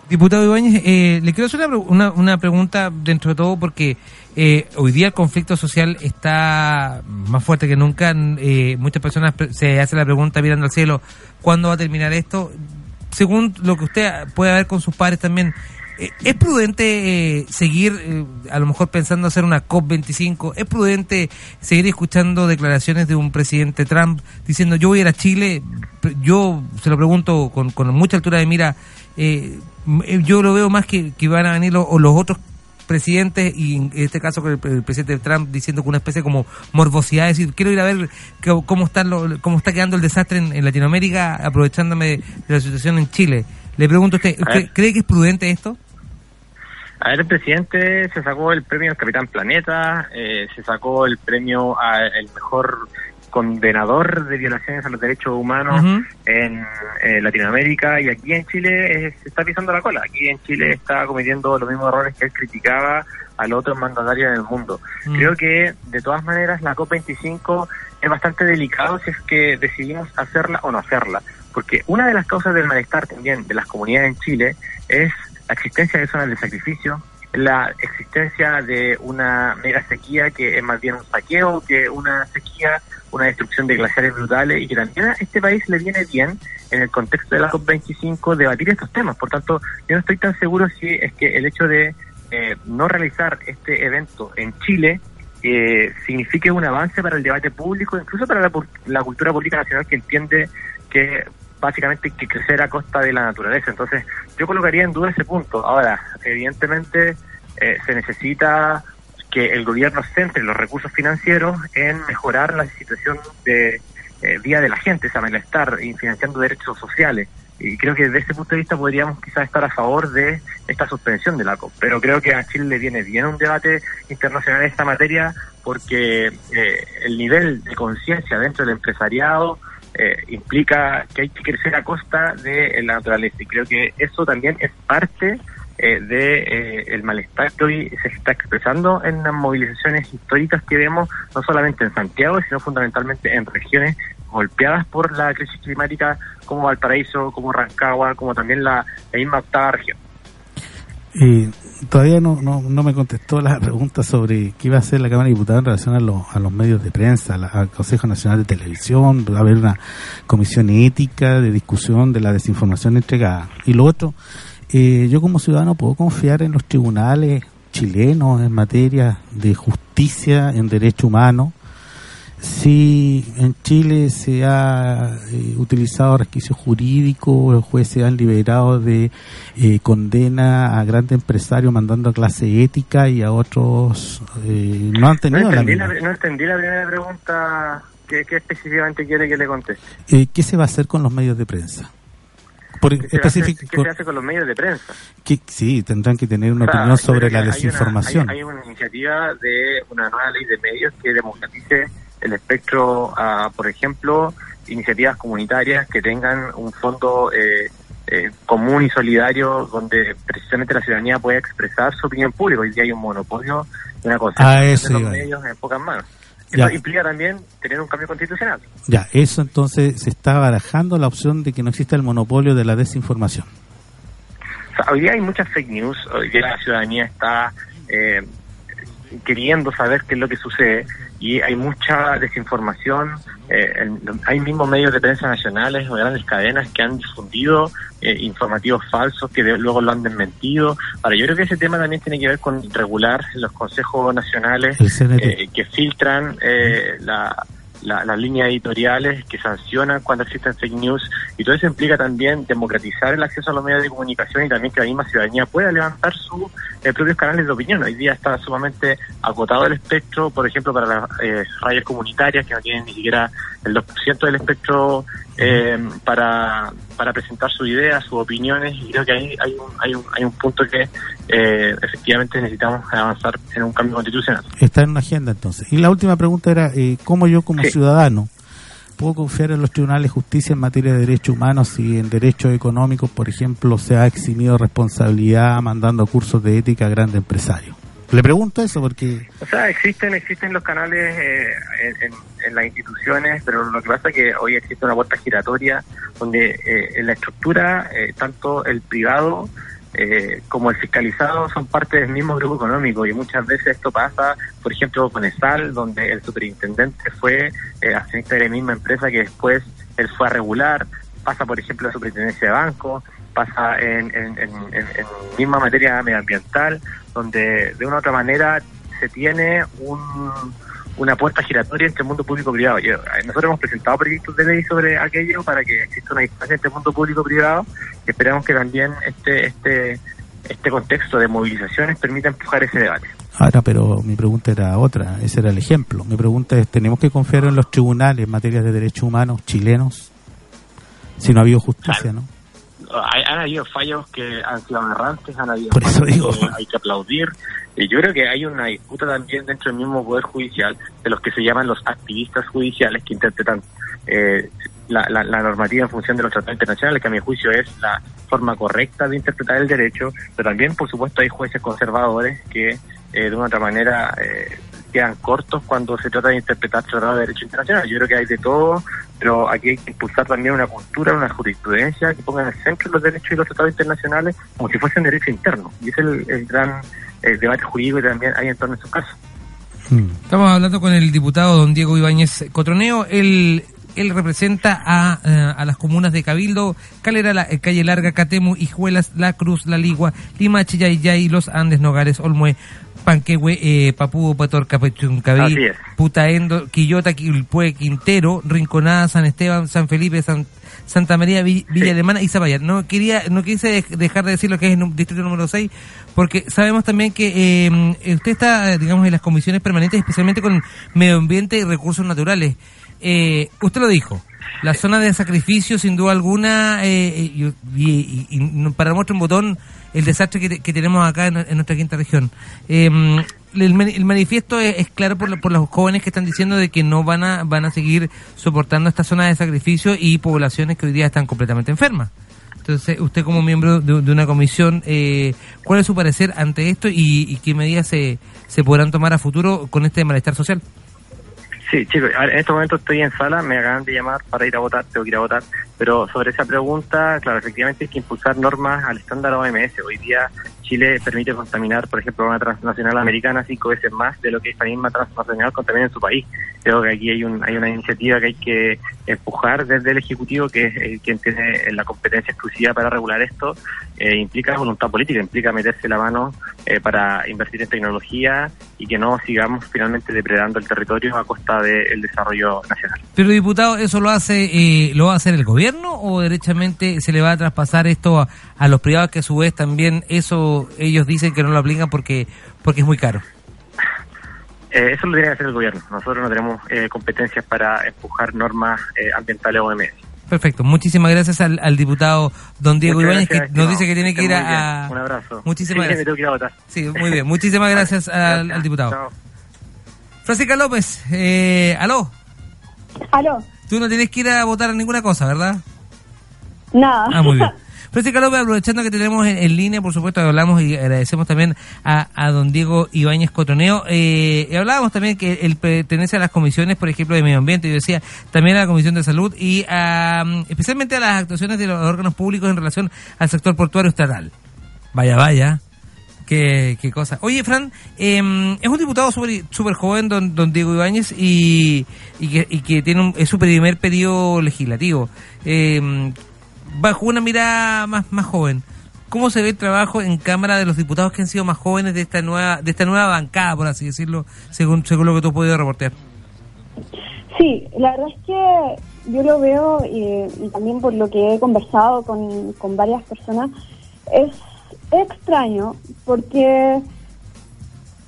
Diputado Ibáñez, eh, le quiero hacer una, una, una pregunta dentro de todo porque eh, hoy día el conflicto social está más fuerte que nunca. Eh, muchas personas se hacen la pregunta mirando al cielo, ¿cuándo va a terminar esto? Según lo que usted puede ver con sus padres también, ¿es prudente eh, seguir eh, a lo mejor pensando hacer una COP25? ¿Es prudente seguir escuchando declaraciones de un presidente Trump diciendo yo voy a ir a Chile? Yo se lo pregunto con, con mucha altura de mira. Eh, eh, yo lo veo más que, que van a venir los, o los otros presidentes y en este caso con el, el presidente Trump diciendo con una especie como morbosidad decir quiero ir a ver cómo está lo- cómo está quedando el desastre en, en Latinoamérica aprovechándome de la situación en Chile le pregunto a usted A ver. ¿cree, cree que es prudente esto? A ver, el presidente se sacó el premio al Capitán Planeta, eh, se sacó el premio al mejor condenador de violaciones a los derechos humanos en eh, Latinoamérica y aquí en Chile eh, se está pisando la cola. Aquí en Chile está cometiendo los mismos errores que él criticaba a los otros mandatarios en el mundo. Mm. Creo que de todas maneras la COP25 es bastante delicado si es que decidimos hacerla o no hacerla, porque una de las causas del malestar también de las comunidades en Chile es la existencia de zonas de sacrificio, la existencia de una mega sequía que es más bien un saqueo que una sequía, una destrucción de glaciares brutales y que también a este país le viene bien en el contexto de la COP25 debatir estos temas. Por tanto, yo no estoy tan seguro si es que el hecho de eh, no realizar este evento en Chile eh, signifique un avance para el debate público, incluso para la, la cultura política nacional que entiende que básicamente que crecer a costa de la naturaleza. Entonces, yo colocaría en duda ese punto. Ahora, evidentemente, eh, se necesita que el gobierno centre los recursos financieros en mejorar la situación de eh, vida de la gente, ese malestar, y financiando derechos sociales. Y creo que desde ese punto de vista podríamos quizás estar a favor de esta suspensión de la COP. Pero creo que a Chile le viene bien un debate internacional en esta materia porque eh, el nivel de conciencia dentro del empresariado eh, implica que hay que crecer a costa de la naturaleza. Y creo que eso también es parte eh, de eh, el malestar que hoy se está expresando en las movilizaciones históricas que vemos, no solamente en Santiago, sino fundamentalmente en regiones golpeadas por la crisis climática como Valparaíso, como Rancagua, como también la, la misma octava región. Eh, todavía no, no, no me contestó la pregunta sobre qué iba a hacer la Cámara de Diputados en relación a los, a los medios de prensa, la- al Consejo Nacional de Televisión, va a haber una comisión ética de discusión de la desinformación entregada. Y lo otro, eh, yo como ciudadano puedo confiar en los tribunales chilenos en materia de justicia, en derecho humano, si en Chile se ha eh, utilizado resquicio jurídico, los jueces han liberado de eh, condena a grandes empresarios mandando a clase ética y a otros eh, no han No tenido la entendí la, misma. no entendí la primera pregunta. ¿Qué, qué específicamente quiere que le conteste? Eh, ¿Qué se va a hacer con los medios de prensa? Por ¿Qué, se hace, qué se hace con los medios de prensa? que sí, tendrán que tener una O sea, opinión sobre la hay una- desinformación. Hay, hay una iniciativa de una nueva ley de medios que democratice el espectro a, por ejemplo, iniciativas comunitarias que tengan un fondo eh, eh, común y solidario donde precisamente la ciudadanía pueda expresar su opinión pública. Hoy día hay un monopolio de una Ah, concentración eso de los medios en pocas manos. Ya. Eso implica también tener un cambio constitucional. Ya, eso entonces se está barajando la opción de que no exista el monopolio de la desinformación. O sea, hoy día hay muchas fake news, hoy día la ciudadanía está eh, queriendo saber qué es lo que sucede y hay mucha desinformación. eh, el- hay mismos medios de prensa nacionales o grandes cadenas que han difundido eh, informativos falsos que de- luego lo han desmentido. Ahora, yo creo que ese tema también tiene que ver con regular los consejos nacionales eh, que filtran eh, la, la- las líneas editoriales, que sancionan cuando existen fake news, y todo eso implica también democratizar el acceso a los medios de comunicación y también que la misma ciudadanía pueda levantar sus eh, propios canales de opinión. Hoy día está sumamente agotado el espectro, por ejemplo, para las eh, radios comunitarias que no tienen ni siquiera el 2% del espectro eh, para, para presentar sus ideas, sus opiniones, y creo que ahí hay un, hay un, hay un punto que eh, efectivamente necesitamos avanzar en un cambio constitucional. Está en una agenda entonces. Y la última pregunta era, eh, ¿cómo yo como ciudadano puedo confiar en los tribunales de justicia en materia de derechos humanos si en derechos económicos, por ejemplo, se ha eximido responsabilidad mandando cursos de ética a grandes empresarios? Le pregunto eso porque... O sea, existen existen los canales eh, en, las instituciones, pero lo que pasa es que hoy existe una puerta giratoria donde eh, en la estructura eh, tanto el privado eh, como el fiscalizado son parte del mismo grupo económico y muchas veces esto pasa, por ejemplo, con ESAL, donde el superintendente fue eh, accionista de la misma empresa que después él fue a regular, pasa, por ejemplo, la superintendencia de banco, pasa en, en, en, en- en misma materia medioambiental, donde de una u otra manera se tiene un, una puerta giratoria entre el mundo público y privado. Yo- eh, nosotros hemos presentado proyectos de ley sobre aquello para que exista una distancia entre el mundo público y privado y esperamos que también este este este contexto de movilizaciones permita empujar ese debate. Ahora, pero mi pregunta era otra, ese era el ejemplo. Mi pregunta es, ¿tenemos que confiar en los tribunales en materia de derechos humanos chilenos? Si no ha habido justicia, ¿no? Hay, han habido fallos que han sido aberrantes, han habido Por eso fallos digo. que hay que aplaudir. Y yo creo que hay una disputa también dentro del mismo Poder Judicial de los que se llaman los activistas judiciales que interpretan eh, la, la- la normativa en función de los tratados internacionales, que a mi juicio es la forma correcta de interpretar el derecho, pero también, por supuesto, hay jueces conservadores que eh, de una u otra manera eh, quedan cortos cuando se trata de interpretar tratados de derecho internacional. Yo creo que hay de todo, pero aquí hay que impulsar también una cultura, una jurisprudencia que ponga en el centro los derechos y los tratados internacionales como si fuesen derecho interno. Y ese es el, el gran eh, debate jurídico que también hay en torno a estos casos. Estamos hablando con el diputado don Diego Ibáñez Cotroneo. Él, él representa a, eh, a las comunas de Cabildo, Calera, la, eh, Calle Larga, Catemu, Hijuelas, La Cruz, La Ligua, Lima, Chillayay, Los Andes, Nogales, Olmue, Panquehue, eh, Papú, es. Putaendo, Quillota, Quilpue, Quintero, Rinconada, San Esteban, San Felipe, San, Santa María, Vi- Villa Alemana y Zapallar. No quería, no quise dej- dejar de decir lo que es el distrito número 6, porque sabemos también que eh, usted está, eh, digamos, en las comisiones permanentes, especialmente con medio ambiente y recursos naturales. Eh, usted lo dijo, la zona de sacrificio, sin duda alguna, eh, y, y- para muestra un botón, el desastre que, te- que tenemos acá en, nuestra quinta región. Eh, el, mani- el manifiesto es, claro por, por los jóvenes que están diciendo de que no van a, van a seguir soportando esta zona de sacrificio y poblaciones que hoy día están completamente enfermas. Entonces, usted como miembro de, de una comisión, eh, ¿cuál es su parecer ante esto y, y qué medidas se, se podrán tomar a futuro con este malestar social? Sí, chicos, en este momento estoy en sala, me acaban de llamar para ir a votar, tengo que ir a votar, pero sobre esa pregunta, claro, efectivamente hay que impulsar normas al estándar OMS. Hoy día Chile permite contaminar, por ejemplo, una transnacional americana cinco veces más de lo que esta misma transnacional contamina en su país. Creo que aquí hay, un, hay una iniciativa que hay que empujar desde el Ejecutivo, que es eh, quien tiene la competencia exclusiva para regular esto, eh, implica voluntad política, implica meterse la mano eh, para invertir en tecnología y que no sigamos finalmente depredando el territorio a costa del desarrollo nacional. Pero diputado, ¿eso lo hace eh, lo va a hacer el gobierno o derechamente se le va a traspasar esto a, a los privados que a su vez también eso ellos dicen que no lo aplican porque porque es muy caro? Eh, eso lo tiene que hacer el gobierno. Nosotros no tenemos eh, competencias para empujar normas eh, ambientales OMS. Perfecto, muchísimas gracias al, al diputado don Diego Muchas Ibáñez que nos dice que tiene que ir a... Un abrazo. Muchísimas Sí, gracias. me tengo que ir a votar. Sí, muy bien. Muchísimas gracias al, al diputado. Chao. Francisca López, eh, aló. Aló, Tú no tienes que ir a votar a ninguna cosa, ¿verdad? nada. Ah, muy bien. Francisca López, aprovechando que tenemos en, línea, por supuesto, hablamos y agradecemos también a, don Diego Ibáñez Cotoneo. Eh, hablábamos también que él pertenece a las comisiones, por ejemplo, de medio ambiente, yo decía, también a la Comisión de Salud y a, especialmente a las actuaciones de los órganos públicos en relación al sector portuario estatal. Vaya, vaya. Qué, cosa. Oye, Fran, eh, es un diputado súper super joven, don, don Diego Ibáñez, y, y, que, y que tiene un, es su primer periodo legislativo. Eh, bajo una mirada más, más joven, ¿cómo se ve el trabajo en Cámara de los diputados que han sido más jóvenes de esta nueva de esta nueva bancada, por así decirlo, según, según lo que tú has podido reportear? Sí, la verdad es que yo lo veo y, también por lo que he conversado con, con varias personas, es extraño porque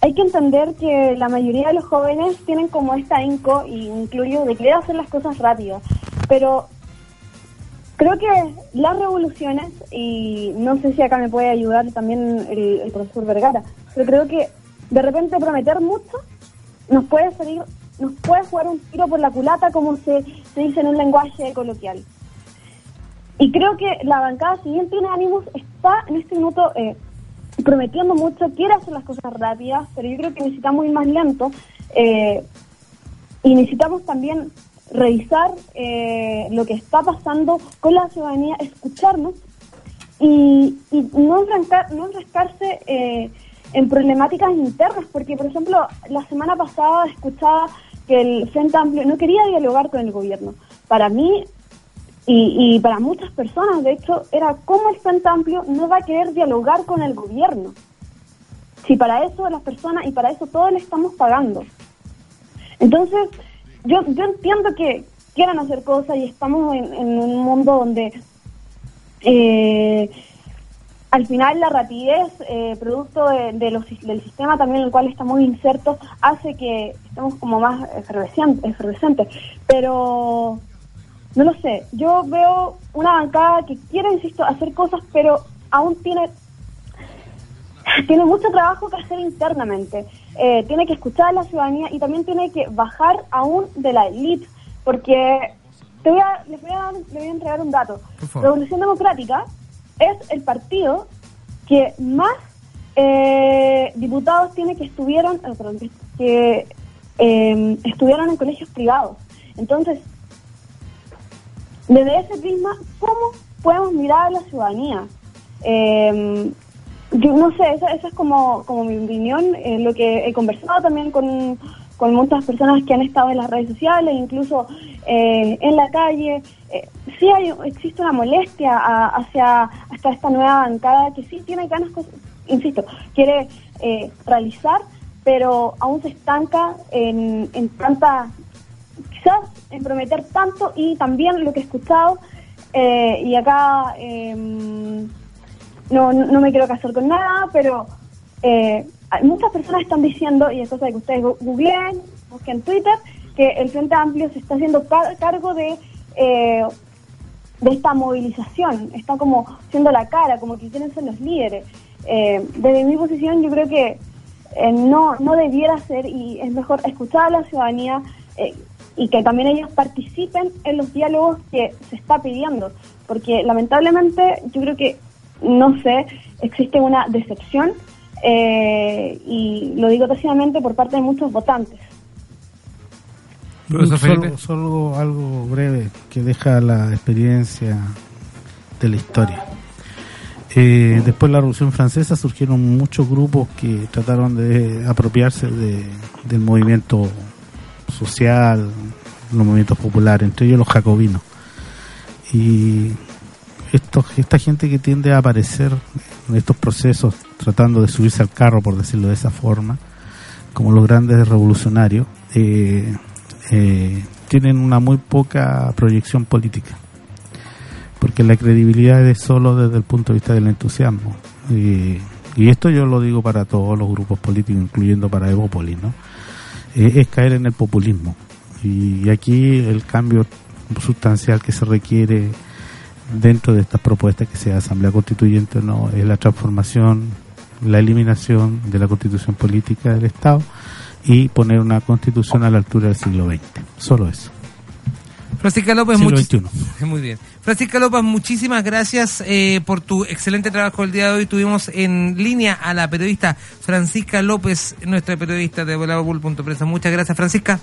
hay que entender que la mayoría de los jóvenes tienen como esta inco, y incluyo, de querer hacer las cosas rápidas. Pero creo que las revoluciones, y no sé si acá me puede ayudar también el, profesor Vergara, pero creo que de repente prometer mucho nos puede salir, nos puede jugar un tiro por la culata, como se, se dice en un lenguaje coloquial. Y creo que la bancada, si bien ánimos, está en este minuto eh, prometiendo mucho, quiere hacer las cosas rápidas, pero yo creo que necesitamos ir más lento eh, y necesitamos también revisar eh, lo que está pasando con la ciudadanía, escucharnos y, no, enfrentar, no enfrescarse eh, en problemáticas internas, porque por ejemplo la semana pasada escuchaba que el Frente Amplio no quería dialogar con el gobierno. Para mí y, y para muchas personas, de hecho, era cómo el Frente Amplio no va a querer dialogar con el gobierno. Si para eso las personas y para eso todos le estamos pagando. Entonces, yo, yo entiendo que quieran hacer cosas y estamos en, un mundo donde eh, al final la rapidez, eh, producto de, los, del sistema también en el cual estamos insertos, hace que estemos como más efervescien- efervescentes. Pero no lo sé, yo veo una bancada que quiere, insisto, hacer cosas, pero aún tiene tiene mucho trabajo que hacer internamente. Eh, tiene que escuchar a la ciudadanía y también tiene que bajar aún de la élite, porque te voy a, les voy a, les voy a entregar un dato. Revolución Democrática es el partido que más eh, diputados tiene que estuvieron, eh, perdón, que- eh, estudiaron en colegios privados. Entonces, desde ese prisma, ¿cómo podemos mirar a la ciudadanía? Yo no sé, esa, esa es como, como mi opinión, eh, lo que he conversado también con, con muchas personas que han estado en las redes sociales, incluso eh, en la calle. Eh, sí hay, existe una molestia a- hacia hasta esta nueva bancada que sí tiene ganas, insisto, quiere eh, realizar, pero aún se estanca en, en tanta quizás en prometer tanto y también lo que he escuchado eh, y acá eh, no, no me quiero casar con nada pero eh, muchas personas están diciendo y es cosa de que ustedes googleen busquen en Twitter que el Frente Amplio se está haciendo car- cargo de eh, de esta movilización. Está como siendo la cara como que quieren ser los líderes. Eh, desde mi posición yo creo que eh, no, no debiera ser y es mejor escuchar a la ciudadanía eh, y que también ellos participen en los diálogos que se está pidiendo, porque lamentablemente yo creo que, no sé, existe una decepción eh, y lo digo tácitamente por parte de muchos votantes. Solo, solo algo breve que deja la experiencia de la historia. Eh, después de la Revolución Francesa surgieron muchos grupos que trataron de apropiarse de, del movimiento social, los movimientos populares, entre ellos los jacobinos. Y esto, esta gente que tiende a aparecer en estos procesos tratando de subirse al carro, por decirlo de esa forma, como los grandes revolucionarios, eh, eh, tienen una muy poca proyección política. Porque la credibilidad es solo desde el punto de vista del entusiasmo. Y esto yo lo digo para todos los grupos políticos, incluyendo para Evópolis, ¿no? Eh, es caer en el populismo. Y aquí el cambio sustancial que se requiere dentro de estas propuestas que sea Asamblea Constituyente o no es la transformación, la eliminación de la constitución política del Estado y poner una constitución a la altura del siglo XX. Solo eso. Francisca López, Muy bien. Francisca López, muchísimas gracias eh, por tu excelente trabajo el día de hoy. Tuvimos en línea a la periodista Francisca López, nuestra periodista de Volabul.prensa. Muchas gracias, Francisca.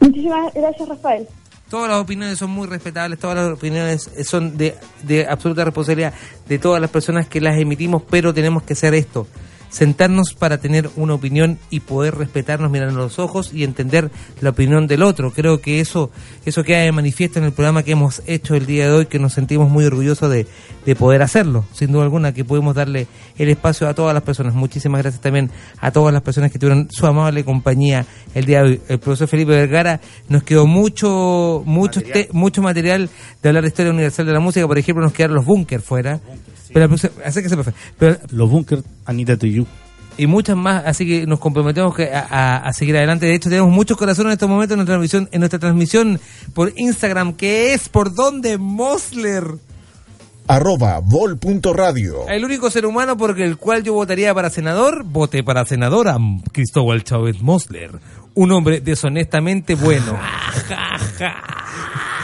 Muchísimas gracias, Rafael. Todas las opiniones son muy respetables, todas las opiniones son de, de absoluta responsabilidad de todas las personas que las emitimos, pero tenemos que hacer esto, sentarnos para tener una opinión y poder respetarnos, mirarnos a los ojos y entender la opinión del otro. Creo que eso, eso queda de manifiesto en el programa que hemos hecho el día de hoy, que nos sentimos muy orgullosos de, de poder hacerlo, sin duda alguna, que podemos darle el espacio a todas las personas. Muchísimas gracias también a todas las personas que tuvieron su amable compañía el día de hoy. El profesor Felipe Vergara nos quedó mucho, mucho, Material. te- mucho material de hablar de historia universal de la música. Por ejemplo, nos quedaron los bunkers fuera. Pero, Los bunkers, Anita Tuyú. y muchas más, así que nos comprometemos que a, a- a seguir adelante. De hecho, tenemos muchos corazones en estos momentos en nuestra transmisión, en nuestra transmisión por Instagram, que es por donde Mosler, Arroba vol.radio. el único ser humano por el cual yo votaría para senador, voté para senador a Cristóbal Chávez Mosler, un hombre deshonestamente bueno.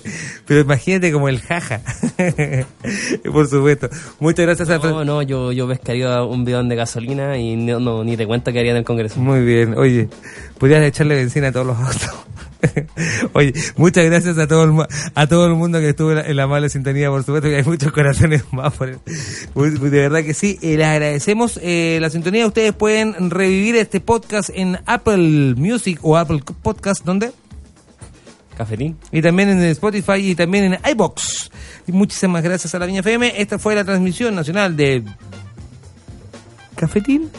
Pero imagínate como el jaja. por supuesto. Muchas gracias a No, no, yo, yo pescaría un bidón de gasolina y no, no, ni te cuento que haría en el Congreso. Muy bien, oye, podrías echarle benzina a todos los autos. oye, muchas gracias a todo el, a todo el mundo que estuvo en la, mala sintonía, por supuesto, que hay muchos corazones más. Por muy- de verdad que sí, eh, les agradecemos eh, la sintonía. Ustedes pueden revivir este podcast en Apple Music o Apple Podcast, ¿dónde? Cafetín. Y también en Spotify y también en iBox. Muchísimas gracias a la Viña FM. Esta fue la transmisión nacional de Cafetín,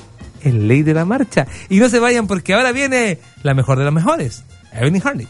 el ley de la marcha. Y no se vayan porque ahora viene la mejor de las mejores, Evelyn Harney.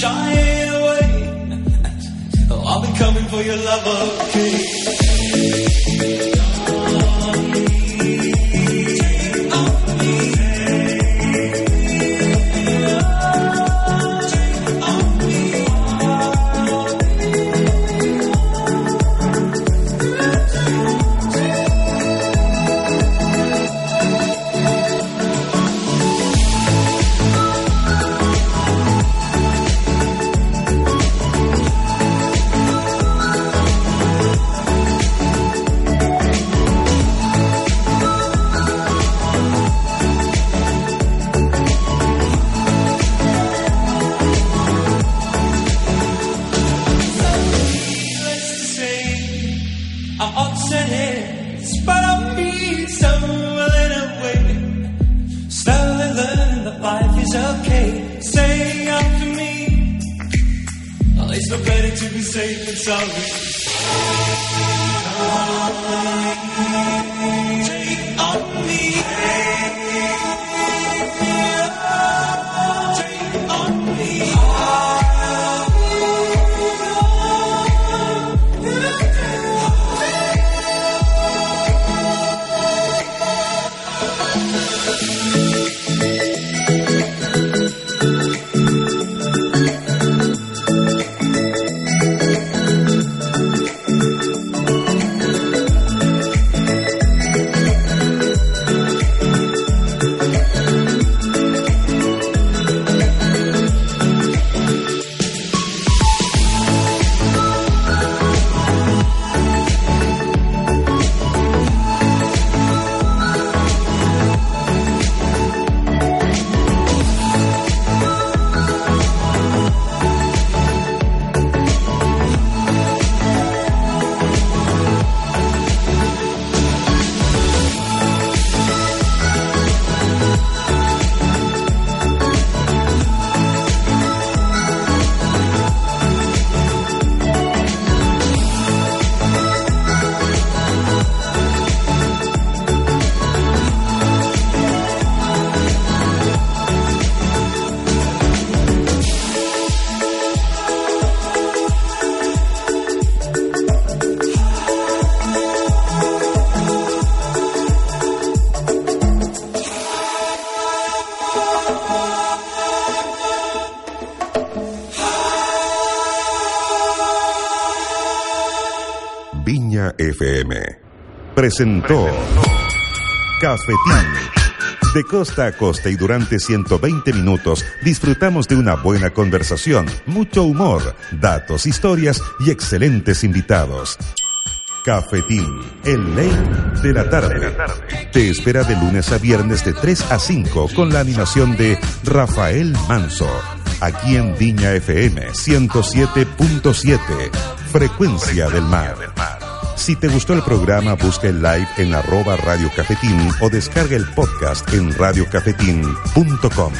Shying away. Oh, I'll be coming for your love, okay? Presentó Cafetín. De costa a costa y durante 120 minutos disfrutamos de una buena conversación, mucho humor, datos, historias y excelentes invitados. Cafetín, el late de la tarde. Te espera de lunes a viernes de 3 a 5 con la animación de Rafael Manso. Aquí en Viña FM 107.7, Frecuencia del Mar. Si te gustó el programa, busca el live en arroba Radio Cafetín o descarga el podcast en radiocafetín.com.